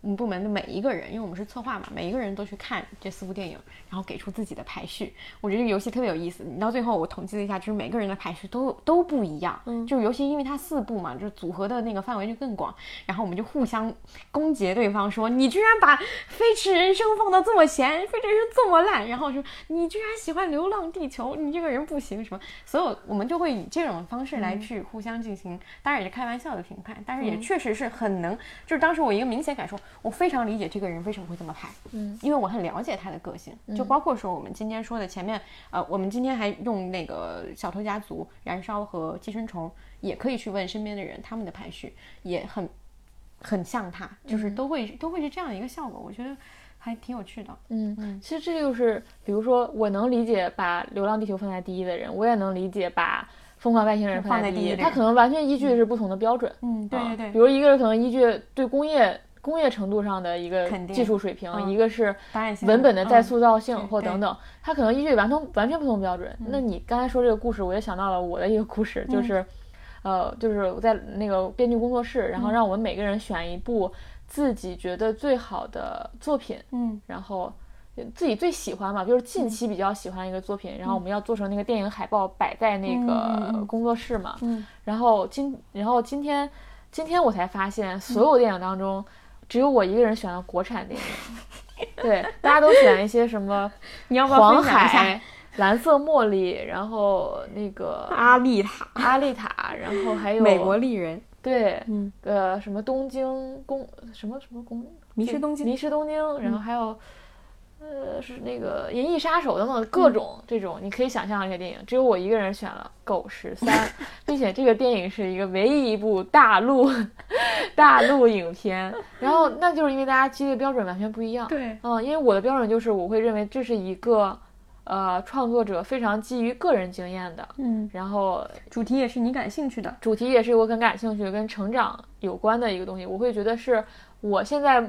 [SPEAKER 2] 我们部门的每一个人，因为我们是策划嘛，每一个人都去看这四部电影，然后给出自己的排序。我觉得这个游戏特别有意思。你到最后，我统计了一下，就是每个人的排序都都不一样。嗯，就是尤其因为它四部嘛，就是组合的那个范围就更广。然后我们就互相攻讦对方，说你居然把《飞驰人生》放到这么前，《飞驰人生》这么烂。然后说你居然喜欢《流浪地球》，你这个人不行什么。所有我们就会以这种方式来去互相进行，当然也是开玩笑的评判，但是也确实是很能，就是当时我一个明显感受。我非常理解这个人为什么会这么拍，嗯，因为我很了解他的个性，就包括说我们今天说的前面，呃，我们今天还用那个小偷家族、燃烧和寄生虫，也可以去问身边的人，他们的排序也很很像他，就是都会都会是这样的一个效果，我觉得还挺有趣的，
[SPEAKER 1] 嗯嗯，其实这就是，比如说我能理解把《流浪地球》放在第一的人，我也能理解把。疯狂外星人
[SPEAKER 2] 放在第一，
[SPEAKER 1] 他可能完全依据是不同的标准。
[SPEAKER 2] 嗯，对对对。
[SPEAKER 1] 比如一个人可能依据对工业工业程度上的一个技术水平，一个是文本的再塑造性或等等，它可能依据完全完全不同标准。那你刚才说这个故事，我也想到了我的一个故事，就是，呃，就是在那个编剧工作室，然后让我们每个人选一部自己觉得最好的作品，
[SPEAKER 2] 嗯，
[SPEAKER 1] 然后。自己最喜欢嘛，就是近期比较喜欢一个作品，然后我们要做成那个电影海报摆在那个工作室嘛。
[SPEAKER 2] 嗯。
[SPEAKER 1] 然后今然后今天今天我才发现，所有电影当中，只有我一个人选了国产电影。对，大家都选一些什么？
[SPEAKER 2] 你要不要
[SPEAKER 1] 黄海、蓝色茉莉，然后那个
[SPEAKER 2] 阿丽塔、
[SPEAKER 1] 阿丽塔，然后还有
[SPEAKER 2] 美国丽人。
[SPEAKER 1] 对，
[SPEAKER 2] 嗯，
[SPEAKER 1] 呃，什么东京宫，什么什么宫，
[SPEAKER 2] 迷失东京，
[SPEAKER 1] 迷失东京，然后还有。呃，是那个《银翼杀手》等等各种这种，你可以想象一些电影，只有我一个人选了《狗十三》，并且这个电影是一个唯一一部大陆 大陆影片。然后 那就是因为大家基的标准完全不一样。
[SPEAKER 2] 对，
[SPEAKER 1] 嗯，因为我的标准就是我会认为这是一个呃创作者非常基于个人经验的，
[SPEAKER 2] 嗯，
[SPEAKER 1] 然后
[SPEAKER 2] 主题也是你感兴趣的，
[SPEAKER 1] 主题也是我很感兴趣跟成长有关的一个东西，我会觉得是我现在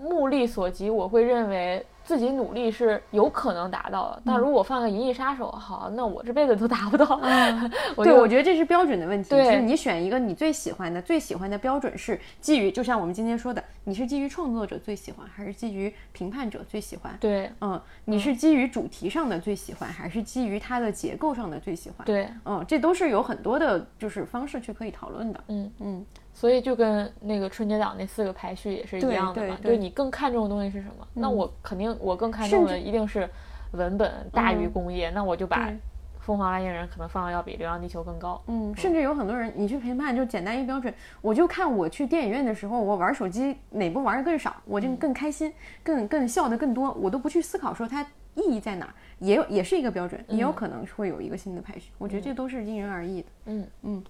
[SPEAKER 1] 目力所及，我会认为。自己努力是有可能达到的，但如果放个《银翼杀手》，好，那我这辈子都达不到。
[SPEAKER 2] 对，我觉得这是标准的问题。
[SPEAKER 1] 对，
[SPEAKER 2] 你选一个你最喜欢的，最喜欢的标准是基于，就像我们今天说的，你是基于创作者最喜欢，还是基于评判者最喜欢？
[SPEAKER 1] 对，
[SPEAKER 2] 嗯，你是基于主题上的最喜欢，还是基于它的结构上的最喜欢？
[SPEAKER 1] 对，
[SPEAKER 2] 嗯，这都是有很多的，就是方式去可以讨论的。
[SPEAKER 1] 嗯
[SPEAKER 2] 嗯。
[SPEAKER 1] 所以就跟那个春节档那四个排序也是一样的嘛，就是你更看重的东西是什么？那我肯定我更看重的一定是文本大于工业，那我就把《疯狂外星人》可能放的要比《流浪地球》更高。
[SPEAKER 2] 嗯，甚至有很多人，你去评判就简单一标准，我就看我去电影院的时候，我玩手机哪部玩的更少，我就更开心，更更笑的更多，我都不去思考说它意义在哪，也有也是一个标准，也有可能会有一个新的排序。我觉得这都是因人而异的。
[SPEAKER 1] 嗯
[SPEAKER 2] 嗯，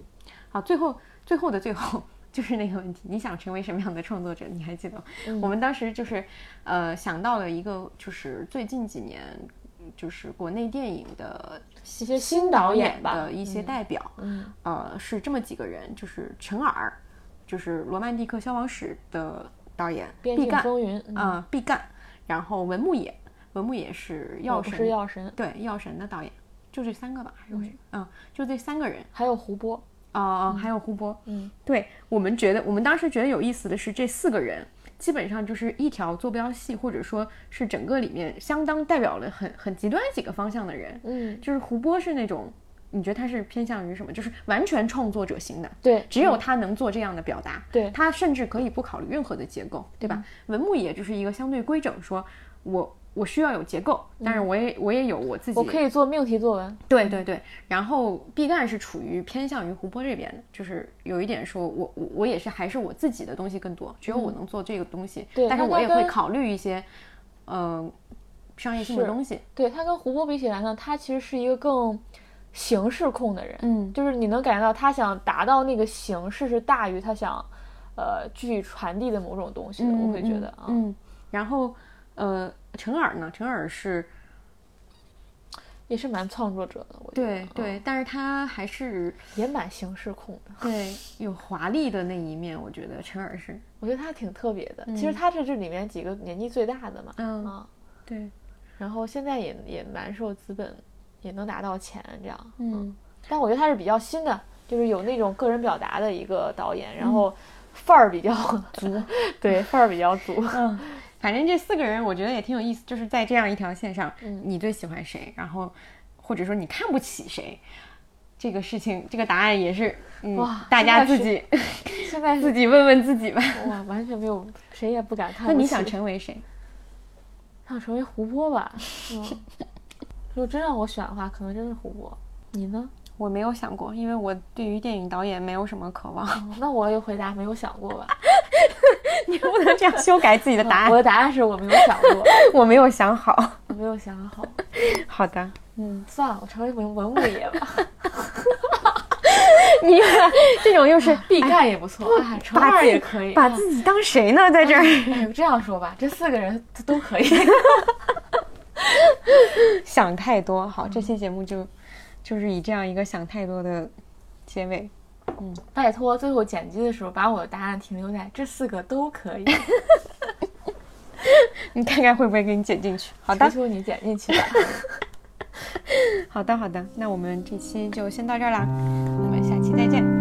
[SPEAKER 2] 好，最后最后的最后。就是那个问题，你想成为什么样的创作者？你还记得？我们当时就是，呃，想到了一个，就是最近几年，就是国内电影的
[SPEAKER 1] 一些
[SPEAKER 2] 新
[SPEAKER 1] 导
[SPEAKER 2] 演
[SPEAKER 1] 的
[SPEAKER 2] 一些代表。
[SPEAKER 1] 嗯，
[SPEAKER 2] 呃，是这么几个人，就是陈耳，就是《罗曼蒂克消亡史》的导演，毕赣，啊，毕赣，然后文牧野，文牧野是药神，
[SPEAKER 1] 是药神，
[SPEAKER 2] 对，药神的导演，就这三个吧，还是嗯，就这三个人，
[SPEAKER 1] 还有胡波。
[SPEAKER 2] 啊，还有胡波，
[SPEAKER 1] 嗯，
[SPEAKER 2] 对我们觉得，我们当时觉得有意思的是，这四个人基本上就是一条坐标系，或者说是整个里面相当代表了很很极端几个方向的人，
[SPEAKER 1] 嗯，
[SPEAKER 2] 就是胡波是那种，你觉得他是偏向于什么？就是完全创作者型的，
[SPEAKER 1] 对，
[SPEAKER 2] 只有他能做这样的表达，
[SPEAKER 1] 对
[SPEAKER 2] 他甚至可以不考虑任何的结构，对吧？文牧野就是一个相对规整，说我。我需要有结构，但是我也我也有我自己，
[SPEAKER 1] 我可以做命题作文。
[SPEAKER 2] 对对对，然后毕赣是处于偏向于湖泊这边的，就是有一点说我我我也是还是我自己的东西更多，只有我能做这个东西。
[SPEAKER 1] 对，
[SPEAKER 2] 但是我也会考虑一些，嗯，商业性的东西。
[SPEAKER 1] 对他跟湖泊比起来呢，他其实是一个更形式控的人，
[SPEAKER 2] 嗯
[SPEAKER 1] 就是你能感觉到他想达到那个形式是大于他想，呃，具体传递的某种东西的。我会觉得啊，
[SPEAKER 2] 嗯，然后呃，陈耳呢？陈耳是
[SPEAKER 1] 也是蛮创作者的，我觉得嗯
[SPEAKER 2] 对对，但是他还是
[SPEAKER 1] 也蛮形式控的。
[SPEAKER 2] 对有华丽的那一面，我觉得陈耳是，
[SPEAKER 1] 我觉得他挺特别的。其实他是这里面几个年纪最大的嘛，
[SPEAKER 2] 嗯
[SPEAKER 1] 啊，
[SPEAKER 2] 对，
[SPEAKER 1] 然后现在也也蛮受资本，也能拿到钱这样。
[SPEAKER 2] 嗯
[SPEAKER 1] 但我觉得他是比较新的，就是有那种个人表达的一个导演，然后范儿比较 足，对，范儿比较足。
[SPEAKER 2] 嗯，反正这四个人我觉得也挺有意思，就是在这样一条线上，
[SPEAKER 1] 嗯
[SPEAKER 2] 你最喜欢谁，然后或者说你看不起谁，这个事情这个答案也是，嗯
[SPEAKER 1] 哇，
[SPEAKER 2] 大家自己
[SPEAKER 1] 现在
[SPEAKER 2] 自己问问自己吧。
[SPEAKER 1] 哇，完全没有，谁也不敢看。
[SPEAKER 2] 那你想成为谁？
[SPEAKER 1] 想成为胡波吧？嗯，如果真让我选的话，可能真是胡波。你呢？
[SPEAKER 2] 我没有想过，因为我对于电影导演没有什么渴望。
[SPEAKER 1] 哦那我也回答没有想过吧。
[SPEAKER 2] 你不能这样修改自己的答案
[SPEAKER 1] 我。的答案是我没有想过，
[SPEAKER 2] 我没有想好。
[SPEAKER 1] 我没有想好。
[SPEAKER 2] 好的，
[SPEAKER 1] 嗯，算了，我成为文文物爷吧，
[SPEAKER 2] 你这种又是
[SPEAKER 1] 毕赣也不错，哎，程
[SPEAKER 2] 把自己
[SPEAKER 1] 二也可以，
[SPEAKER 2] 把自己当谁呢？在这儿
[SPEAKER 1] 哎，这样说吧，这四个人都可以。
[SPEAKER 2] 想太多。好，这期节目就就是以这样一个想太多的结尾。
[SPEAKER 1] 拜托，最后剪辑的时候把我的答案停留在这四个都可以，
[SPEAKER 2] 你看看会不会给你剪进去？好的
[SPEAKER 1] 求，求你剪进去吧。
[SPEAKER 2] 好的，好的。那我们这期就先到这儿啦，我们下期再见。